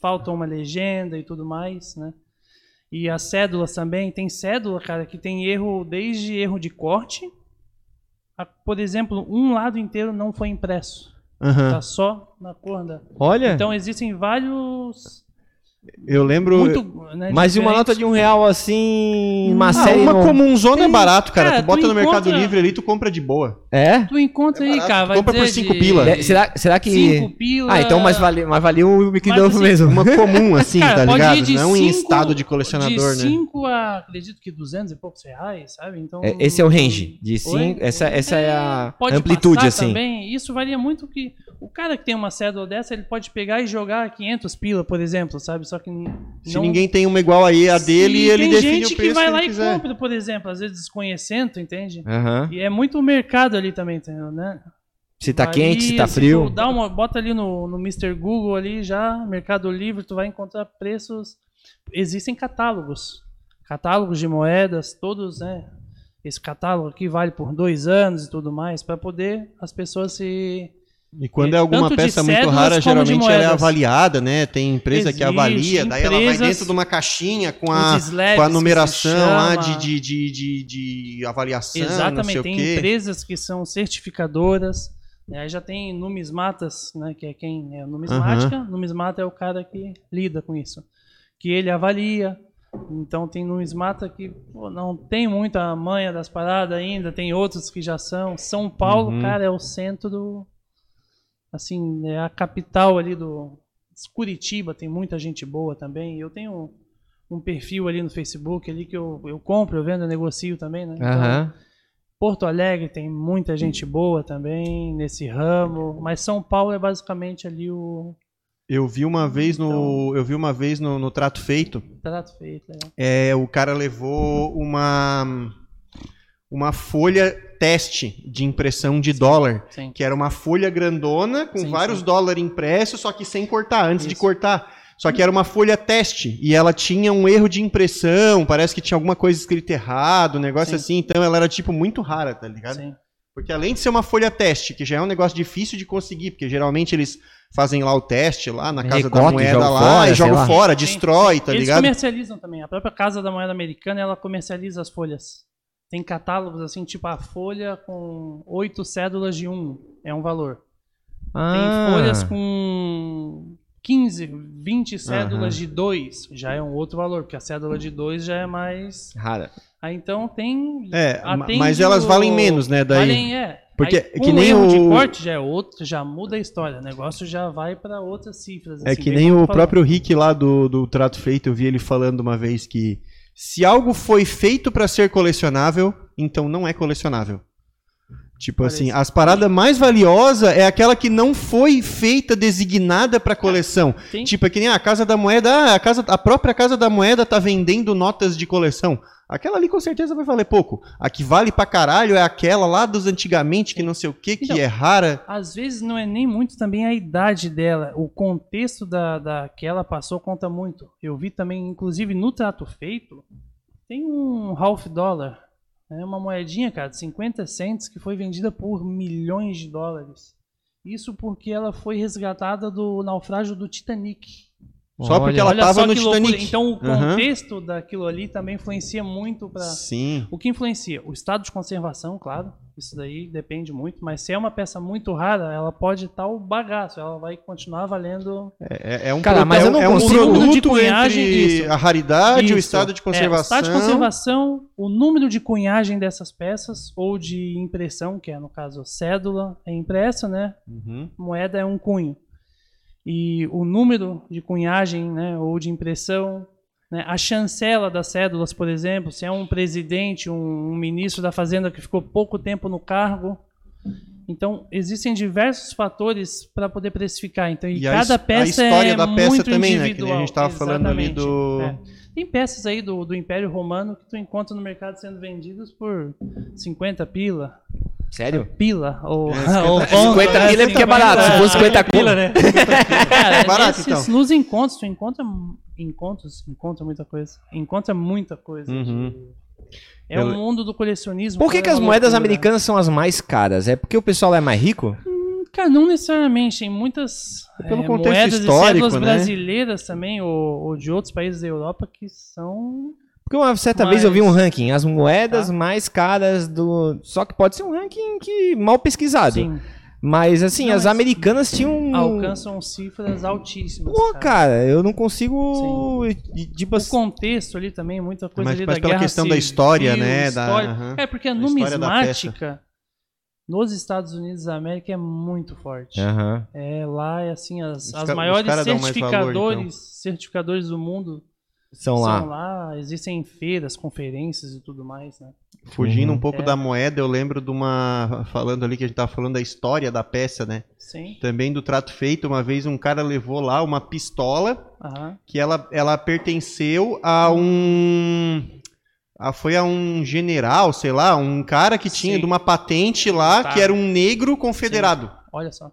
falta uma legenda e tudo mais, né? E as cédulas também, tem cédula, cara, que tem erro desde erro de corte, a, por exemplo, um lado inteiro não foi impresso, Aham. tá só na cor da... Olha, Então existem vários... Eu lembro. Muito, né, mas e uma nota de um real assim, uma Ah, série uma no- comunzona é barato, cara. cara, tu bota tu no Mercado encontra- Livre ali, tu compra de boa. É? Tu encontra É aí, cara, tu vai compra por dizer cinco de pila. É, Será, será que. Cinco pila... Ah, então mais vale, mais vale o Mas, assim, mesmo. Uma comum, assim, Cara, tá pode ligado? ir de Não em cinco- estado de colecionador, de né? 5 a, acredito que 200 e poucos reais, sabe? Então, É, Esse é o range. De Oi? 5. Essa, essa é a pode amplitude, assim. Também. Isso varia muito que o cara que tem uma cédula dessa, ele pode pegar e jogar 500 pila, por exemplo, sabe? Só que n- Se não- ninguém tem uma igual aí a dele, ele tem define gente o preço que vai que lá ele e quiser. compra, por exemplo, às vezes desconhecendo, entende? Aham. E é muito mercado ali também, entendeu, né? Se tá quente, se tá frio. dá uma, bota ali no, no Mr. Google ali já, Mercado Livre, tu vai encontrar preços. Existem catálogos. Catálogos de moedas, todos, né? Esse catálogo aqui vale por dois anos e tudo mais, para poder as pessoas se. E quando é alguma Tanto peça muito rara, geralmente ela é avaliada, né? Tem empresa que Existe, avalia, daí ela vai dentro de uma caixinha com a, com a que numeração lá de, de, de, de, de avaliação, Exatamente, tem empresas que são certificadoras. né, Aí já tem numismatas, né, que é quem é numismática. Numismata é o cara que lida com isso. Que ele avalia. Então tem numismata que pô, não tem muita manha das paradas ainda, tem outros que já são. São Paulo, Uhum. cara, é o centro do. Assim, é a capital ali do. Curitiba tem muita gente boa também. Eu tenho um perfil ali no Facebook ali que eu, eu compro, eu vendo, eu negocio também, né? Então, Aham. Porto Alegre tem muita gente boa também nesse ramo, mas São Paulo é basicamente ali o Eu vi uma vez no, eu vi uma vez no, no trato feito, trato feito. né? é, o cara levou uma uma folha teste de impressão de dólar, Sim. que era uma folha grandona com Sim, vários sim. dólares impressos, só que sem cortar, antes de Isso. cortar. Só que era uma folha teste e ela tinha um erro de impressão, parece que tinha alguma coisa escrita errado, um negócio Sim. assim, então ela era tipo muito rara, tá ligado? Sim. Porque além de ser uma folha teste, que já é um negócio difícil de conseguir, porque geralmente eles fazem lá o teste lá na casa da moeda lá fora, e sei joga lá. fora, Sim, destrói, tá Eles ligado? comercializam também. A própria Casa da Moeda Americana, ela comercializa as folhas. Tem catálogos assim, tipo a folha com oito cédulas de um é um valor. Tem Ah. folhas com 15, 20 cédulas Aham. de dois, já é um outro valor, porque a cédula de dois já é mais Rara. Aí então tem. É, mas elas o- valem menos, né, daí? Valem, é. Porque Aí, que com nem erro de o- corte já é outro, já muda a história. O negócio já vai para outras cifras. É assim, que nem o próprio Rick lá do, do Trato Feito, eu vi ele falando uma vez que se algo foi feito pra ser colecionável, então não é colecionável. Tipo Parece. assim, as paradas mais valiosas é aquela que não foi feita designada pra coleção. Tem- Tipo, é que nem a Casa da Moeda, ah, a, casa, a própria Casa da Moeda tá vendendo notas de coleção. Aquela ali com certeza vai valer pouco. A que vale pra caralho é aquela lá dos antigamente, que não sei o que, que Então, é rara. Às vezes não é nem muito também a idade dela. O contexto da, da que ela passou conta muito. Eu vi também, inclusive no trato feito, tem um half dólar. É uma moedinha, cara, de 50 cents que foi vendida por milhões de dólares. Isso porque ela foi resgatada do naufrágio do Titanic. Só porque ela Olha tava só no que loucura. Titanic. Então o contexto daquilo ali também influencia muito para Sim. o que influencia? O estado de conservação, claro. Isso daí depende muito. Mas se é uma peça muito rara, ela pode estar o bagaço. Ela vai continuar valendo. É, é um, Cara, mas é eu um- não é um produto de cunhagem, entre isso. a raridade, o Isso. estado de É, o conservação. estado de conservação, o número de cunhagem dessas peças, ou de impressão, que é no caso cédula, é impressa, né? Uhum. Moeda é um cunho. E o número de cunhagem né, ou de impressão, né, a chancela das cédulas, por exemplo, se é um presidente, um, um ministro da Fazenda que ficou pouco tempo no cargo. Então, existem diversos fatores para poder precificar. Então, e, E a cada a peça história é da peça muito também, né, que a individual. gente tava falando ali do- É. Tem peças aí do, do Império Romano que tu encontra no mercado sendo vendidas por 50 pila. Sério? Pila. Ou, É, ou 50 ponto, pila é porque é barato. Se fosse 50 pila, né? Cara, É barato, nesses- então. nos encontros, tu encontra encontros, encontra muita coisa. Encontra muita coisa. Uhum. de- É Eu- o mundo do colecionismo. Por que, é que as moedas loucura. americanas são as mais caras? É porque o pessoal lá é mais rico? Cara, não necessariamente. Tem muitas É pelo é, contexto moedas histórico, e né? brasileiras também, ou, ou de outros países da Europa, que são Porque uma certa Mas- vez eu vi um ranking, as moedas Tá. mais caras do. Só que pode ser um ranking que mal pesquisado. sim, Mas assim, Não, as mas- americanas tinham. alcançam cifras altíssimas. Pô, cara, eu não consigo. Tipo O contexto ali também, muita coisa Mas- ali mas da pela guerra questão da civil, história, né, da- história. aham. É, porque a A da numismática nos Estados Unidos da América é muito forte. Aham. É, lá é assim, as, Os as maiores mais certificadores, valor, então. certificadores do mundo São são lá. lá. Existem feiras, conferências e tudo mais, né? Fugindo Uhum. um pouco É. da moeda, eu lembro de uma. Falando ali que a gente tava falando da história da peça, né? Sim. Também do trato feito. Uma vez um cara levou lá uma pistola Aham. que ela, ela pertenceu a um. a- foi a um general, sei lá, um cara que tinha Sim. de uma patente lá, Tá. que era um negro confederado. Olha só.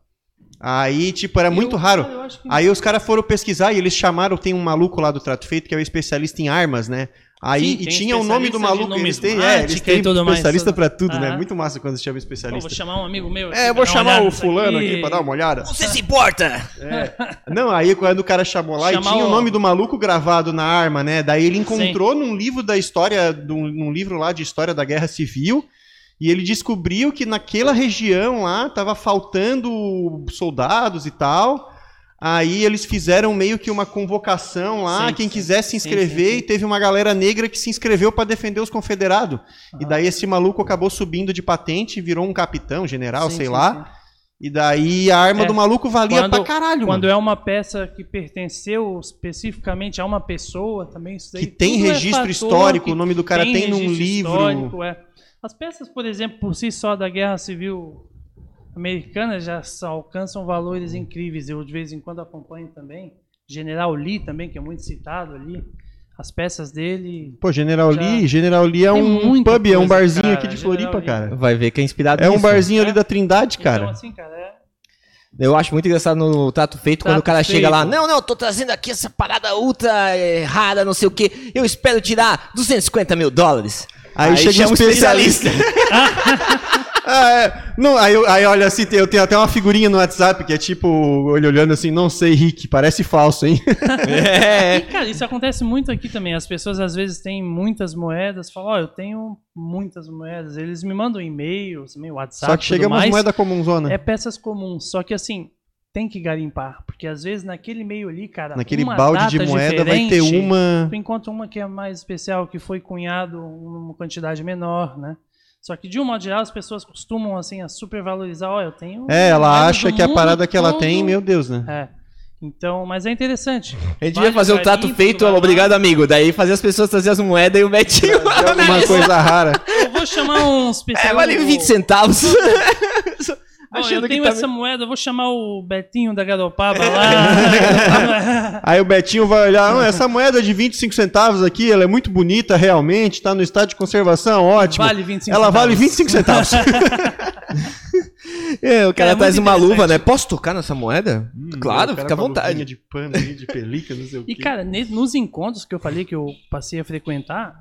Aí, tipo, era muito Eu- raro. eu acho que- Aí os caras foram pesquisar e eles chamaram, tem um maluco lá do Trato Feito que é o especialista em armas, né? Aí Sim, e tinha o nome do maluco, eles têm, é, eles têm tudo mais, especialista tudo. pra tudo, né? Muito massa quando chama Pô, especialista. vou chamar um amigo meu. aqui É, vou chamar o fulano aqui pra dar uma olhada. Você se importa? Não, aí quando o cara chamou lá Chamar e tinha o o- nome do maluco gravado na arma, né? Daí ele encontrou num livro da história, num livro lá de história da Guerra Civil, e ele descobriu que naquela região lá tava faltando soldados e tal. Aí eles fizeram meio que uma convocação lá, Sim, quem sim. quisesse se inscrever, sim, e teve uma galera negra que se inscreveu pra defender os confederados. E Ah. daí esse maluco acabou subindo de patente, virou um capitão, general, sei lá. E daí a arma É. do maluco valia Quando- pra caralho, Quando mano. é uma peça que pertenceu especificamente a uma pessoa, também isso daí Que tem é registro fator histórico, que o nome do cara tem, num registro livro. histórico, é. As peças, por exemplo, por si só da Guerra Civil Americana já só alcançam valores incríveis. Eu de vez em quando acompanho também. General Lee também, que é muito citado ali. As peças dele. Pô, General Já- Lee, General Lee é Tem um pub, é um barzinho cara, aqui de General Floripa, Lee. cara. Vai ver que é inspirado É um nisso. barzinho ali É. da Trindade, cara. Então, assim, cara, é. Eu acho muito engraçado no trato feito quando Trato o cara chega lá. feito. Não, não, tô trazendo aqui essa parada ultra eh, rara, não sei o que. Eu espero tirar 250 mil dólares. Aí, chega um especialista. ah, é. Não, aí, aí olha assim, eu tenho até uma figurinha no WhatsApp que é tipo, ele olhando assim, não sei, Rick, parece falso, hein? é. E, cara, isso acontece muito aqui também. As pessoas às vezes têm muitas moedas, falam, ó, eu tenho muitas moedas. Eles me mandam e-mails, e-mail, WhatsApp, Só que chega mais. moedas comunzona. É peças comuns, só que assim, tem que garimpar, porque às vezes naquele meio ali, cara, Naquele uma balde de moeda vai ter uma. Tu encontra uma que é mais especial, que foi cunhado numa quantidade menor, né? Só que de um modo geral as pessoas costumam assim a supervalorizar, ó, eu tenho É, ela acha que a parada que ela todo. tem, meu Deus, né? É. Então, mas é interessante. A gente Vale ia fazer o trato feito, obrigado, amigo. Daí fazer as pessoas trazer as moedas e o Betinho. Alguma coisa rara. Eu vou chamar um É, especial. vale 20 centavos. Bom, Achando eu que tenho tá- essa moeda, eu vou chamar o Betinho da Garopaba lá. Aí o Betinho vai olhar, "Ah, essa moeda de 25 centavos aqui, ela é muito bonita realmente, tá no estado de conservação, ótimo. Vale 25 ela vale centavos. 25 centavos. É, o cara Cara, é traz uma luva, né? Posso tocar nessa moeda? claro, O cara fica à vontade. de pano de pelica, não sei o E, quê. cara, ne- nos encontros que eu falei que eu passei a frequentar,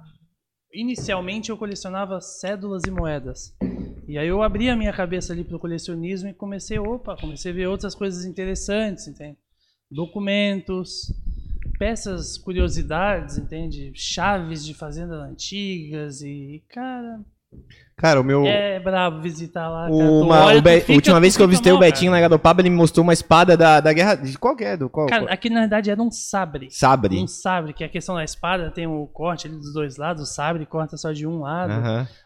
inicialmente eu colecionava cédulas e moedas. E aí eu abri a minha cabeça ali pro colecionismo e comecei, opa, comecei a ver outras coisas interessantes, entende? Documentos, peças, curiosidades, entende? Chaves de fazendas antigas e, cara, Cara, o meu. é brabo visitar lá. cara. Uma, olha, o Be- fica- última vez que eu visitei o mal, Betinho na Garopaba, ele me mostrou uma espada da, da guerra. De qual que é? Do qual? Cara, qual? aqui na verdade era um sabre. Sabre. Um sabre, que é a questão da espada tem o corte ali dos dois lados, o sabre corta só de um lado.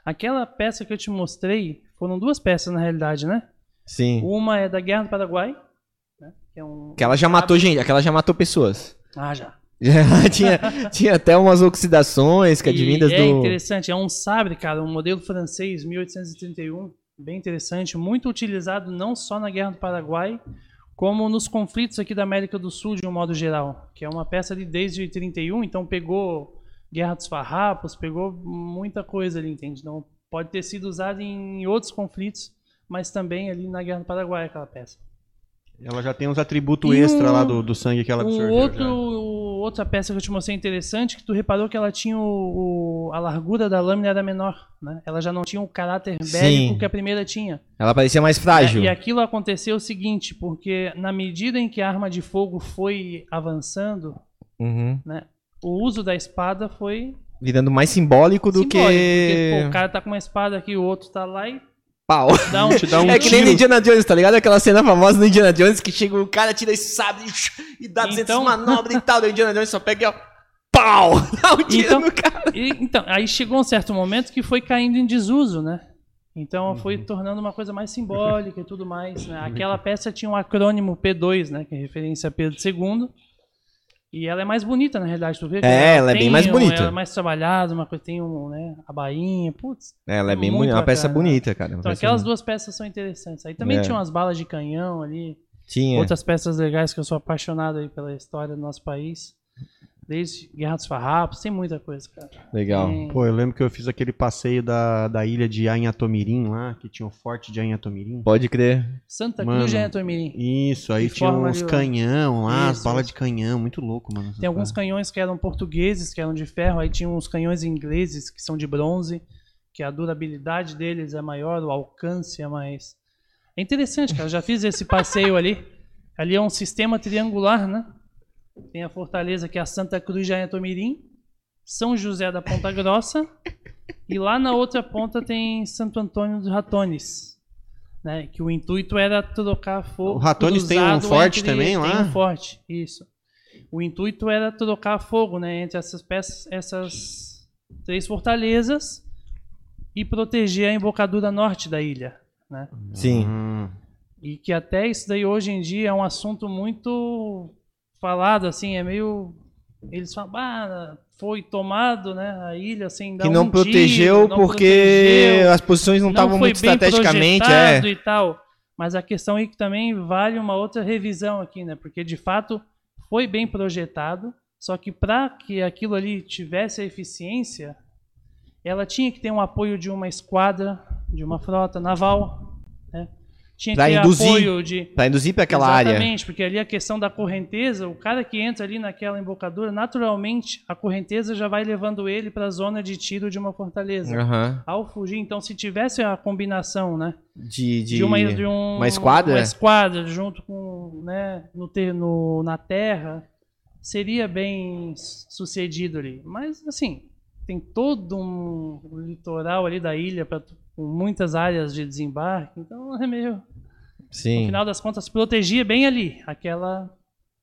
Aquela peça que eu te mostrei, foram duas peças na realidade, né? Sim. Uma é da Guerra do Paraguai, né? Que, é um... Que ela já matou gente, aquela já matou pessoas. Ah, já. Tinha, tinha até umas oxidações que advindas é do. interessante, é um sabre, cara, um modelo francês, 1831, bem interessante, muito utilizado não só na Guerra do Paraguai, como nos conflitos aqui da América do Sul de um modo geral, que é uma peça ali desde 31, então pegou Guerra dos Farrapos, pegou muita coisa ali, entende? Então pode ter sido usado em outros conflitos, mas também ali na Guerra do Paraguai aquela peça. Ela já tem uns atributos E extra um- lá do, do sangue que ela absorveu. outro, já. Outra peça que eu te mostrei interessante, que tu reparou que ela tinha o, o- a largura da lâmina era menor, né? Ela já não tinha o caráter Sim. bélico que a primeira tinha. Ela parecia mais frágil. E aquilo aconteceu o seguinte, porque na medida em que a arma de fogo foi avançando, Uhum. né? O uso da espada foi Virando mais simbólico do simbólico, que. porque pô, o cara tá com uma espada aqui, o outro tá lá e Pau. dá um Te dá um é que nem no Indiana Jones, tá ligado? Aquela cena famosa no Indiana Jones que chega o cara, tira esse sabre e dá 200 Então- manobras e tal. Daí o Indiana Jones só pega e ó. Pau! Dá um tiro Então- no cara. E, então, aí chegou um certo momento que foi caindo em desuso, né? Então foi tornando uma coisa mais simbólica e tudo mais. Né? Aquela peça tinha um acrônimo P2, né? Que é referência a Pedro II. E ela é mais bonita, na realidade, tu vê? É, ela é bem mais um- bonita. Ela é mais trabalhada, uma coisa, tem um, né, a bainha, putz. Ela é bem Muito bonita, uma peça bonita, cara. uma Então aquelas bonita. duas peças são interessantes. Aí também É. tinha umas balas de canhão ali. Tinha. Outras peças legais que eu sou apaixonado aí pela história do nosso país. Desde Guerra dos Farrapos, tem muita coisa, cara. Legal. Tem- Pô, eu lembro que eu fiz aquele passeio da, da ilha de Anhatomirim lá, que tinha o forte de Anhatomirim. Pode crer. Santa Mano, Cruz de Antomirim. Isso, aí Que tinha uns ali canhão lá, as Isso, balas isso. de canhão, muito louco, mano. Tem alguns canhões que eram portugueses, que eram de ferro, aí tinha uns canhões ingleses que são de bronze, que a durabilidade deles é maior, o alcance é mais. É interessante, cara. Eu já fiz esse passeio ali. Ali é um sistema triangular, né? Tem a fortaleza que é a Santa Cruz de Antomirim, São José da Ponta Grossa, e lá na outra ponta tem Santo Antônio dos Ratones. Né, que o intuito era trocar fogo. O Ratones tem um forte entre- também tem lá? um forte, isso. O intuito era trocar fogo, né, entre essas peças, essas três fortalezas e proteger a embocadura norte da ilha, né? Sim. Hum, E que até isso daí hoje em dia é um assunto muito falado, assim, é meio eles falam, ah, foi tomado, né, a ilha sem dar Que não um protegeu tiro, não porque protegeu as posições não estavam muito bem estrategicamente. É. e tal. Mas a questão aí que também vale uma outra revisão aqui, né? Porque de fato foi bem projetado, só que para que aquilo ali tivesse a eficiência, ela tinha que ter um apoio de uma esquadra, de uma frota naval, Tinha que Pra ter induzir apoio de Pra induzir pra aquela área. Exatamente, porque ali a questão da correnteza, o cara que entra ali naquela embocadura, naturalmente a correnteza já vai levando ele para a zona de tiro de uma fortaleza. Aham. Ao fugir, então, se tivesse a combinação, né, De, de, de, uma, de um- uma esquadra? uma esquadra junto com, né, no, ter- no- na terra, seria bem sucedido ali. Mas, assim, tem todo um litoral ali da ilha tu- com muitas áreas de desembarque, então é meio no Sim. final das contas, protegia bem ali. Aquela.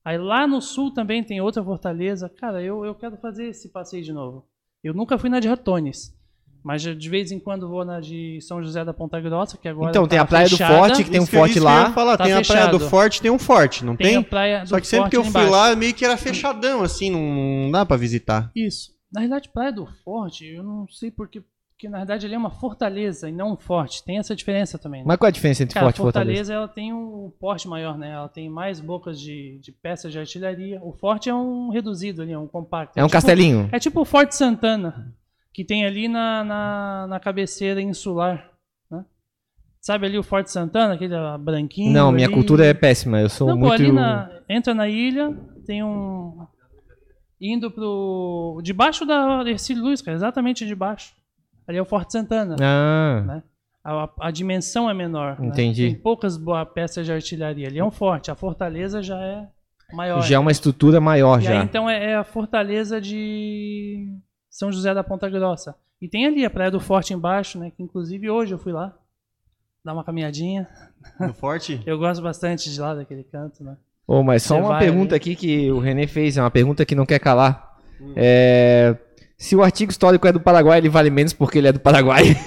Aí lá no sul também tem outra fortaleza. Cara, eu, eu quero fazer esse passeio de novo. Eu nunca fui na de Ratones. Mas de vez em quando vou na de São José da Ponta Grossa, que agora. Então, tem tá a Praia do fechada. Forte, que tem um isso forte isso lá. falar, Tá tem a praia do fechado. forte, tem um forte, não Tem, tem? a praia Só do que sempre Forte que eu fui embaixo. lá, meio que era fechadão, assim, não, não dá pra visitar. Isso. Na verdade, Praia do Forte, eu não sei porque. Porque na verdade ele é uma fortaleza e não um forte. Tem essa diferença também. né? Mas qual é a diferença entre Cara, forte e a fortaleza? Fortaleza ela tem um porte maior, né? Ela tem mais bocas de, de peças de artilharia. O forte é um reduzido ali, é um compacto. É um tipo- castelinho. É tipo o Forte Santana, que tem ali na, na, na cabeceira insular. Né? Sabe ali o Forte Santana, aquele branquinho? Não, minha ali? cultura é péssima. Eu sou Não, pô, muito. ali na, entra na ilha, tem um. Indo pro. Debaixo da Ercílio Luz, cara, exatamente debaixo. Ali é o Forte Santana. Ah, né? A, a dimensão é menor. né? Entendi. Tem poucas boas peças de artilharia. Ali é um forte. A fortaleza já é maior. já é uma estrutura maior E já. aí, então, é, é a fortaleza de São José da Ponta Grossa. E tem ali a Praia do Forte embaixo, né? Que inclusive hoje eu fui lá. Dar uma caminhadinha. No forte? Eu gosto bastante de lá, daquele canto, né? Ô, mas só Você uma pergunta ali. aqui que o René fez, é uma pergunta que não quer calar. É, Se o artigo histórico é do Paraguai, ele vale menos porque ele é do Paraguai.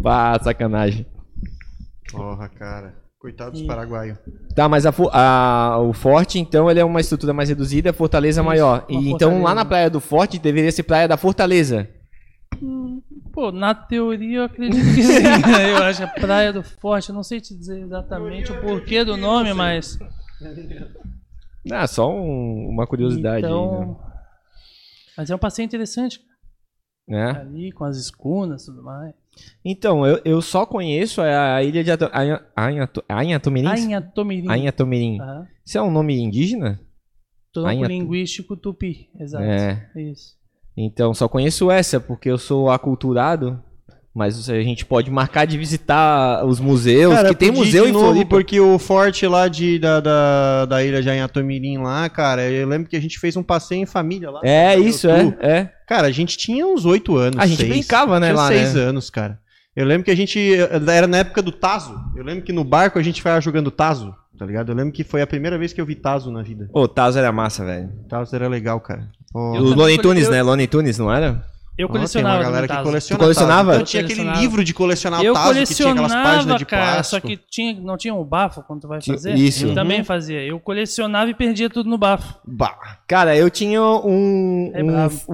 bah, sacanagem. Porra, cara. Coitado dos paraguaios. Tá, mas a, a- o forte, então, ele é uma estrutura mais reduzida, a fortaleza Isso, maior. E uma então lá fortaleza. na praia do forte deveria ser praia da fortaleza. Pô, na teoria eu acredito que sim. eu acho que a Praia do Forte, eu não sei te dizer exatamente o porquê do nome, mas. Ah, só um- uma curiosidade. aí, Então. Mas é um passeio interessante, né? ali com as escunas e tudo mais. Então, eu, eu só conheço a ilha de Ato- Anha- Anhato- Anhatomirim. Anhatomirim. Isso é um nome indígena? Tronco linguístico tupi, exato. É. Isso. Então, só conheço essa, porque eu sou aculturado. Mas a gente pode marcar de visitar os museus, que tem museu de em novo, Floripa. Porque o forte lá de, da, da, da ilha de Anhatomirim lá, cara, eu lembro que a gente fez um passeio em família lá. É, isso, é, é. Cara, a gente tinha uns oito anos. A gente seis. brincava, né, Tinha lá, seis né? anos, cara. Eu lembro que a gente. Era na época do Tazo. Eu lembro que no barco a gente ficava jogando Tazo, tá ligado? Eu lembro que foi a primeira vez que eu vi Tazo na vida. Ô, Tazo era massa, velho. Tazo era legal, cara. Pô, O cole- Tunes, eu- né? Loney Tunes, não era? Eu ó, tem colecionava. uma galera que coleciona colecionava? Eu tinha aquele colecionava. livro de colecionar Eu Tazo que tinha aquelas páginas colecionava, de cara, plástico. só que tinha, não tinha um bafo quando tu vai Tinha- fazer? isso. Eu Uhum. também fazia. Eu colecionava e perdia tudo no bafo. Bah. Cara, eu tinha um, É um, um,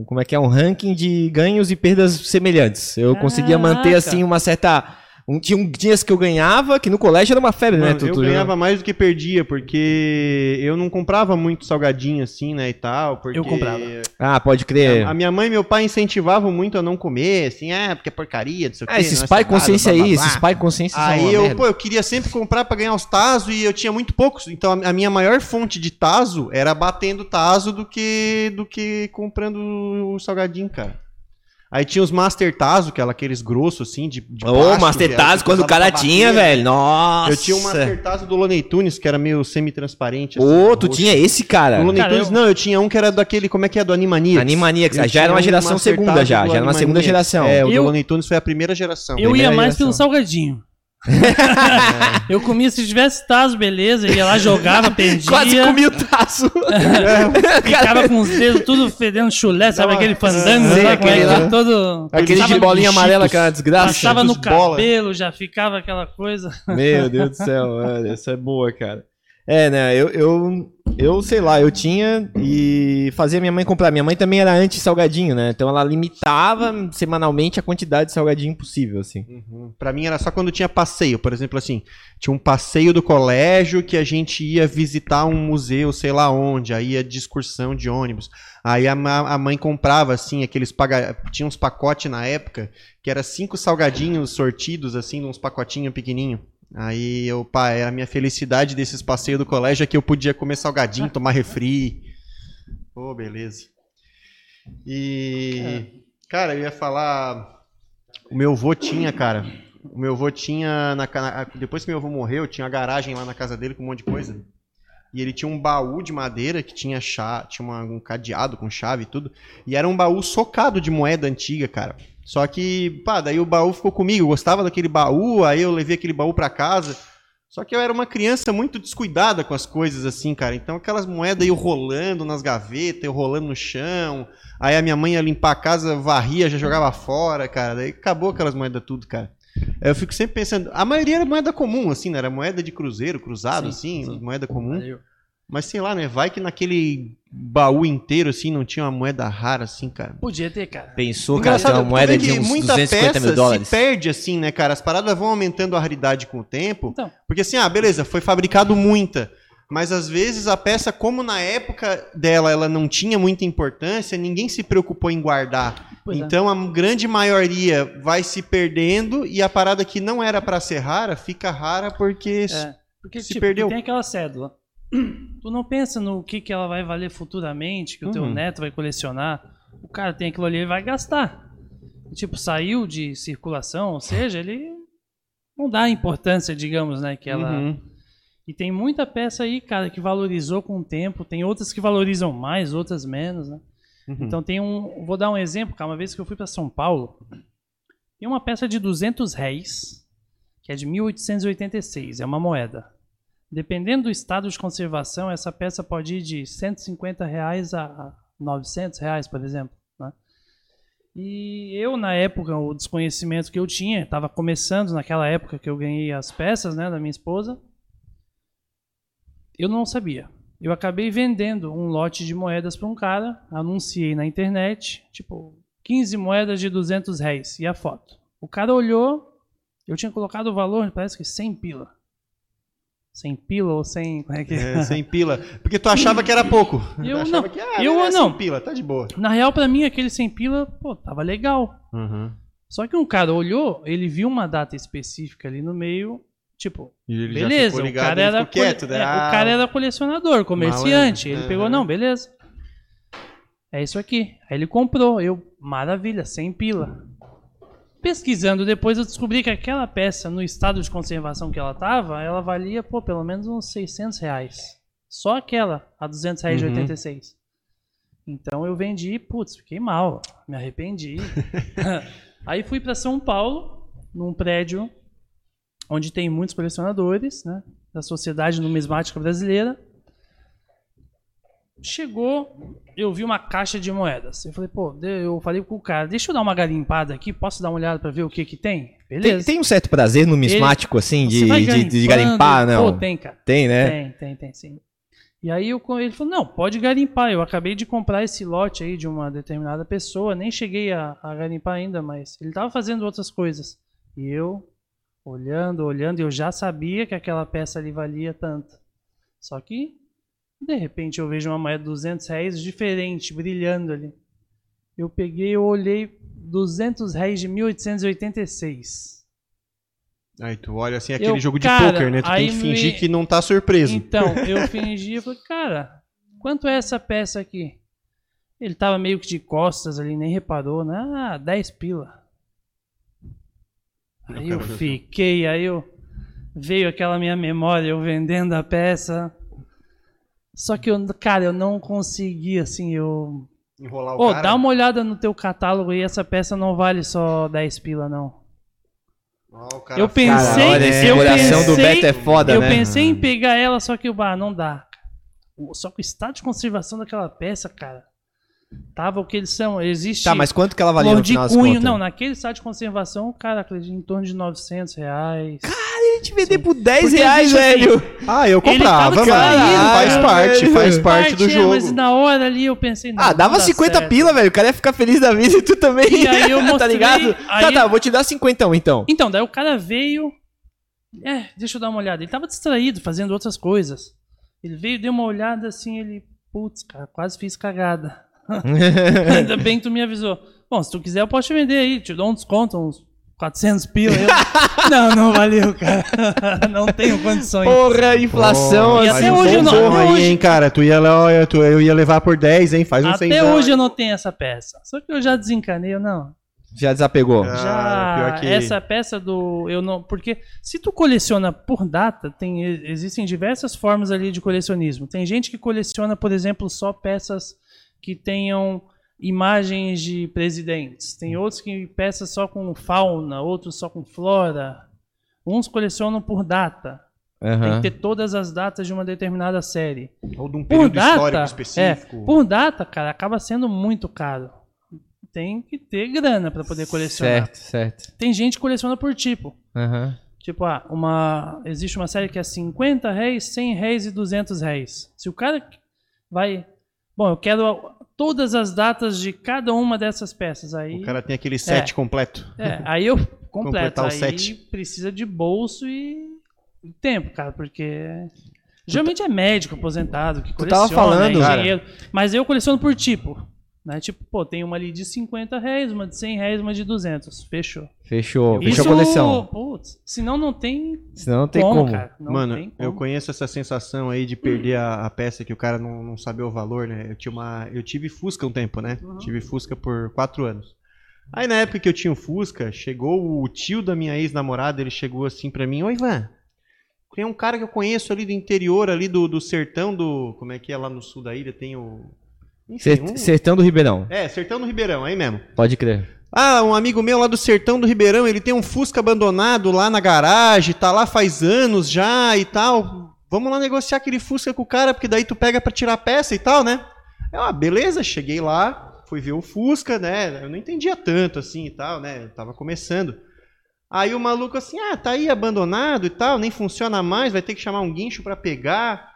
um- Como é que é? Um ranking de ganhos e perdas semelhantes. Eu conseguia manter, assim, uma certa. Um, tinha um dias que eu ganhava, que no colégio era uma febre, né? Mano, Tu- eu tu- ganhava mais do que perdia, porque eu não comprava muito salgadinho assim, né, e tal. Porque Eu comprava. Ah, pode crer. A minha mãe e meu pai incentivavam muito a não comer, assim, ah, porque é porcaria, não sei o quê. Ah, esses é pai saudável, consciência blá, blá, aí, blá. esses pai consciência Aí eu, merda. pô, eu queria sempre comprar pra ganhar os Tazo e eu tinha muito poucos. Então a a minha maior fonte de Tazo era batendo Tazo do que do que comprando o salgadinho, cara. Aí tinha os Master Tazo, que era aqueles grossos assim de, de Ô, plástico, Master que Tazo, que quando o cara tinha, velho. Nossa. Eu tinha um Master Tazo do Looney Tunes, que era meio semi-transparente. Ô, assim, tu roxo. tinha esse, cara. Do Looney Cara, Tunes, eu- não, eu tinha um que era daquele, como é que é, do Animaniacs. Animaniacs, Eu já era uma um geração Master segunda já, já era uma segunda geração. É, o Eu- do Looney Tunes foi a primeira geração. Eu Primeira ia mais geração. pelo salgadinho. Eu comia, se tivesse tazo, beleza, ia lá, jogava, perdia. Quase comi o taço. Ficava com os dedos tudo fedendo chulé, sabe Dava- aquele fandango Sim, lá, aquele ele lá. todo... Aquele de bolinha amarela, aquela desgraça. Passava no bola. cabelo, já ficava aquela coisa. Meu Deus do céu, mano, essa é boa, cara. É, né, eu, eu, eu sei lá, eu tinha e fazia minha mãe comprar. Minha mãe também era anti-salgadinho, né? Então ela limitava semanalmente a quantidade de salgadinho possível, assim. Uhum. Pra mim era só quando tinha passeio, por exemplo, assim, tinha um passeio do colégio que a gente ia visitar um museu, sei lá onde, aí ia de excursão de ônibus. Aí a, a mãe comprava assim aqueles paga... tinha uns pacotes na época que era cinco salgadinhos sortidos assim, uns pacotinhos pequenininho. Aí eu, pá, era a minha felicidade desses passeios do colégio é que eu podia comer salgadinho, tomar refri. Pô, beleza. E cara, eu ia falar o meu avô tinha, cara. O meu avô tinha. Na- depois que meu avô morreu, tinha a garagem lá na casa dele com um monte de coisa. E ele tinha um baú de madeira que tinha chá, tinha uma- um cadeado com chave e tudo. E era um baú socado de moeda antiga, cara. Só que, pá, daí o baú ficou comigo. Eu gostava daquele baú, aí eu levei aquele baú pra casa. Só que eu era uma criança muito descuidada com as coisas assim, cara. Então aquelas moedas iam rolando nas gavetas, eu rolando no chão. Aí a minha mãe ia limpar a casa, varria, já jogava fora, cara. Daí acabou aquelas moedas tudo, cara. Aí Eu fico sempre pensando, a maioria era moeda comum, assim, né? Era moeda de cruzeiro, cruzado, Sim, assim, sim. moeda comum. Mas sei lá, né? Vai que naquele baú inteiro, assim, não tinha uma moeda rara, assim, cara. Podia ter, cara. Pensou, cara, tem uma moeda de uns muita 250 peça mil dólares. se perde, assim, né, cara? As paradas vão aumentando a raridade com o tempo. Então. Porque assim, ah, beleza, foi fabricado muita. Mas às vezes a peça, como na época dela ela não tinha muita importância, ninguém se preocupou em guardar. Pois é. então a grande maioria vai se perdendo e a parada que não era pra ser rara fica rara porque É, porque se tipo, perdeu. tem aquela cédula. Tu não pensa no que, que ela vai valer futuramente, que o teu Uhum. neto vai colecionar. O cara tem aquilo ali e vai gastar. E, tipo, saiu de circulação, ou seja, ele não dá a importância, digamos, né, que ela... Uhum. E tem muita peça aí, cara, que valorizou com o tempo. Tem outras que valorizam mais, outras menos, né? Uhum. Então tem um. Vou dar um exemplo, cara. Uma vez que eu fui para São Paulo, tem uma peça de 200 réis, que é de 1886, é uma moeda. Dependendo do estado de conservação, essa peça pode ir de 150 reais a 900 reais, por exemplo. né? E eu, na época, o desconhecimento que eu tinha, estava começando naquela época que eu ganhei as peças né, da minha esposa, eu não sabia. Eu acabei vendendo um lote de moedas para um cara, anunciei na internet, tipo, 15 moedas de 200 reais e a foto. O cara olhou, eu tinha colocado o valor, parece que 100 pila. 100 pila ou 100, como é que É, sem pila. Porque tu achava que era pouco. Eu achava não, que ah, eu é não. 100 pila, tá de boa. Na real, para mim, aquele 100 pila, pô, tava legal. Uhum. Só que um cara olhou, ele viu uma data específica ali no meio, tipo, ele beleza, ficou o ligado, cara, ele era quieto, né? é, Ah, o cara era colecionador, comerciante. Ele Malandro. pegou, Aham. não, beleza. É isso aqui. Aí ele comprou, eu, maravilha, 100 pila. Pesquisando depois eu descobri que aquela peça, no estado de conservação que ela tava, ela valia, pô, pelo menos uns 600 reais. Só aquela, a 200 reais de Uhum. 86. Então eu vendi, putz, fiquei mal, me arrependi. Aí fui para São Paulo, num prédio onde tem muitos colecionadores, né, da Sociedade Numismática Brasileira. Chegou, eu vi uma caixa de moedas. Eu falei, pô, eu falei com o cara, deixa eu dar uma garimpada aqui, posso dar uma olhada para ver o que que tem? Tem, Beleza. tem um certo prazer no mismático, assim, de, de, de garimpar, não? Pô, tem, cara. Tem, né? Tem, tem, tem, sim. E aí eu, ele falou, não, pode garimpar. Eu acabei de comprar esse lote aí de uma determinada pessoa, nem cheguei a, a garimpar ainda, mas ele tava fazendo outras coisas. E eu, olhando, olhando, eu já sabia que aquela peça ali valia tanto. Só que, de repente, eu vejo uma moeda de 200 reais diferente, brilhando ali. Eu peguei, eu olhei 200 reais de 1886. Aí tu olha assim, aquele Eu, jogo de cara, poker, né? Tu tem que fingir me- que não tá surpreso. Então, eu fingi, eu falei, cara, quanto é essa peça aqui? Ele tava meio que de costas ali, nem reparou, né? Ah, 10 pila. Aí eu fiquei, aí eu veio aquela minha memória, eu vendendo a peça. Só que eu, cara, eu não consegui, assim, eu. Enrolar o Ô, cara. dá uma olhada no teu catálogo aí, essa peça não vale só 10 pila, não. Ó, o cara Eu pensei- Cara, olha, esse eu coração do pensei- Beto é foda, eu né? pensei em pegar ela, só que ah, não dá. O- Só que o estado de conservação daquela peça, cara, tava o que eles são. Existe Tá, mas quanto que ela valia no final cunho. Não, naquele estado de conservação, cara, em torno de 900 reais. A gente vender por 10 Porque reais, existe assim, velho. Ah, eu Ele comprava, distraído, Faz cara. parte, faz parte do é, jogo. Mas na hora ali eu pensei, não, Ah, dava não dá 50 certo. pila, velho. O cara ia ficar feliz da vida e tu também. E aí eu tá mostrei, ligado? Tá, aí- tá, vou te dar 50 então. Então, daí o cara veio. É, deixa eu dar uma olhada. Ele tava distraído, fazendo outras coisas. Ele veio, deu uma olhada assim, ele. Putz, cara, quase fiz cagada. Ainda bem que tu me avisou. Bom, se tu quiser, eu posso te vender aí. Te dou um desconto, uns 400 pila. Eu, não, não valeu, cara. não tenho condições. Porra, inflação. E assim, até Faz um hoje eu não- até aí, hoje- hein, cara. Tu ia, tu, eu ia levar por 10, hein? Faz um Até hoje eu não tenho essa peça. Só que eu já desencanei, eu não. Já desapegou. Ah, Já pior que- essa peça do eu não, porque se tu coleciona por data, tem existem diversas formas ali de colecionismo. Tem gente que coleciona, por exemplo, só peças que tenham imagens de presidentes. Tem outros que peças só com fauna, outros só com flora. Uns colecionam por data. Tem Aham. que ter todas as datas de uma determinada série. Ou de um Por período histórico data, é, específico. por data, cara, acaba sendo muito caro. Tem que ter grana para poder colecionar. Certo, certo. Tem gente que coleciona por tipo. Aham. Tipo, ah, uma, existe uma série que é 50 réis, 100 réis e 200 réis. Se o cara vai... Bom, eu quero todas as datas de cada uma dessas peças. Aí, O cara tem aquele set É. completo. é, aí eu completo. Completar o Aí set. precisa de bolso e tempo, cara, porque... Geralmente é médico aposentado que Tu tava coleciona, falando, é cara. engenheiro. Mas eu coleciono por tipo. Né? Tipo, pô, tem uma ali de 50 reais, uma de 100 reais, uma de 200. Fechou. Fechou. Fechou Isso, a coleção. Putz, senão não tem Senão não tem como, como. cara. Não Mano, tem eu como. conheço essa sensação aí de perder a, a peça que o cara não, não sabia o valor, né? Eu, tinha uma, eu tive Fusca um tempo, né? Uhum. Tive Fusca por quatro anos. Aí na época que eu tinha o Fusca, chegou o tio da minha ex-namorada, ele chegou assim pra mim, Ô Ivan, tem um cara que eu conheço ali do interior, ali do, do sertão do... Como é que é lá no sul da ilha? Tem o... Enfim, um- Sertão do Ribeirão. É, sertão do Ribeirão, aí mesmo. Pode crer. Ah, um amigo meu lá do sertão do Ribeirão, ele tem um Fusca abandonado lá na garagem, tá lá faz anos já e tal. Vamos lá negociar aquele Fusca com o cara, porque daí tu pega pra tirar a peça e tal, né? Eu, ah, beleza, cheguei lá, fui ver o Fusca, né? Eu não entendia tanto assim e tal, né? Eu tava começando. Aí o maluco assim, ah, tá aí abandonado e tal, nem funciona mais, vai ter que chamar um guincho pra pegar.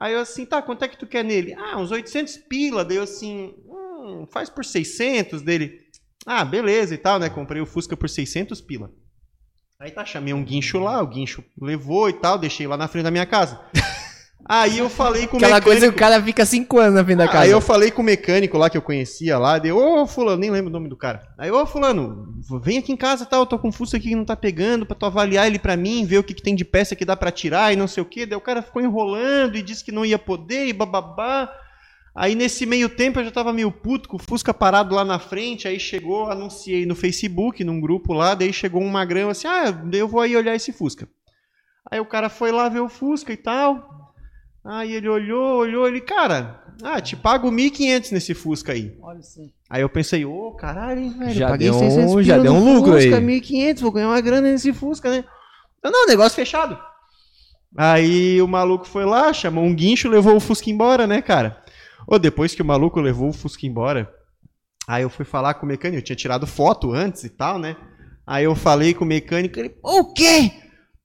Aí eu assim, tá, quanto é que tu quer nele? Ah, uns 800 pila. Daí eu assim, hum, faz por 600 dele. Ah, beleza e tal, né? Comprei o Fusca por 600 pila. Aí tá, chamei um guincho lá, o guincho levou e tal, deixei lá na frente da minha casa. Aí eu falei com o Aquela mecânico. coisa que o cara fica cinco anos na frente da casa. Aí eu falei com o mecânico lá que eu conhecia lá, deu, ô fulano, nem lembro o nome do cara. Aí, ô fulano, vem aqui em casa tal, eu tô com um Fusca aqui que não tá pegando, pra tu avaliar ele pra mim, ver o que, que tem de peça que dá pra tirar e não sei o que. Daí o cara ficou enrolando e disse que não ia poder e bababá. Aí nesse meio tempo eu já tava meio puto com o Fusca parado lá na frente, aí chegou, anunciei no Facebook, num grupo lá, daí chegou um magrão assim, ah, eu vou aí olhar esse Fusca. Aí o cara foi lá ver o Fusca e tal. Aí ele olhou, olhou, ele, cara, ah, te pago 1.500 nesse Fusca aí. Olha assim. Aí eu pensei, ô, caralho, hein, velho, Já paguei deu um- 600 pila já deu um lucro Fusca, aí. 1.500, vou ganhar uma grana nesse Fusca, né? Não, não, negócio fechado. Aí o maluco foi lá, chamou um guincho, levou o Fusca embora, né, cara? Ô, depois que o maluco levou o Fusca embora, aí eu fui falar com o mecânico, eu tinha tirado foto antes e tal, né? Aí eu falei com o mecânico, ele, o quê?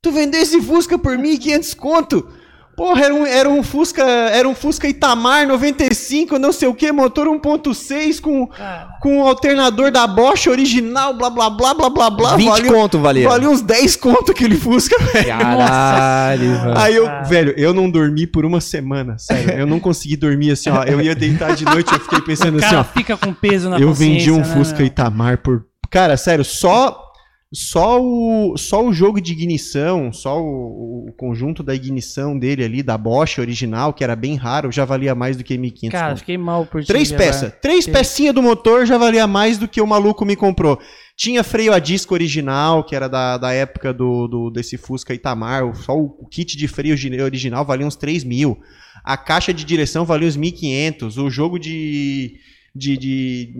Tu vendeu esse Fusca por 1.500 conto? Porra, era um, era um Fusca, era um Fusca Itamar 95, não sei o que, motor 1.6 com Cara, com o alternador da Bosch original, blá blá blá blá blá blá. 20 valia, conto valia. valia uns 10 conto aquele Fusca, velho. Caralho, mano. Aí eu, Cara. velho, eu não dormi por uma semana, sério. Eu não consegui dormir assim, ó. Eu ia deitar de noite, eu fiquei pensando o assim, cara ó. fica com peso na Eu vendi um né, Fusca? Itamar por. Cara, sério, só. Só o, só o jogo de ignição, só o, o conjunto da ignição dele ali, da Bosch original, que era bem raro, já valia mais do que 1.500 Cara, fiquei mal por. Três peças. Três Que- pecinhas do motor já valia mais do que o maluco me comprou. Tinha freio a disco original, que era da, da época do, do- desse Fusca Itamar. Só o, o kit de freio gi- original valia uns 3 mil. A caixa de direção valia uns 1.500. O jogo de, de, de,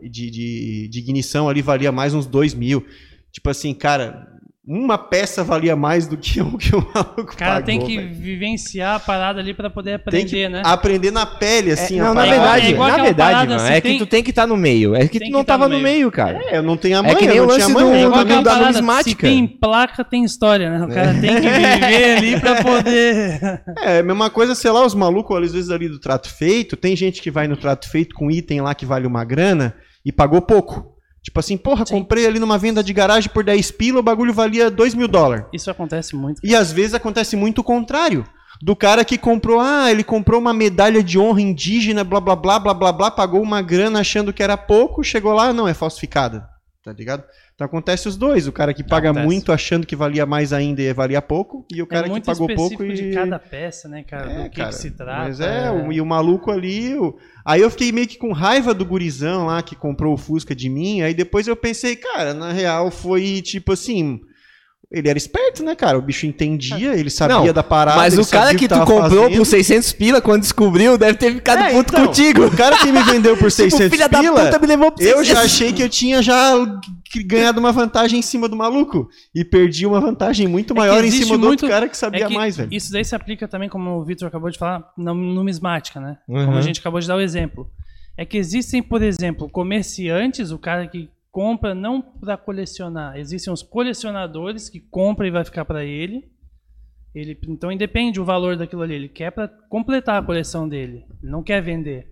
de, de- de ignição ali valia mais uns 2 mil. Tipo assim, cara, uma peça valia mais do que o que o maluco O cara pagou, tem que velho. vivenciar a parada ali pra poder Tem aprender, que né? aprender na pele, assim. É, a não, na verdade, é na verdade, parada, mano, assim, é tem- que tu tem que estar no meio. É que Tem tu que não tá tava no no meio. meio, cara. É, eu não tenho a mãe, que nem eu o não tinha lance mãe, do- eu É do- aquela da numismática. se tem placa, tem história, né? O cara tem que viver ali pra poder... É, a mesma coisa, sei lá, os malucos, às vezes ali do trato feito, tem gente que vai no trato feito com item lá que vale uma grana e pagou pouco. Tipo assim, porra, Sim. comprei ali numa venda de garagem por 10 pila, o bagulho valia 2 mil dólares. Isso acontece muito. E às vezes acontece muito o contrário. Do cara que comprou, ah, ele comprou uma medalha de honra indígena, blá blá blá blá blá blá, pagou uma grana achando que era pouco, chegou lá, não, é falsificada. Tá ligado? Então acontece os dois, o cara que paga Acontece. muito achando que valia mais ainda e valia pouco, e o cara é que muito pagou pouco e de cada peça, né, cara? É, do que, cara, que se trata. Mas é, o- e o maluco ali. o- Aí eu fiquei meio que com raiva do gurizão lá que comprou o Fusca de mim. Aí depois eu pensei, cara, na real foi tipo assim. Ele era esperto, né, cara? O bicho entendia, ele sabia Não, da parada. Mas o cara sabia que tu comprou fazendo. por 600 pila, quando descobriu, deve ter ficado É, puto então, contigo. O cara que me vendeu por 600 Tipo, filha pila, da puta me levou por eu 600. já achei que eu tinha já ganhado uma vantagem em cima do maluco. E perdi uma vantagem muito É maior em existe cima do outro cara que sabia É que mais, velho. Isso daí se aplica também, como o Vitor acabou de falar, na numismática, né? Uhum. Como a gente acabou de dar o exemplo. É que existem, por exemplo, comerciantes, o cara que compra não para colecionar. Existem os colecionadores que compra e vai ficar para ele. Ele, então independe o valor daquilo ali. Ele quer para completar a coleção dele. Ele não quer vender.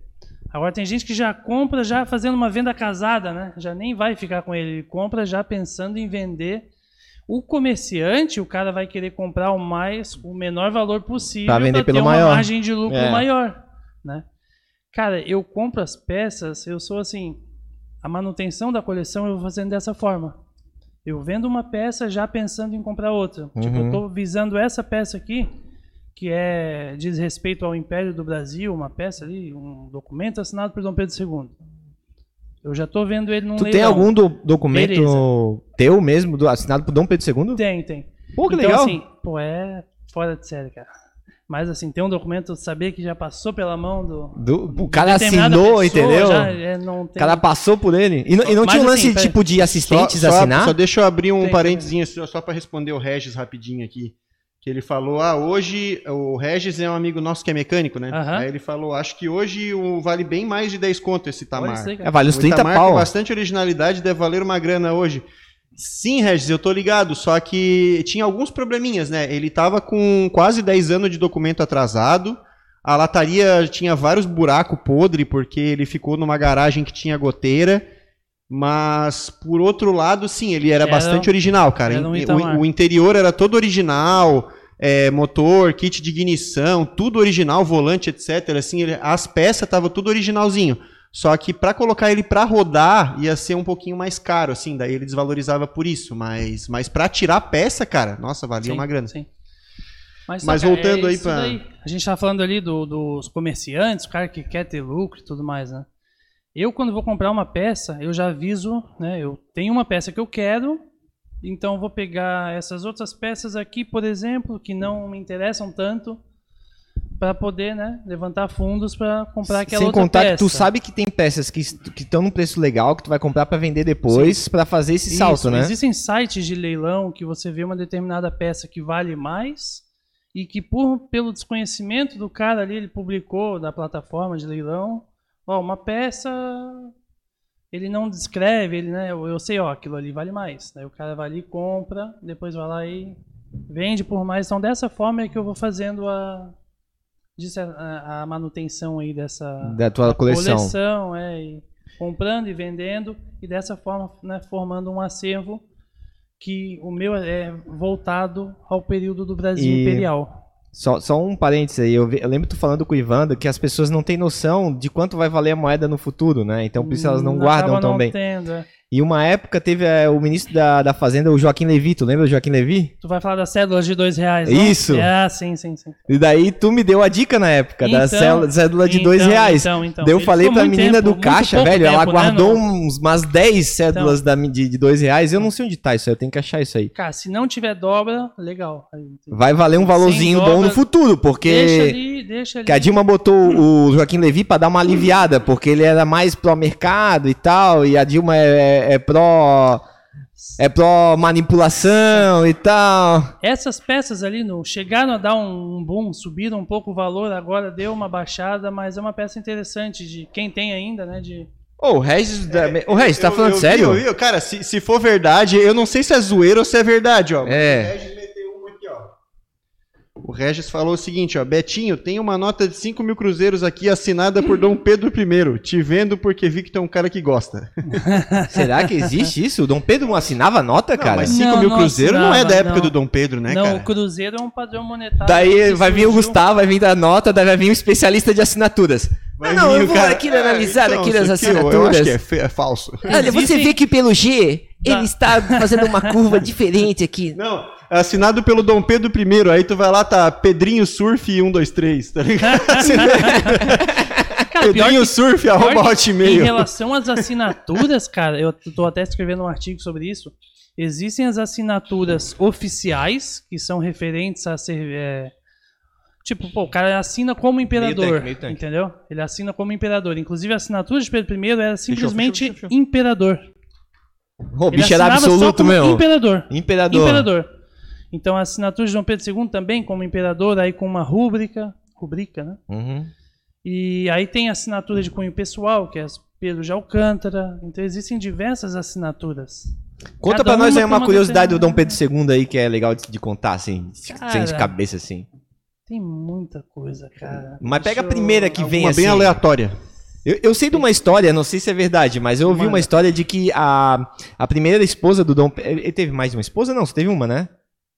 Agora tem gente que já compra já fazendo uma venda casada, né? Já nem vai ficar com ele. Ele compra já pensando em vender. O comerciante, o cara vai querer comprar o mais, o menor valor possível Pra vender pra pelo ter uma maior. margem de lucro É. maior, né? Cara, eu compro as peças, eu sou assim, a manutenção da coleção eu vou fazendo dessa forma. Eu vendo uma peça já pensando em comprar outra. Tipo, eu Uhum. tô visando essa peça aqui, que é diz respeito ao Império do Brasil, uma peça ali, um documento assinado por Dom Pedro II. Eu já tô vendo ele num Tu tem leilão. algum do- documento Beleza. teu mesmo, do- assinado por Dom Pedro II? Tem, tem. Pô, que então, legal. assim, pô, é fora de série, cara. Mas, assim, tem um documento, saber que já passou pela mão do... Do- o cara assinou, pessoa, entendeu? já, é, não O tem... cara passou por ele. E, não- e não Mas tinha um assim, lance peraí. tipo de assistentes só, só- assinar? Só deixa eu abrir um Tem, parênteses só, só para responder o Regis rapidinho aqui. Que ele falou, ah, hoje o Regis é um amigo nosso que é mecânico, né? Aham. Aí ele falou, acho que hoje o, vale bem mais de 10 conto esse Olha Tamar. isso aí, cara. É, vale uns O 30 Itamar pau. com bastante originalidade deve valer uma grana hoje. Sim, Regis, eu tô ligado, só que tinha alguns probleminhas, né? Ele tava com quase 10 anos de documento atrasado, a lataria tinha vários buracos podre porque ele ficou numa garagem que tinha goteira, mas por outro lado, sim, ele era, Era- bastante original, cara. era um O- o, interior era todo original, é, motor, kit de ignição, tudo original, volante, etc. Assim, ele- as peças estavam tudo originalzinho. Só que pra colocar ele pra rodar ia ser um pouquinho mais caro, assim, daí ele desvalorizava por isso. Mas, mas para tirar a peça, cara, nossa, valia Sim, uma grana. sim. Mas, Mas saca, voltando aí isso pra- daí. A gente tá falando ali do- dos comerciantes, o cara que quer ter lucro e tudo mais, né? Eu, quando vou comprar uma peça, eu já aviso, né? Eu tenho uma peça que eu quero, então vou pegar essas outras peças aqui, por exemplo, que não me interessam tanto, para poder, né, levantar fundos para comprar aquela Sem outra contar peça. que tu sabe que tem peças que estão num preço legal, que tu vai comprar pra vender depois, pra fazer esse salto, Isso, né? Existem sites de leilão que você vê uma determinada peça que vale mais e que por pelo desconhecimento do cara ali, ele publicou da plataforma de leilão, ó, uma peça ele não descreve, ele, né, eu, eu sei, ó, aquilo ali vale mais. Daí o cara vai ali, compra, depois vai lá e vende por mais. Então dessa forma é que eu vou fazendo a, a- a manutenção aí dessa Da tua coleção. coleção, é, e comprando e vendendo e dessa forma né, formando um acervo que o meu é voltado ao período do Brasil E- imperial. Só, só um parênteses aí, eu, ve- eu lembro tu falando com o Ivando que as pessoas não têm noção de quanto vai valer a moeda no futuro, né? Então por isso elas não Hum, guardam acaba tão não bem. tendo, é. E uma época teve é, o ministro da, da Fazenda, o Joaquim Levi, tu lembra do Joaquim Levi? Tu vai falar das cédulas de dois reais, não? Isso. Ah, sim, sim, sim. E daí tu me deu a dica na época da Então, cédula, cédula de então, dois reais. então, então. Daí eu Ele falei pra menina tempo, do caixa, velho, ela tempo, né, guardou no- uns, umas 10 cédulas da, de, de dois reais. Eu não sei onde tá isso aí, eu tenho que achar isso aí. Cara, se não tiver dobra, legal. Vai valer um valorzinho Sem bom dobra, no futuro, porque... Deixa ali, deixa ali. Que a Dilma botou o Joaquim Levi pra dar uma aliviada, porque ele era mais pró-mercado e tal, e a Dilma é, é- é pró. É pró-manipulação e tal. Essas peças ali no, chegaram a dar um, um boom, subiram um pouco o valor, agora deu uma baixada, mas é uma peça interessante de quem tem ainda, né? De, Ô, o Regis. da- Ô, Regis, tá Eu- falando eu sério? eu vi. Cara, se, se for verdade, eu não sei se é zoeira ou se é verdade, ó. É. O Regis meteu uma aqui, ó. O Regis falou o seguinte, ó. Betinho, tem uma nota de 5 mil cruzeiros aqui assinada por Dom Pedro I. Te vendo porque vi que tu é um cara que gosta. Será que existe isso? O Dom Pedro não assinava nota, Não, cara? mas 5 Não, mil não cruzeiros não é da época não. do Dom Pedro, né, não, cara? o Cruzeiro é um padrão monetário. Daí vai vir o Gustavo, vai vir da nota, daí vai vir um especialista de assinaturas. Vai não, vir eu o vou aqui analisar aqui isso as aqui eu- Eu assinaturas. acho que é, fe- é falso. Olha, você Existem- vê que pelo G, ele está fazendo uma curva diferente aqui. Não, assinado pelo Dom Pedro I. Aí tu vai lá, tá Pedrinho Surf 123, tá ligado? Cara, Pedrinho que- Surf, arroba que Em hotmail. relação às assinaturas, cara, eu tô até escrevendo um artigo sobre isso. Existem as assinaturas oficiais, que são referentes a ser. é, tipo, pô, o cara assina como imperador. tanque, meio tanque. Entendeu? Ele assina como imperador. Inclusive, a assinatura de Pedro I era simplesmente fechou, fechou. imperador. O Ele bicho era absoluto, como meu. Imperador. Imperador. Imperador. Então, a assinatura de Dom Pedro II também como imperador, aí com uma rúbrica. Rubrica, né? Uhum. E aí tem a assinatura de cunho pessoal, que é Pedro de Alcântara. Então existem diversas assinaturas. Conta pra nós aí uma uma curiosidade do Dom Pedro II aí que é legal de, de contar, assim, Cara. sem de cabeça, assim. Tem muita coisa, cara. Mas pega a Deixa primeira que vem Uma assim. bem aleatória. Eu, eu sei de uma história, não sei se é verdade, mas eu ouvi uma história de que a, a primeira esposa do Dom Pedro. Ele teve mais de uma esposa? Não, só teve uma, né?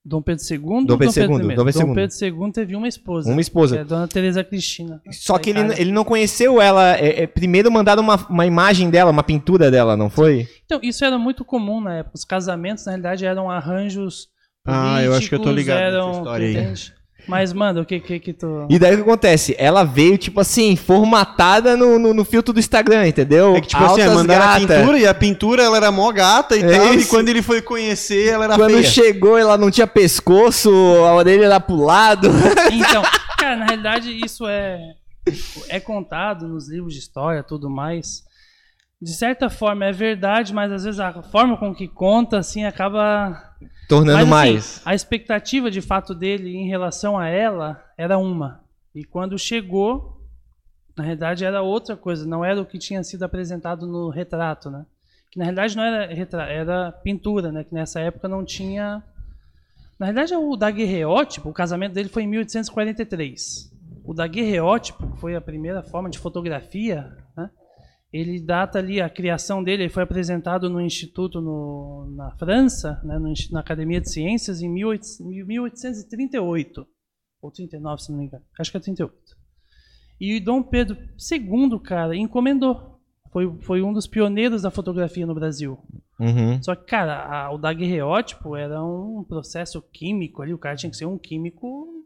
Dom Pedro II Dom ou Pedro Dom Pedro II, I? Dom Pedro Dom II. Pedro II teve uma esposa. Uma Que esposa. é Dona Teresa Cristina. Só que ele, ele não conheceu ela. é, é, primeiro mandaram uma, uma imagem dela, uma pintura dela, não foi? Então, isso era muito comum na época. Os casamentos, na realidade, eram arranjos Ah, eu acho que eu tô ligado nessa história aí. entende? Mas, manda, o que que, que tu... E daí o que acontece? Ela veio, tipo assim, formatada no, no, no filtro do Instagram, entendeu? É que, tipo assim, Altas mandaram a gata. pintura e a pintura ela era mó gata e É tal. E isso. quando ele foi conhecer, ela era Quando feia. chegou, ela não tinha pescoço, a orelha era pro lado. Então, cara, na realidade isso é é contado nos livros de história, tudo mais. de certa forma é verdade, mas às vezes a forma com que conta, assim, acaba. Tornando Mas, assim, mais. a expectativa de fato dele em relação a ela era uma. E quando chegou, na realidade era outra coisa, não era o que tinha sido apresentado no retrato, né? Que na realidade não era retrato, era pintura, né? Que nessa época não tinha. Na realidade, o daguerreótipo, o casamento dele foi em 1843. O daguerreótipo, que foi a primeira forma de fotografia, né? Ele data ali a criação dele, ele foi apresentado no instituto no, na França, né, no na Academia de Ciências em 18, 1838 ou 39, se não me engano. Acho que é 38. E Dom Pedro II, cara, encomendou. Foi, foi um dos pioneiros da fotografia no Brasil. Uhum. Só que, cara, a- o daguerreótipo era um processo químico ali, o cara tinha que ser um químico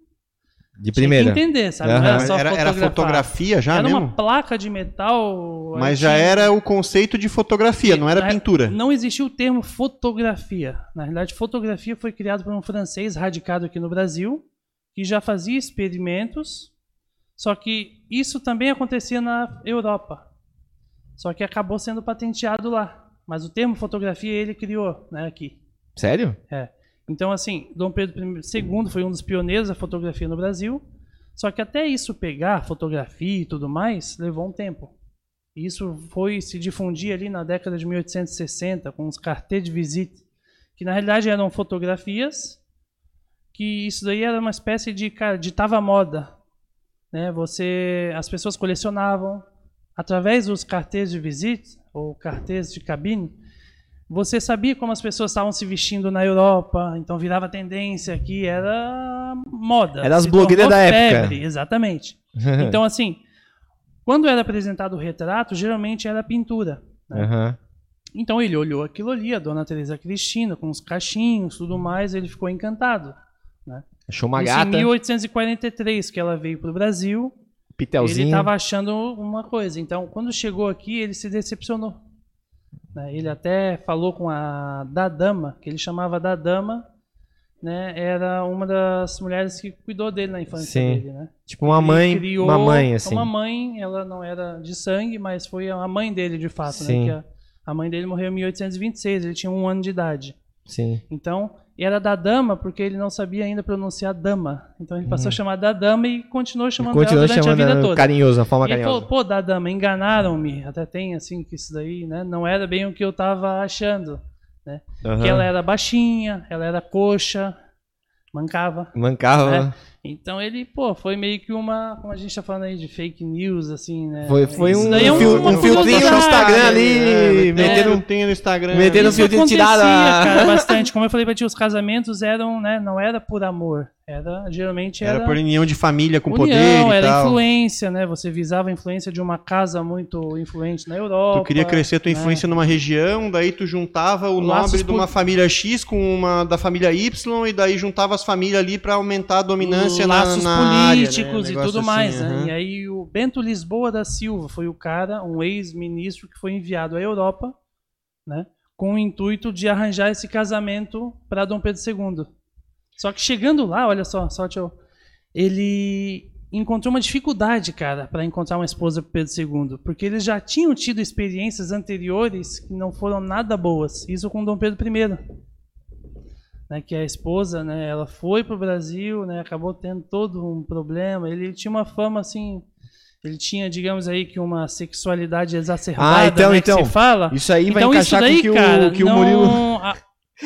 De tinha que primeira. entender, sabe? Não era era, era fotografia já Era mesmo? uma placa de metal. Mas já tinha- era o conceito de fotografia, não era pintura. Não existia o termo fotografia. Na realidade, fotografia foi criado por um francês radicado aqui no Brasil, que já fazia experimentos, só que isso também acontecia na Europa. Só que acabou sendo patenteado lá. Mas o termo fotografia ele criou, né, aqui. Sério? É. Então, assim, Dom Pedro II foi um dos pioneiros da fotografia no Brasil. Só que até isso pegar, fotografia e tudo mais, levou um tempo. E Isso foi se difundir ali na década de 1860, com os cartês de visite, que na realidade eram fotografias, que isso daí era uma espécie de, cara, ditava moda. Né? Você, as pessoas colecionavam, através dos cartês de visite, ou cartês de cabine, você sabia como as pessoas estavam se vestindo na Europa, então virava tendência aqui, era moda. Era as blogueiras da época. febre, Exatamente. Então, assim, quando era apresentado o retrato, geralmente era pintura. Aham. Então ele olhou aquilo ali, a dona Teresa Cristina, com os cachinhos tudo mais, ele ficou encantado. Achou uma Isso em gata, 1843, que ela veio para o Brasil, ele pitelzinho. estava achando uma coisa. Então, quando chegou aqui, ele se decepcionou. Né? Ele até falou com a da dama, que ele chamava da dama, né? Era uma das mulheres que cuidou dele na infância Sim. dele, né? Tipo uma Ele mãe, criou uma mãe, assim. Uma mãe, ela não era de sangue, mas foi a mãe dele de fato, Sim. né? Que a, a mãe dele morreu em 1826, ele tinha um ano de idade. Sim. Então, e era da dama porque ele não sabia ainda pronunciar dama. Então ele passou Uhum. a chamar da dama e continuou chamando Continua ela durante a vida chamando toda. carinhoso, uma forma E ele carinhosa. falou, pô, da dama, enganaram-me. Até tem assim que isso daí, né? Não era bem o que eu tava achando. Aham. Que ela era baixinha, ela era coxa, mancava. Mancava. Então ele, pô, foi meio que uma, como a gente tá falando aí de fake news, assim, né? Foi, foi Isso um, é fil- uma um filtrinho no. Instagram ali, É, metendo, um filtrinho no Instagram. metendo um filtrinho tirado. a- cara, bastante. Como eu falei pra ti, os casamentos eram, né, não era por amor. Era, geralmente era... Era por união de família com união, poder e era tal. influência, né? Você visava a influência de uma casa muito influente na Europa. Tu queria crescer a tua né? influência numa região, daí tu juntava o Laços nobre de uma família X com uma da família Y e daí juntava as famílias ali pra aumentar a dominância na, laços na área, né? políticos e tudo assim, mais, né? aham. E aí o Bento Lisboa da Silva foi o cara, um ex-ministro que foi enviado à Europa, né? Com o intuito de arranjar esse casamento para Dom Pedro II. Só que chegando lá, olha só, só tio, ele encontrou uma dificuldade, cara, para encontrar uma esposa para Pedro II, porque eles já tinham tido experiências anteriores que não foram nada boas. Isso com Dom Pedro I né, que a esposa, né, ela foi para o Brasil, né, acabou tendo todo um problema. Ele tinha uma fama assim, ele tinha, digamos aí, que uma sexualidade exacerbada, Ah, então, né, então. se fala. Isso aí vai então isso encaixar daí, com o que, cara, o, que o não, Murilo. a-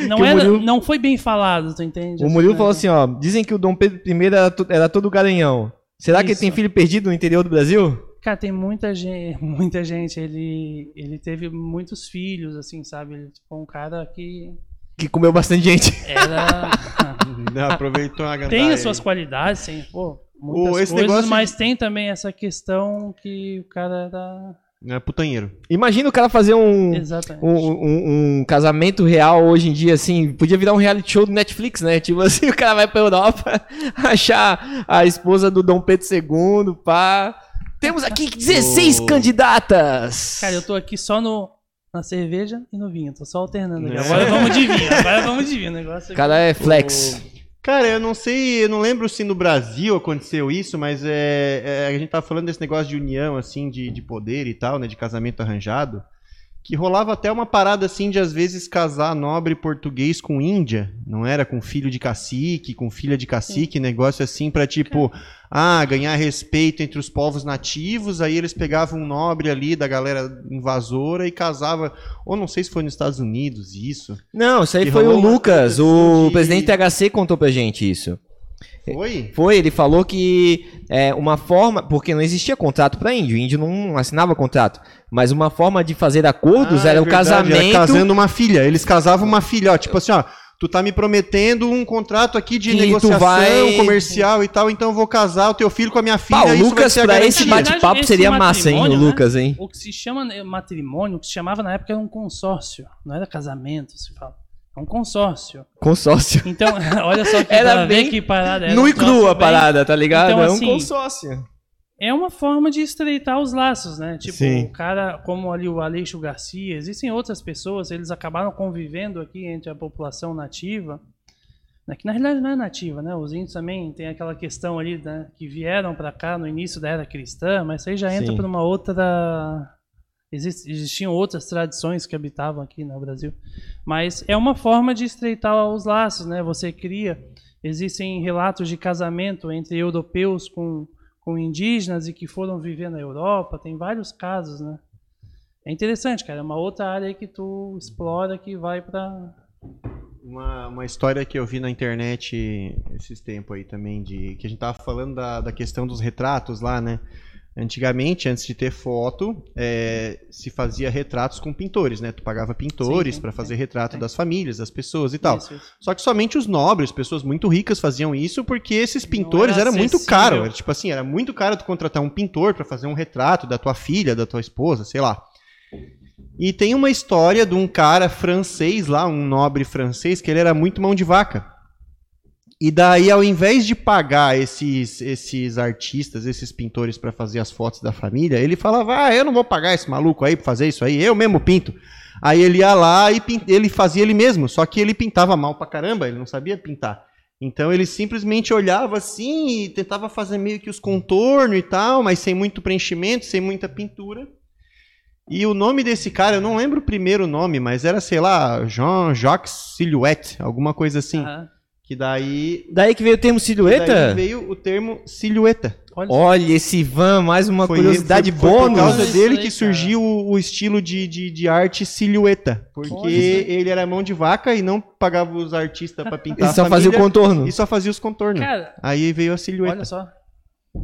não que o era, Murilo- não foi bem falado, tu entende? O Murilo né? falou assim, ó. Dizem que o Dom Pedro I era, to- era todo garanhão. Será que ele Isso. tem filho perdido no interior do Brasil? Cara, tem muita gente, muita gente. Ele, ele teve muitos filhos, assim, sabe? Ele foi um cara que Que comeu bastante gente. era Não, aproveitou a tem as suas qualidades, tem, pô, muitas O- esse coisas, negócio mas tem também essa questão que o cara era É putanheiro. Imagina o cara fazer um, exatamente. um, um- um casamento real hoje em dia, assim. Podia virar um reality show do Netflix, né? Tipo assim, o cara vai pra Europa achar a esposa do Dom Pedro II, pá. Temos aqui 16 Oh. candidatas. Cara, eu tô aqui só no na cerveja e no vinho, tô só alternando aqui. É. Agora vamos de vinho, agora vamos de vinho, o negócio O é cara é flex. Cara, eu não sei, eu não lembro se no Brasil aconteceu isso, mas é, é, a gente tava falando desse negócio de união, assim, de, de poder e tal, né, de casamento arranjado. que rolava até uma parada assim de às vezes casar nobre português com índia, não era com filho de cacique, com filha de cacique, negócio assim pra tipo, ah, ganhar respeito entre os povos nativos, aí eles pegavam um nobre ali da galera invasora e casava, ou não sei se foi nos Estados Unidos isso. Não, isso aí Que foi o Lucas, o de- presidente THC contou pra gente isso. Foi? Foi, ele falou que é uma forma, porque não existia contrato pra índio, o índio não assinava contrato, mas uma forma de fazer acordos Ah, era é o verdade, casamento. Era casando uma filha. Eles casavam uma filha, ó. Tipo assim, ó. Tu tá me prometendo um contrato aqui de Que negociação vai- comercial e tal, então eu vou casar o teu filho com a minha filha. Pá, o vai Lucas, ser a pra esse bate-papo seria massa, hein, o matrimônio, né? Lucas, hein? O que se chama né, matrimônio, o que se chamava na época era um consórcio, não era casamento, se fala. É um consórcio. Consórcio. Então, olha só que Era bem que parada era. Nu e cru troço a bem- parada, tá ligado? Então, é um assim, consórcio. É uma forma de estreitar os laços, né? Tipo, Sim. o cara, como ali o Aleixo Garcia, existem outras pessoas, eles acabaram convivendo aqui entre a população nativa, né, que na realidade não é nativa, né? Os índios também tem aquela questão ali, né, que vieram para cá no início da era cristã, mas isso aí já entra por uma outra Exist- existiam outras tradições que habitavam aqui no Brasil. Mas é uma forma de estreitar os laços, né? Você cria. Existem relatos de casamento entre europeus com, com indígenas e que foram viver na Europa. Tem vários casos, né? É interessante, cara. É uma outra área que tu explora que vai para Uma, uma história que eu vi na internet esses tempos aí também, de que a gente tava falando da, da questão dos retratos lá, né? Antigamente, antes de ter foto, é, se fazia retratos com pintores, né? Tu pagava pintores para fazer sim, retrato sim. das famílias, das pessoas e tal. Isso, isso. Só que somente os nobres, pessoas muito ricas faziam isso porque esses pintores era eram muito caro. Era, tipo assim, era muito caro tu contratar um pintor para fazer um retrato da tua filha, da tua esposa, sei lá. E tem uma história de um cara francês lá, um nobre francês, que ele era muito mão de vaca. E daí, ao invés de pagar esses, esses artistas, esses pintores para fazer as fotos da família, ele falava: Ah, eu não vou pagar esse maluco aí pra fazer isso aí, eu mesmo pinto. Aí ele ia lá e pin- ele fazia ele mesmo, só que ele pintava mal pra caramba, ele não sabia pintar. Então ele simplesmente olhava assim e tentava fazer meio que os contornos e tal, mas sem muito preenchimento, sem muita pintura. E o nome desse cara, eu não lembro o primeiro nome, mas era, sei lá, Jean-Jacques Silhouette, alguma coisa assim. Aham. Que daí, Daí que veio o termo silhueta? daí veio o termo silhueta. Olha, Olha, esse Ivan, mais uma Foi- curiosidade foi- foi bônus. por causa dele aí, que surgiu o, o estilo de, de, de arte silhueta. Porque Olha. ele era mão de vaca e não pagava os artistas pra pintar Ele só a fazia o família, contorno. E só fazia os contornos. cara, Aí veio a silhueta. olha só.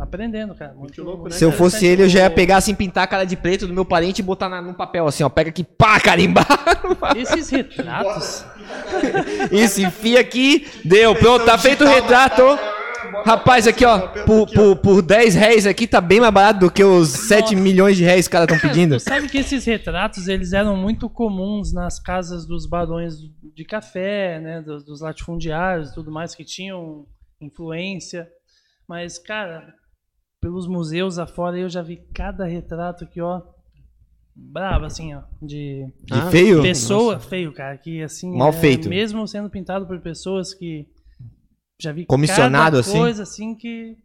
Aprendendo, cara. Muito, louco, né, Se eu fosse ele, eu já ia pegar assim, pintar a cara de preto do meu parente e botar na, num papel assim, ó. Pega aqui, pá, carimbar. Esses retratos. Isso, enfia aqui, deu, pronto, tá feito o retrato. Rapaz, aqui ó, por, por, por 10 réis aqui tá bem mais barato do que os 7 milhões de réis que os caras estão pedindo. Sabe que esses retratos eles eram muito comuns nas casas dos barões de café, né, dos, dos latifundiários, e tudo mais que tinham influência. Mas cara, pelos museus afora eu já vi cada retrato aqui, ó, brabo assim, ó, de De Ah, feio? pessoa feio, cara, que assim, Mal é, feito. mesmo sendo pintado por pessoas que já vi Comissionado, cada assim? coisa assim que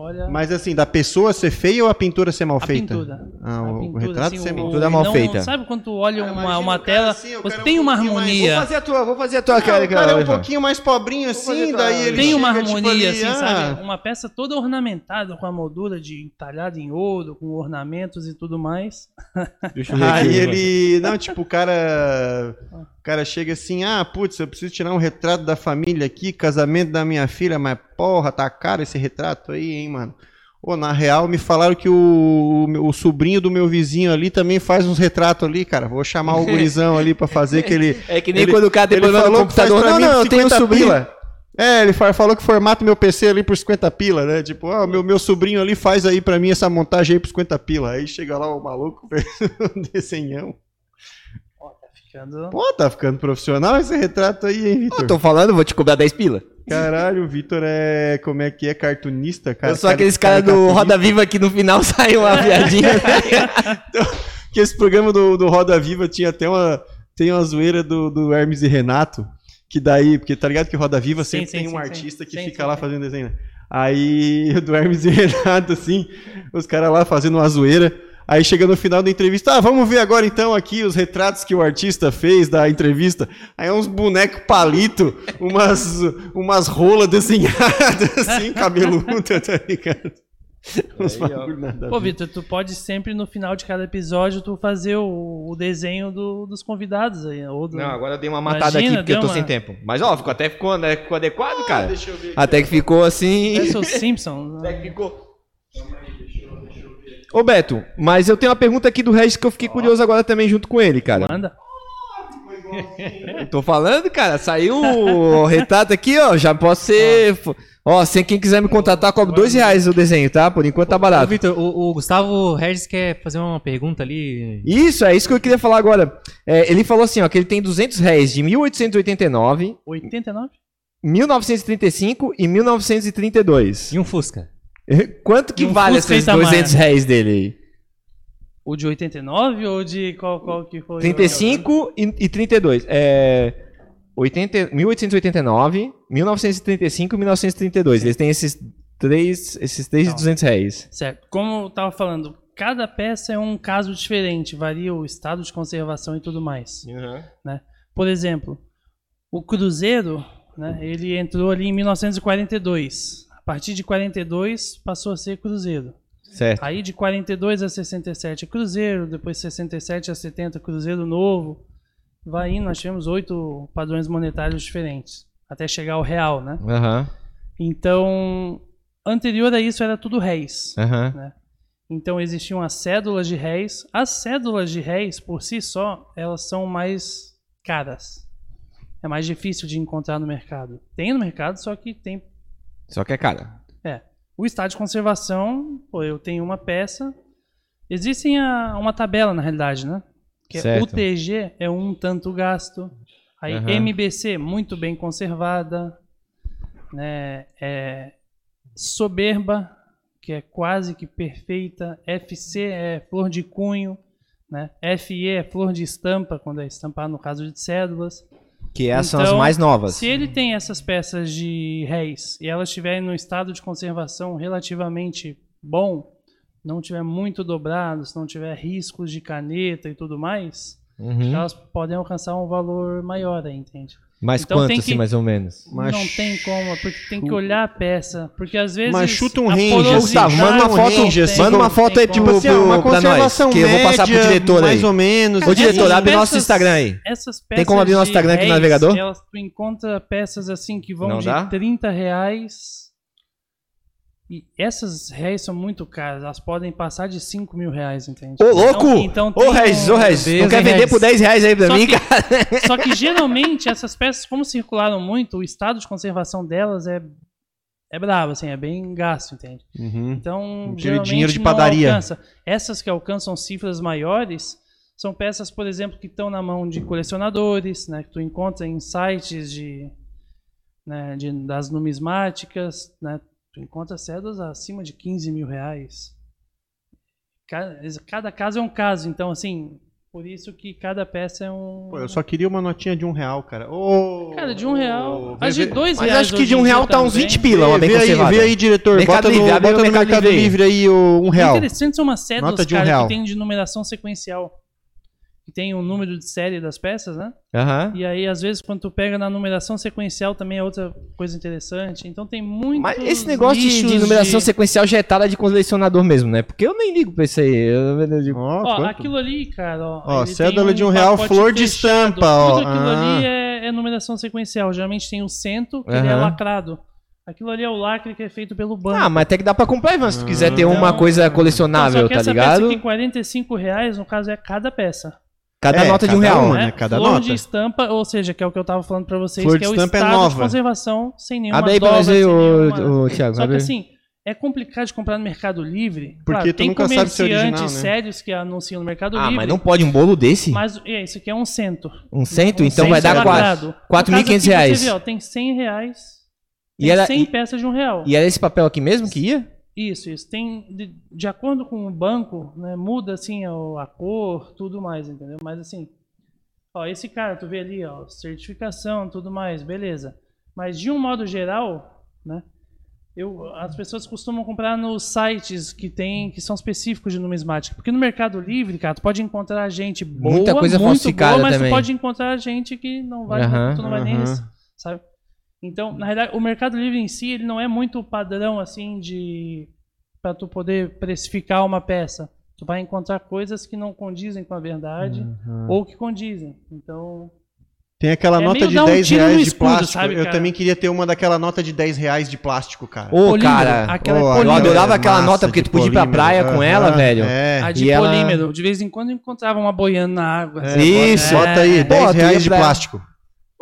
olha Mas assim, da pessoa ser feia ou a pintura ser mal a feita? pintura. Ah, A o, o pintura, retrato assim, ser o- mal Pintura mal não- feita. Sabe quando tu olha Ah, uma, uma o tela, assim, o você tem um uma pouquinho mais- harmonia. Vou fazer a tua, vou fazer a tua Ah, cara, o cara é um pouquinho mais pobrinho assim, daí ele Tem uma chega, tipo, harmonia, ali, assim, ah, sabe? Uma peça toda ornamentada com a moldura de talhada em ouro, com ornamentos e tudo mais. Deixa eu ver aqui, Aí ele. Não, tipo, o cara. O cara chega assim, ah, putz, eu preciso tirar um retrato da família aqui, casamento da minha filha, mas porra, tá caro esse retrato aí, hein, mano. Ô, na real, me falaram que o, o, o sobrinho do meu vizinho ali também faz uns retratos ali, cara. Vou chamar o gurizão ali pra fazer que ele. É que nem Ele- quando o cara tem problema no faz computador. Não, não, eu tenho um 50 sobrinho. pila. É, ele fa- falou que formata meu PC ali por 50 pila, né? Tipo, ó, meu, meu sobrinho ali faz aí pra mim essa montagem aí por 50 pila. Aí chega lá o maluco, um desenhão. Ó, tá ficando. Pô, tá ficando profissional esse retrato aí, hein, Eu Vitor? tô falando, vou te cobrar 10 pila. Caralho, o Vitor é. Como é que é? Cartunista, cara. eu sou aqueles caras do Roda Viva que no final sai uma viadinha. Que esse programa do, do Roda Viva tinha até uma. Tem uma zoeira do, do Hermes e Renato. Que daí. Porque tá ligado que Roda Viva Sim, sempre sim, tem um sim, artista sim. que Sim, fica sim, lá sim. fazendo desenho, né? Aí do Hermes e Renato, assim, os caras lá fazendo uma zoeira. Aí chega no final da entrevista, ah, vamos ver agora então aqui os retratos que o artista fez da entrevista. Aí é uns bonecos palito, umas, umas rolas desenhadas assim, cabeluda, tá ligado? Aí, Pô. Vitor, tu pode sempre no final de cada episódio tu fazer o, o desenho do- dos convidados aí. Ou do... Não, agora eu dei uma matada Imagina, aqui porque eu tô deu sem uma- tempo. Mas ó, ficou, até ficou, né, ficou adequado, cara. Deixa eu ver. Até que ficou assim. Parece o Simpson. Até que ficou. Ô Beto, mas eu tenho uma pergunta aqui do Regis que eu fiquei curioso agora também junto com ele, cara. Manda. Eu tô falando, cara, saiu o retrato aqui, ó, já posso ser... Ó, se quem quiser me contratar, cobro dois reais o desenho, tá? Por enquanto tá barato. Vitor, o, o Gustavo Regis quer fazer uma pergunta ali. Isso, é isso que eu queria falar agora. É, ele falou assim, ó, que ele tem 200 réis de 1889, 89? 1935 e 1932. E um Fusca. Quanto que um vale Fusca esses Itamar. 200 réis dele aí? O de 89 ou de qual, qual que foi? 35 e, e 32. É, 80, 1889, 1935 e 1932. Eles têm esses três, esses três de Não. 200 réis. Certo. Como eu tava falando, cada peça é um caso diferente, varia o estado de conservação e tudo mais. Por exemplo, o Cruzeiro, né, ele entrou ali em 1942. A partir de 42 passou a ser Cruzeiro. Certo. Aí de 42 a 67 é Cruzeiro, depois 67 a 70 Cruzeiro Novo. Vai indo, nós tivemos oito padrões monetários diferentes, até chegar ao real, né? Aham, Então, anterior a isso era tudo réis. aham. Então existiam as cédulas de réis. As cédulas de réis, por si só, elas são mais caras. É mais difícil de encontrar no mercado. Tem no mercado, só que tem. Só que é cara. É. O estado de conservação, pô, eu tenho uma peça. Existem a- uma tabela, na realidade, né? Que é Certo. UTG é um tanto gasto. Aí Aham. MBC, muito bem conservada. Né? É, soberba, que é quase que perfeita. FC é flor de cunho. Né? FE é flor de estampa, quando é estampar no caso de cédulas. Que essas são as Então, mais novas. Se ele tem essas peças de réis e elas estiverem no estado de conservação relativamente bom, não tiver muito dobrado, se não tiver riscos de caneta e tudo mais, Uhum. elas podem alcançar um valor maior aí, entende? Mas Então quanto, assim, que- mais ou menos? Mas não tem como, porque tem que olhar a peça, porque às vezes Mas chuta um a range, Gustavo, manda uma foto, tem manda uma foto aí, como. tipo, assim, uma nós, conservação que eu vou passar pro média, diretor mais aí. ou menos. Ô, diretor, Essas abre nosso peças- Instagram aí. Essas Tem como peças abrir nosso Instagram aqui no navegador? Elas, tu encontra peças assim que vão Não de dá? 30 reais. E essas réis são muito caras. Elas podem passar de 5 mil reais, entende? Ô, louco! Então, então Ô, um- ô, Regis, não quer vender Regis? por 10 reais aí pra Só mim, que- cara? Só que geralmente essas peças, como circularam muito, o estado de conservação delas é, é bravo, assim, é bem gasto, entende? Uhum. Então, geralmente dinheiro de não padaria. alcança. Essas que alcançam cifras maiores são peças, por exemplo, que estão na mão de colecionadores, né, que tu encontra em sites de, né, de- das numismáticas, né, tu encontra cédulas acima de 15 mil reais. Cada, cada caso é um caso, então assim, por isso que cada peça é um. Pô, eu só queria uma notinha de um real, cara. Ô, Cara, de um real. ô, As vê- de dois Mas reais. acho que de um real tá uns também. 20 pila, uma Vê, bem vê aí, vê aí, diretor. Mercado bota no, Livre, bota no no Mercado Mercado Livre aí. Livre aí o um O real. interessante são umas cédulas, Nota de um cara, real. que tem de numeração sequencial. Que tem o número de série das peças, né? Aham. E aí, às vezes, quando tu pega na numeração sequencial também é outra coisa interessante. Então tem muito. Mas esse negócio de, de numeração sequencial já é tara de colecionador mesmo, né? Porque eu nem ligo pra isso aí. Eu, Ó, Ó, quanto? aquilo ali, cara, ó. Ó, cédula de um real, flor de fechado. estampa, ó. Tudo aquilo Ah. ali é, é numeração sequencial. Geralmente tem o cento, que ele é lacrado. Aquilo ali é o lacre que é feito pelo banco. ah, mas até que dá pra comprar, Ivan, se tu quiser ter Então- uma coisa Então, colecionável, só que tá essa ligado? peça aqui, 45 reais, no caso, é cada peça. Cada É, nota de um cada real. uma, né? né? Cada Flor nota. de estampa, ou seja, que é o que eu tava falando pra vocês, Flor que é o estampa é estado nova. de conservação sem nenhuma Abre aí pra dobra, nós aí, Thiago. Só abre que assim, é complicado de comprar no Mercado Livre. Porque claro, tu tem nunca sabe se é original, comerciantes né? sérios que anunciam no Mercado Ah, Livre. mas não pode um bolo desse? Mas é, isso aqui é um cento. Um cento? Um então cento vai dar No 4.500 caso aqui, reais. Você vê, ó, tem 100 reais. E Tem era- 100 e- peças de um real. E era esse papel aqui mesmo que ia? Isso, isso. Tem, de, de acordo com o banco, né, muda assim a, cor, tudo mais, entendeu? Mas assim, ó, esse cara, tu vê ali, ó, certificação, tudo mais, beleza. Mas de um modo geral, né, Eu, as pessoas costumam comprar nos sites que tem que são específicos de numismática. Porque no Mercado Livre, cara, tu pode encontrar gente boa, Muita coisa muito falsificada boa, mas também. tu pode encontrar gente que não vai, Aham, tu não vai nem, sabe? Então, na realidade, o Mercado Livre em si, ele não é muito padrão assim de para tu poder precificar uma peça. Tu vai encontrar coisas que não condizem com a verdade Uhum. ou que condizem. Então, Tem aquela É nota de dar um 10 tiro no reais de escuro, plástico. sabe, eu também queria ter uma daquela nota de 10 reais de plástico, cara. Ô, polímero, cara, aquela é Ô, eu adorava aquela nota porque de tu podia ir pra praia com ela, Aham, velho. É. A de E ela- polímero, de vez em quando eu encontrava uma boiando na água. É, assim. Isso. Bota, aí, É. 10 Pô, tu ia reais de pra- plástico.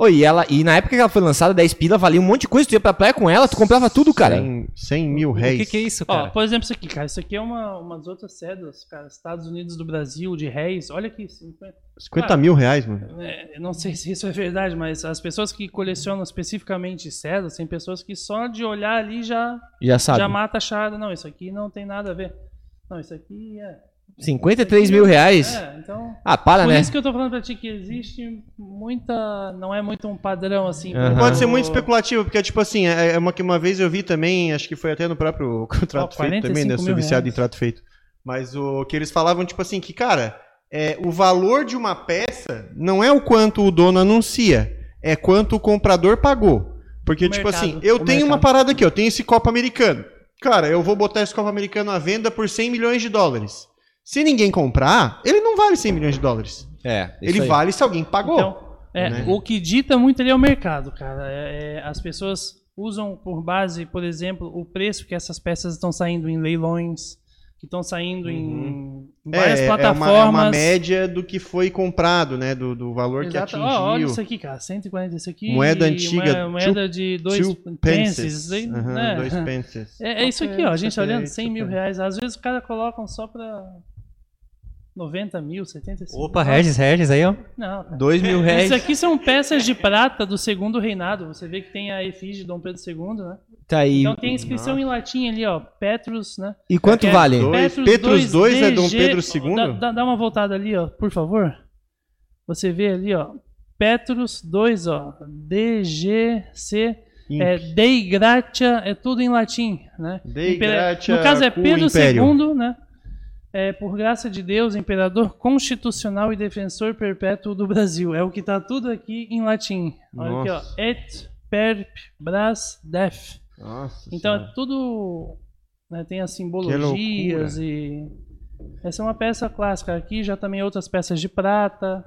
Oi, e, ela, e na época que ela foi lançada, 10 pila, valia um monte de coisa. Tu ia pra praia com ela, tu comprava tudo, cara. 100, 100 mil O réis. que, que é isso, Ó, cara? por exemplo, isso aqui, cara. Isso aqui é uma, umas outras cédulas, cara. Estados Unidos do Brasil, de réis. Olha aqui, 50. 50 Cara, mil reais, mano. É, eu não sei se isso é verdade, mas as pessoas que colecionam especificamente cédulas, tem pessoas que só de olhar ali já, Já sabe. já mata a charada. Não, isso aqui não tem nada a ver. Não, isso aqui é. 53 mil reais. É, então. Ah, para, Por né? isso que eu tô falando pra ti que existe muita. Não é muito um padrão assim. Aham. Pode ser muito especulativo, porque, tipo assim, é é uma que uma vez eu vi também, acho que foi até no próprio trato Ó, feito também, né? Eu 45 sou viciado em reais. trato feito. Mas o que eles falavam, tipo assim, que, cara, é, o valor de uma peça não é o quanto o dono anuncia, é quanto o comprador pagou. Porque, O tipo mercado, assim, eu tenho uma mercado. parada aqui, eu tenho esse copo americano. Cara, eu vou botar esse copo americano à venda por 100 milhões de dólares. Se ninguém comprar, ele não vale 100 milhões de dólares. É, ele vale se alguém pagou. Então, é, né? o que dita muito ali é o mercado, cara. É- é, as pessoas usam por base, por exemplo, o preço que essas peças estão saindo em leilões, que estão saindo em, em várias é, é uma, plataformas. é uma média do que foi comprado, né? Do, do valor Exato. que atingiu. olha isso aqui, cara. 140 isso aqui. Moeda antiga, Uma, moeda de dois Two pences. pences. aí, né? Dois pences. É, é isso aqui, ó. A gente olhando isso 100 mil reais. Às vezes os caras colocam só pra 90 mil, 75 Opa, Regis, Regis aí, ó. Não, cara. 2 mil reais. Isso aqui são peças de prata do segundo reinado. Você vê que tem a efígie de Dom Pedro II, né? Tá aí. Então tem inscrição em latim ali, ó. Petrus, né? E quanto é vale? dois. Petrus 2 é Dom Pedro II? Dá, dá- dá uma voltada ali, ó, por favor. Você vê ali, ó. Petrus 2, ó. DGC. Imp. É, Dei Gratia, é tudo em latim, né? Dei Gratia no caso é Pedro. II, né? É, por graça de Deus, imperador constitucional e defensor perpétuo do Brasil. É o que tá tudo aqui em latim. Olha aqui, Nossa. ó. Et perp bras def. Nossa Então Senhora. é tudo. né, tem as simbologias e. Essa é uma peça clássica. Aqui já também outras peças de prata.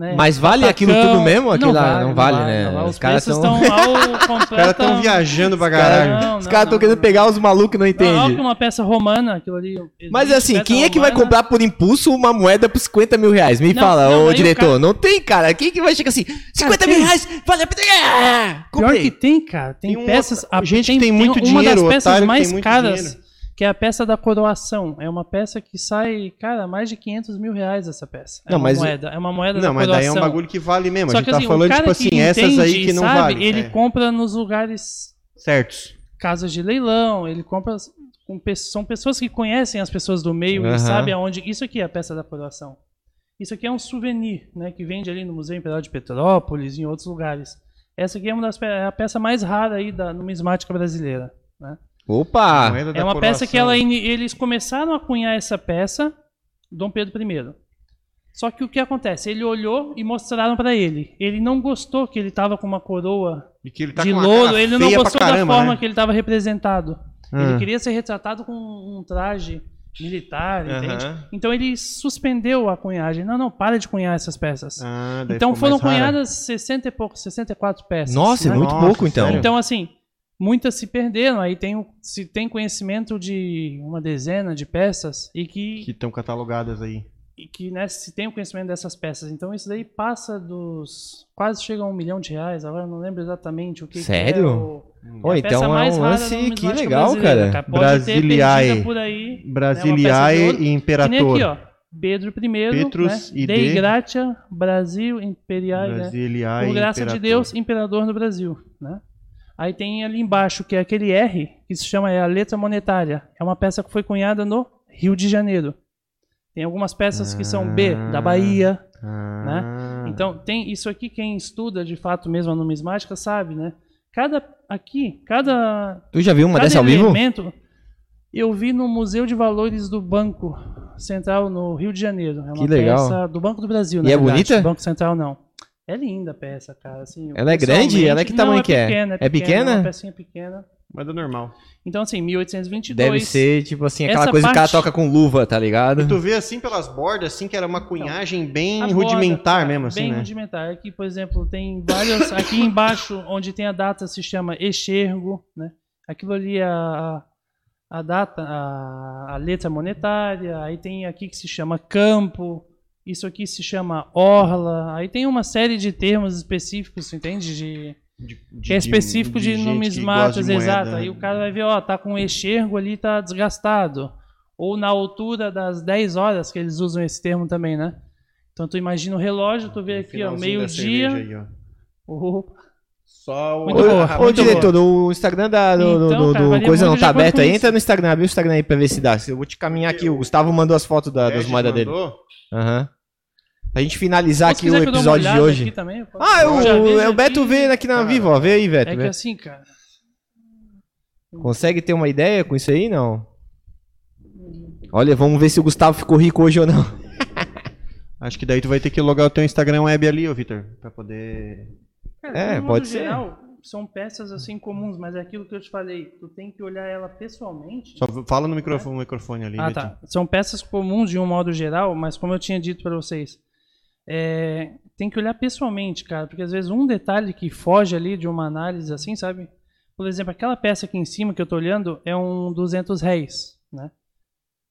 Né? Mas vale aquilo tudo mesmo? Aquilo lá não vale, né? não vale. Os Os caras tão- estão ao Os caras estão viajando pra caralho. Não, Os não, caras estão não, querendo não. pegar os malucos não Não, olha que entendem. uma peça romana, aquilo ali. Mas assim, quem é que vai comprar por impulso uma moeda por 50 mil reais? Me Não, fala, não, ô diretor. cara- Não tem, cara. Quem que vai chegar assim? 50 mil tem. reais, vale a pena. Ah, Pior que tem, cara. Tem, Tem peças. outro- gente que tem tem muito uma dinheiro, das peças mais caras, dinheiro. Que é a peça da coroação. É uma peça que sai, cara, mais de 500 mil reais essa peça. É Não, uma mas- moeda. É uma moeda Não, mas coroação. daí é um bagulho que vale mesmo. Só a gente que tá assim, falando, tipo assim, essas aí que não sabe, valem. Ele é. compra nos lugares Certos. casas de leilão, ele compra com são pessoas que conhecem as pessoas do meio Aham. e sabem aonde. Isso aqui é a peça da coroação. Isso aqui é um souvenir, né, que vende ali no Museu Imperial de Petrópolis e em outros lugares. Essa aqui é uma das é a peça mais rara aí da numismática brasileira, né? Opa! É uma peça que ela eles começaram a cunhar essa peça Dom Pedro I. Só que o que acontece? Ele olhou e mostraram pra ele. Ele não gostou que ele estava com uma coroa E que ele tá de louro, ele não gostou caramba, da forma né? que ele estava representado. Ah. Ele queria ser retratado com um traje militar, entende? Aham. Então ele suspendeu a cunhagem. Não, não, para de cunhar essas peças. Ah, então foram cunhadas 60 e pouco, 64 peças. Nossa, é né? muito Nossa, pouco então. sério? Então, assim, muitas se perderam. Aí tem, o- se tem conhecimento de uma dezena de peças e que, Que estão catalogadas aí. e que né, se tem o conhecimento dessas peças. Então isso daí passa dos. quase chega a um milhão de reais. Agora eu não lembro exatamente o que. que Sério? é o, a então peça é mais um lance que legal, cara. Pode Brasiliae. por aí. né, Brasiliae de ouro. e Que Imperator. nem aqui, ó. Pedro I, Petrus né? Dei Gratia, Brasil Imperial, né? Brasiliae Por e graça de Imperator. Deus, imperador no Brasil, né? Aí tem ali embaixo, que é aquele R, que se chama é a letra monetária. É uma peça que foi cunhada no Rio de Janeiro. Tem algumas peças que são B, da Bahia. Ah. Então, tem isso aqui, quem estuda de fato mesmo a numismática sabe, né? Cada aqui, cada, Tu já viu uma dessa ao vivo? eu vi no Museu de Valores do Banco Central no Rio de Janeiro. É uma Que legal. peça do Banco do Brasil, E na é bonita? Banco Central não. É linda a peça, cara. Assim, Ela é grande? Ela é que Não, tamanho que é? pequena, É pequena? É uma pecinha pequena. Mas é normal. Então, assim, 1822. Deve ser, tipo assim, aquela coisa que o cara parte- toca com luva, tá ligado? E tu vê assim pelas bordas, assim, que era uma cunhagem bem A borda, rudimentar mesmo, assim, Bem né? rudimentar. Aqui, por exemplo, tem vários. Aqui embaixo, onde tem a data, se chama exergo, né? Aquilo ali é a, a data, a, a letra monetária. Aí tem aqui que se chama campo. Isso aqui se chama orla. Aí tem uma série de termos específicos, entende? De, De- que é específico de, numismatas, gosta de moeda. exato. Aí o cara vai ver, ó, tá com o exergo ali, tá desgastado. Ou na altura das 10 horas, que eles usam esse termo também, né? Então tu imagina o relógio, tu vê aqui, ó, meio-dia. ó. Opa. Só o... Muito boa. Ô, muito diretor, o Instagram da, do, do- Então, do- cara, do varia coisa não tá de aberto aí. Entra no Instagram, abre o Instagram aí pra ver se dá. Eu vou te caminhar aqui. O Gustavo mandou as fotos da, das moedas dele. Aham. Pra gente finalizar aqui o eu episódio de hoje. também, eu posso- Ah, eu já o, é o Beto aqui. vê aqui na Cara, Vivo, ó. Vê aí, Beto. É que vê. assim, cara. Consegue ter uma ideia com isso aí, não? Olha, vamos ver se o Gustavo ficou rico hoje ou não. Acho que daí tu vai ter que logar o teu Instagram web ali, ô Vitor, pra poder... Cara, É, pode ser. geral, São peças assim comuns, mas é aquilo que eu te falei. Tu tem que olhar ela pessoalmente. Só fala no microfone, microfone ali. Ah, tá. São peças comuns de um modo geral, mas como eu tinha dito pra vocês, é, tem que olhar pessoalmente, cara, porque às vezes um detalhe que foge ali de uma análise assim, sabe? Por exemplo, aquela peça aqui em cima que eu tô olhando é um 200 réis, né?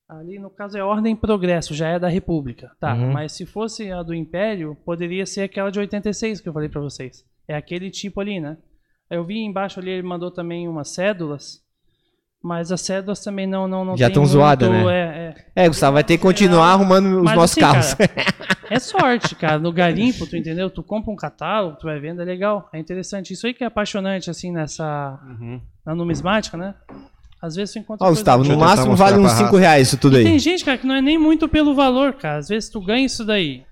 Ali no caso é Ordem Progresso, já é da República, tá? Uhum. Mas se fosse a do Império, poderia ser aquela de 86 que eu falei pra vocês. É aquele tipo ali, né? Eu vi embaixo ali, ele mandou também umas cédulas, mas as cédulas também não não não Já tem tão muito- zoada, né? É, é. É, Gustavo, vai ter que continuar arrumando os nossos assim, carros. cara, é sorte, cara. No garimpo, tu entendeu? Tu compra um catálogo, tu vai vendo, é legal, é interessante. Isso aí que é apaixonante, assim, nessa. Uhum. Na numismática, né? Às vezes tu encontra. Ó, Gustavo, no máximo vale uns pra 5 raça. reais isso tudo E tem aí. gente, cara, que não é nem muito pelo valor, cara. Às vezes tu ganha isso daí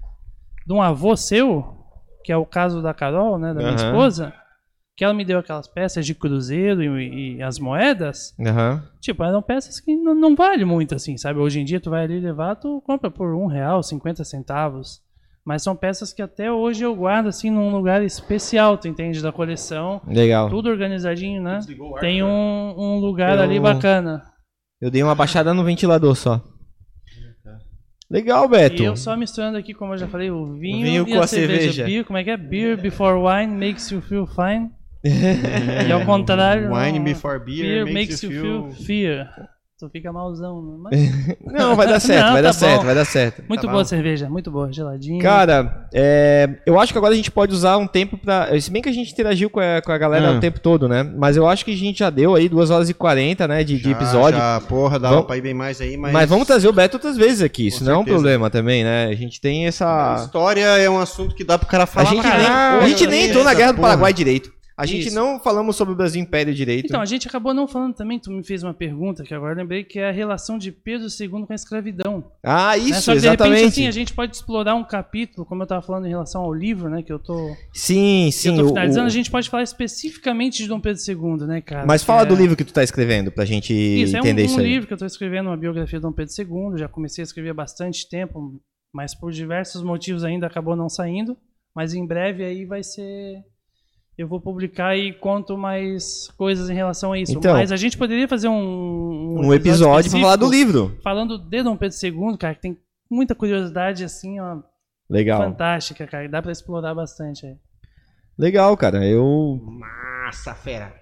de um avô seu, que é o caso da Carol, né, da minha Aham. esposa, que ela me deu aquelas peças de cruzeiro e, e as moedas. Aham. Tipo, eram peças que não, não vale muito, assim, sabe? Hoje em dia tu vai ali levar, tu compra por um real, 50 centavos. Mas são peças que até hoje eu guardo, assim, num lugar especial, tu entende? Da coleção. Legal. Tudo organizadinho, né? Ar, Tem cara. um, um lugar Eu- ali bacana. Eu dei uma baixada no ventilador só. Legal, Beto. E eu só misturando aqui, como eu já falei, o vinho, vinho e com a, a cerveja. Beer, como é que é? Beer before wine makes you feel fine. E ao contrário, Wine before beer, makes, you feel... fear. Tu fica malzão, né? Mas Não, vai dar certo, Não, vai tá dar certo, bom. vai dar certo. muito Tá boa a bom. cerveja, muito boa, geladinha. Cara, é, eu acho que agora a gente pode usar um tempo pra. Se bem que a gente interagiu com a, com a galera Ah. o tempo todo, né? Mas eu acho que a gente já deu aí 2 horas e 40, né? De, de Já, episódio. Já, porra, Vamos- pra ir bem mais aí, mas... Mas... vamos trazer o Beto outras vezes aqui. Isso Com não é um problema também, né? A gente tem A essa. história é um assunto que dá pro cara A falar gente, pra nem, a gente nem entrou na Guerra do porra. Paraguai direito. A gente Isso. não falamos sobre o Brasil Império direito. Então, a gente acabou não falando também, tu me fez uma pergunta que agora lembrei, que é a relação de Pedro II com a escravidão. ah, né? isso, Só que de exatamente. repente, assim, a gente pode explorar um capítulo, como eu tava falando em relação ao livro, né, que eu tô, Sim, sim. eu tô finalizando, o- a gente pode falar especificamente de Dom Pedro II, né, cara? Mas fala é- do livro que tu tá escrevendo, pra gente Isso, é um, entender um isso aí. livro que eu tô escrevendo, uma biografia de Dom Pedro II, já comecei a escrever há bastante tempo, mas por diversos motivos ainda acabou não saindo, mas em breve aí vai ser... Eu vou publicar e conto mais coisas em relação a isso. Então, mas a gente poderia fazer um, Um episódio pra falar do livro. Falando de Dom Pedro II, cara, que tem muita curiosidade, assim, ó, Legal. fantástica, cara. Dá pra explorar bastante aí. Legal, cara. Eu. Massa, fera.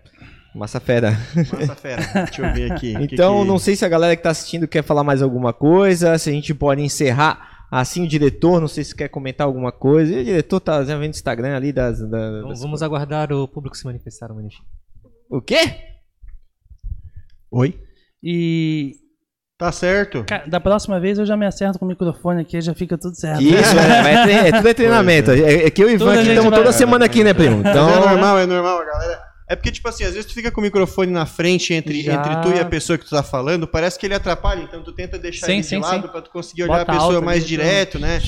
Massa fera. Massa, fera. Deixa eu ver aqui. o que Então, que- não sei se a galera que tá assistindo quer falar mais alguma coisa, se a gente pode encerrar assim o diretor, não sei se quer comentar alguma coisa. E o diretor tá vendo o Instagram ali das. Vamos, das- vamos aguardar o público se manifestar um minutinho. O quê? Oi? E Tá certo. cara, da próxima vez eu já me acerto com o microfone aqui, já fica tudo certo. Isso, é, vai tre- é, tudo é treinamento. É, é que eu e o Ivan Tudo a aqui gente estamos vai- toda semana aqui, né, primo? Mas Então, é normal, é normal, a galera. É porque, tipo assim, às vezes tu fica com o microfone na frente entre, Já. entre tu e a pessoa que tu tá falando, parece que ele atrapalha, então tu tenta deixar Sim, ele sim, de lado sim. pra tu conseguir olhar Bota a pessoa alto mais direto, né?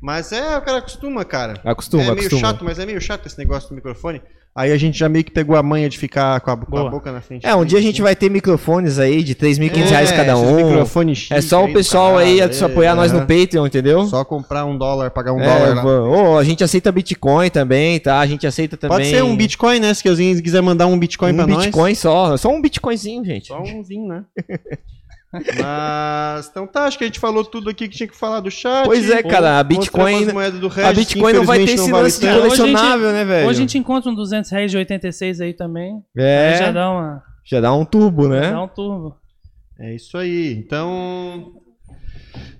Mas é, o cara acostuma, cara. acostuma, é meio acostuma. chato, mas é meio chato esse negócio do microfone. Aí a gente já meio que pegou a manha de ficar com a, com a boca na frente. É, um dia a gente vai ter microfones aí de 3.500 reais cada um. microfone chique É só o aí, pessoal caralho, aí é, só apoiar nós no. Patreon, entendeu? Só comprar um dólar, pagar um É, dólar lá. va- Ô, a gente aceita Bitcoin também, tá? A gente aceita também. Pode ser um Bitcoin, né? Se alguém quiser mandar um Bitcoin um pra nós. Bitcoin só. Só um Bitcoinzinho, gente. Só umzinho, né? Mas, então tá, acho que a gente falou tudo aqui que tinha que falar do chat. Pois é, cara, a Bitcoin- A Bitcoin não vai ter esse lance de a gente- colecionável, né, velho? Hoje a gente encontra um 200 reais de 86 aí também. Aí É, já dá, uma, já dá um turbo, né? dá um turbo. É isso aí. Então.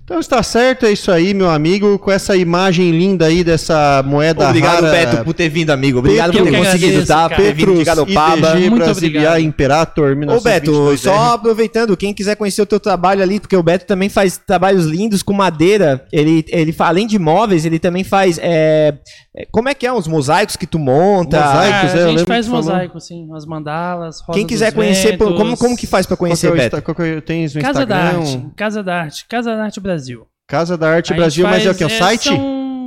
Então está certo, é isso aí, meu amigo. Com essa imagem linda aí dessa moeda Obrigado, rara. Beto, por ter vindo, amigo. Obrigado Petro, por ter eu conseguido, tá? Vindo de Garopaba. ITG Muito obrigado. Imperator Ô, 1922 Beto, só aproveitando, quem quiser conhecer o teu trabalho ali, porque o Beto também faz trabalhos lindos com madeira. Ele, ele além de móveis, ele também faz. é, é, como é que é? Os mosaicos que tu monta. Mosaico. Mosaicos, Ah, é, eu a gente lembro faz mosaico, sim. As mandalas, Quem quiser conhecer, Ventos, como, como que faz pra conhecer, Qual que é o Beto? Insta- qual que é o- tens no Casa da Instagram? Arte. Casa da Arte. Casa da Arte Brasil. Casa da Arte Brasil, mas é o que? O site?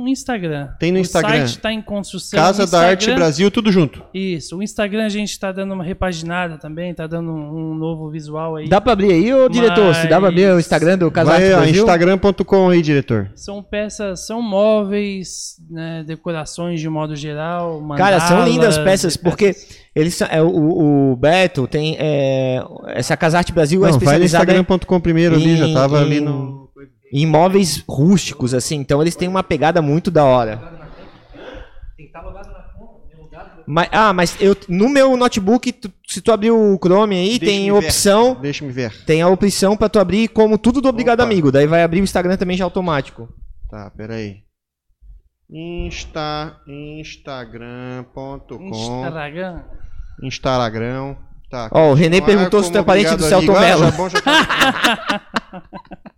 Instagram. Tem no Instagram. O site tá em construção. Casa O da Arte Instagram- Brasil, tudo junto. Isso. O Instagram a gente tá dando uma repaginada também, tá dando um, um novo visual aí. Dá pra abrir aí, ô diretor? Se dá pra abrir o Mas- Instagram do Casa Vai Arte Brasil? instagram.com aí, diretor. São peças, são móveis, né, decorações de modo geral. Cara, são mandalas, lindas peças, porque peças- eles são- é, o, o Beto tem é, essa Casa Arte Brasil é Não, vai no especializada em- instagram.com primeiro ali, já em- tava ali no... em móveis rústicos, assim. Então eles têm uma pegada muito da hora. Mas, ah, mas eu, no meu notebook, tu- se tu abrir o Chrome aí, Deixa tem me ver. opção, Deixa me ver. tem a opção pra tu abrir como tudo do Obrigado Opa. Amigo. Daí vai abrir o Instagram também já automático. Tá, peraí. Insta, instagram.com Instagram. Instagram. Tá. Ó, o René continuar perguntou se tu é parente do Celton amigo. Ah, já bom, já tá-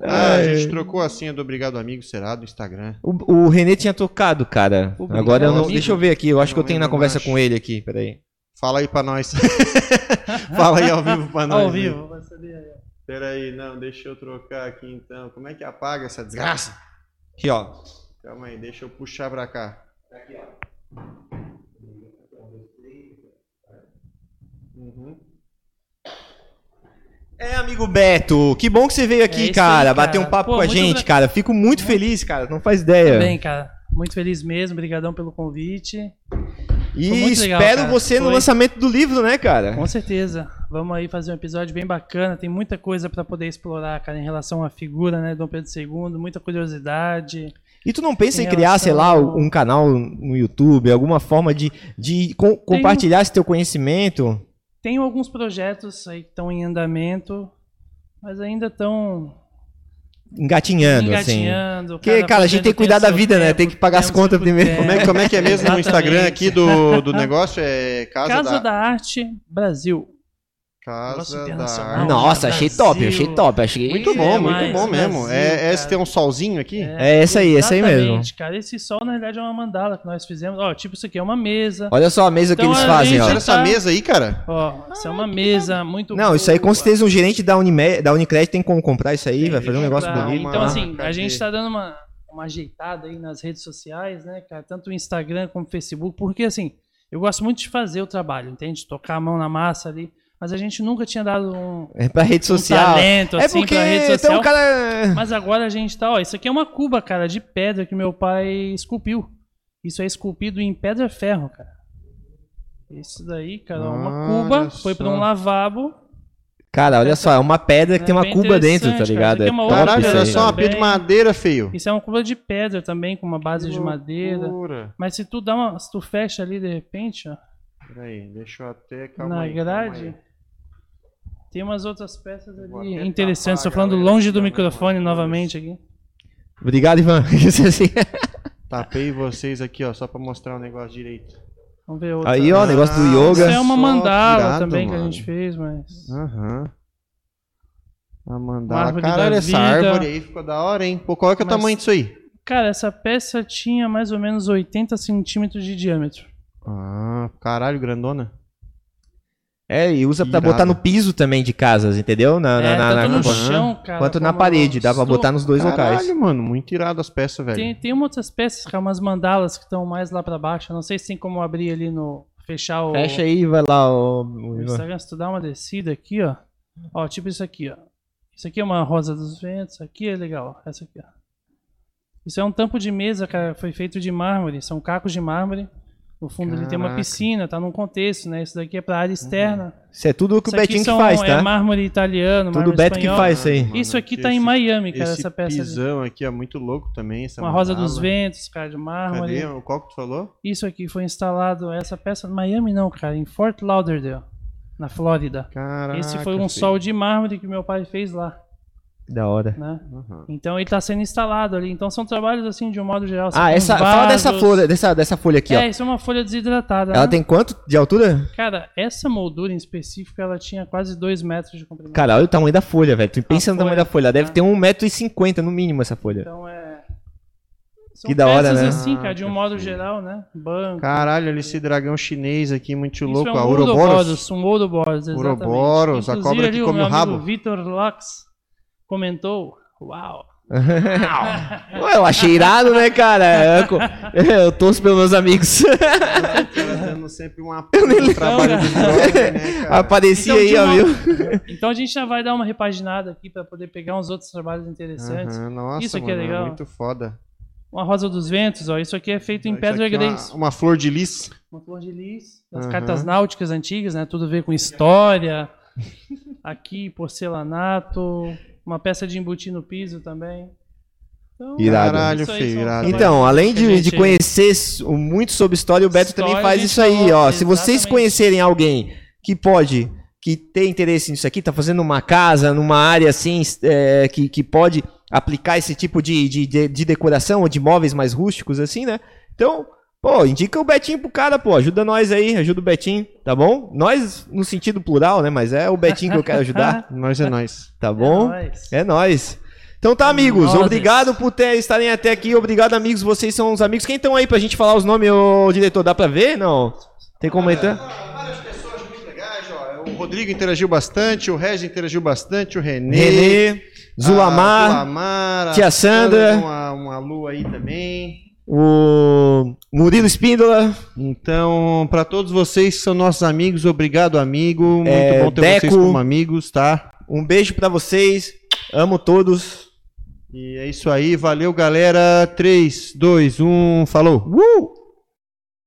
Ah, a gente trocou a senha do Obrigado Amigo, será? Do Instagram. O, o René tinha tocado, cara. Obrigado, Agora eu não. amigo. Deixa eu ver aqui. Eu acho Não que eu tenho na conversa mais. com ele aqui. Peraí. Fala aí pra nós. Fala aí ao vivo pra nós. Ao aí. vivo, vai saber aí. Peraí, não, deixa eu trocar aqui então. Como é que apaga essa desgraça? Aqui, ó. Calma aí, deixa eu puxar pra cá. Uhum. É, amigo Beto, que bom que você veio aqui, É cara, aí, bater cara. um papo Pô, com a gente, gra- cara. Fico muito feliz, cara. Não faz ideia. Bem, cara. Muito feliz mesmo. Obrigadão pelo convite. e legal, espero cara. você no Foi. lançamento do livro, né, cara? Com certeza. Vamos aí fazer um episódio bem bacana. Tem muita coisa pra poder explorar, cara, em relação à figura, né, Dom Pedro II. Muita curiosidade. E tu não pensa em Em criar, sei lá, relação- um canal no YouTube, alguma forma de, de com- compartilhar esse teu conhecimento? Tenho alguns projetos aí que estão em andamento, mas ainda estão Engatinhando, assim. engatinhando. Porque, cada cara, a gente tem que cuidar da vida, né? tempo, Tem que pagar as tem o contas primeiro. Como é, como é que é mesmo no Instagram aqui do, do negócio? É Casa, Casa da, da Arte Brasil. Casa da. Nossa, achei top, achei top. Achei... Muito bom, É muito bom mesmo. Brasil, é, é esse tem um solzinho aqui? É esse aí, esse aí mesmo. Cara. Esse sol, na verdade, é uma mandala que nós fizemos. Ó, tipo, isso aqui é uma mesa. Olha só a mesa que Então eles a fazem, ó. Olha essa tá- mesa aí, cara. Ó, isso é uma mesa muito Não, isso aí com certeza um gerente da, Unime, da Unicred tem como comprar isso aí, vai fazer um negócio Pra- bonito. Então, Ah, assim, a gente tá dando uma, uma ajeitada aí nas redes sociais, né, cara? Tanto o Instagram como o Facebook, porque, assim, eu gosto muito de fazer o trabalho, entende? Tocar a mão na massa ali. Mas a gente nunca tinha dado um, É pra rede um social. talento, é assim, porque pra rede social. o cara. Mas agora a gente tá, ó, isso aqui é uma cuba, cara, de pedra que meu pai esculpiu. Isso é esculpido em pedra ferro, cara. Isso daí, cara, ó, uma Olha cuba, foi pra só. um lavabo. Cara, olha só, é uma pedra que É tem uma cuba dentro, tá ligado? cara. É é uma top outra Caralho, olha aí. só, uma pia de madeira, feio. Isso é uma cuba de pedra também, com uma base de madeira. Mas se tu dá uma. Se tu fecha ali de repente, ó, Peraí, deixa eu até. Calma na aí, calma grade, aí. Tem umas outras peças ali interessantes. Tô tapar, falando galera, longe do microfone novamente aqui. Obrigado, Ivan. Isso assim. Tapei vocês aqui, ó, só pra mostrar o negócio direito. Vamos ver outra. Aí, ó, negócio do Ah, Isso yoga. é uma mandala tirado, também que a mano. gente fez, mas. Aham. A mandala. Árvore Caralho, da essa vida. árvore aí ficou da hora, hein? Pô, qual é, que é o Mas- tamanho disso aí? Cara, essa peça tinha mais ou menos 80 centímetros de diâmetro. Ah, caralho, grandona. É, e usa pra Irado. botar no piso também de casas, entendeu? Na, na, é, na- tanto na- no chão, cara. quanto na parede, dá pra botar nos dois locais. Caralho, mano, muito irado as peças, velho. Tem, tem outras peças, cara, umas mandalas que estão mais lá pra baixo. Eu não sei se tem como abrir ali no. Fechar o. Fecha aí, vai lá, o, o Instagram, se tu dá uma descida aqui, ó. Ó, tipo isso aqui, ó. Isso aqui é uma rosa dos ventos, aqui é legal, ó. Essa aqui, ó. Isso é um tampo de mesa, cara, foi feito de mármore, são cacos de mármore. No fundo ele tem uma Caraca. piscina, tá num contexto, né? Isso daqui é pra área externa. Isso é tudo o que o Isso aqui Betinho que são- faz, É tá? mármore italiano, Tudo o mármore Beto que espanhol. faz isso aí. Mano, Isso aqui tá esse- em Miami, cara, Esse essa peça. ali. pisão aqui é muito louco também. Essa Uma rosa mandala. dos ventos, cara, de mármore. Cadê? Qual que tu falou? Isso aqui foi instalado, essa peça em Miami não, cara, em Fort Lauderdale, na Flórida. Caraca. Esse foi um filho. sol de mármore que meu pai fez lá, Da hora. né? Uhum. Então ele tá sendo instalado ali. Então são trabalhos assim de um modo geral. Ah, essa, uns fala dessa vasos. folha, dessa, dessa folha aqui, É, ó. isso é uma folha desidratada. Ela né? tem quanto de altura? Cara, essa moldura em específico, ela tinha quase 2 metros de comprimento. Cara, olha o tamanho da folha, velho. Tu pensa no tamanho da folha. Ela deve né? ter 1,50m no mínimo essa folha. Então é. São Que da hora, né? assim, cara, de um Ah, modo geral, né? Banco. Caralho, olha esse dragão chinês aqui, muito Isso louco. é um a Ouroboros. Ouroboros, um Ouroboros, exatamente. Ouroboros, a cobra que ali, come o rabo. Vitor Lux comentou, uau, Pô, eu achei irado, né, cara? Eu, eu torço pelos meus amigos. Dando sempre uma um trabalho de brother, né, cara? Aparecia Então, aí, ó, viu? Então a gente já vai dar uma repaginada aqui para poder pegar uns outros trabalhos interessantes. Nossa, Isso aqui é mano, legal. muito foda. Uma rosa dos ventos, ó, isso aqui é feito em Isso pedra é gris. Uma, uma flor de lis. Uma flor de lis, das Aham. cartas náuticas antigas, né? Tudo a ver com história. Aqui, porcelanato, uma peça de embutir no piso também. Então, Irado. Caralho, feio, são os irado. Então, além de, de gente- conhecer s- o- muito sobre história, o Beto também História, faz a gente isso aí, ó. Se vocês conhecerem alguém que pode, que tem interesse nisso aqui, tá fazendo uma casa, numa área assim, é, que, que pode aplicar esse tipo de, de, de, de decoração ou de móveis mais rústicos, assim, né? Então, pô, indica o Betinho pro cara, pô, ajuda nós aí, ajuda o Betinho, tá bom? Nós no sentido plural, né? Mas é o Betinho que eu quero ajudar, Nós é nós. tá bom? nóis. É nóis. Então tá, amigos. Obrigado por ter, estarem até aqui. Obrigado, amigos. Vocês são os amigos. Quem estão aí pra gente falar os nomes, ô diretor? Dá pra ver? Não? Tem como entrar? Várias pessoas muito legais, ó. O Rodrigo interagiu bastante, o Regis interagiu bastante, o Renê. Renê, a Zulamar, Zulamar, a Tia Sandra. Uma, uma lua aí também. O Murilo Espíndola, Então, pra todos vocês que são nossos amigos, obrigado, amigo. Muito É, bom ter Deco. vocês como amigos, tá? um beijo pra vocês. Amo todos. E é isso aí, valeu, galera. 3, 2, 1, falou. Uh!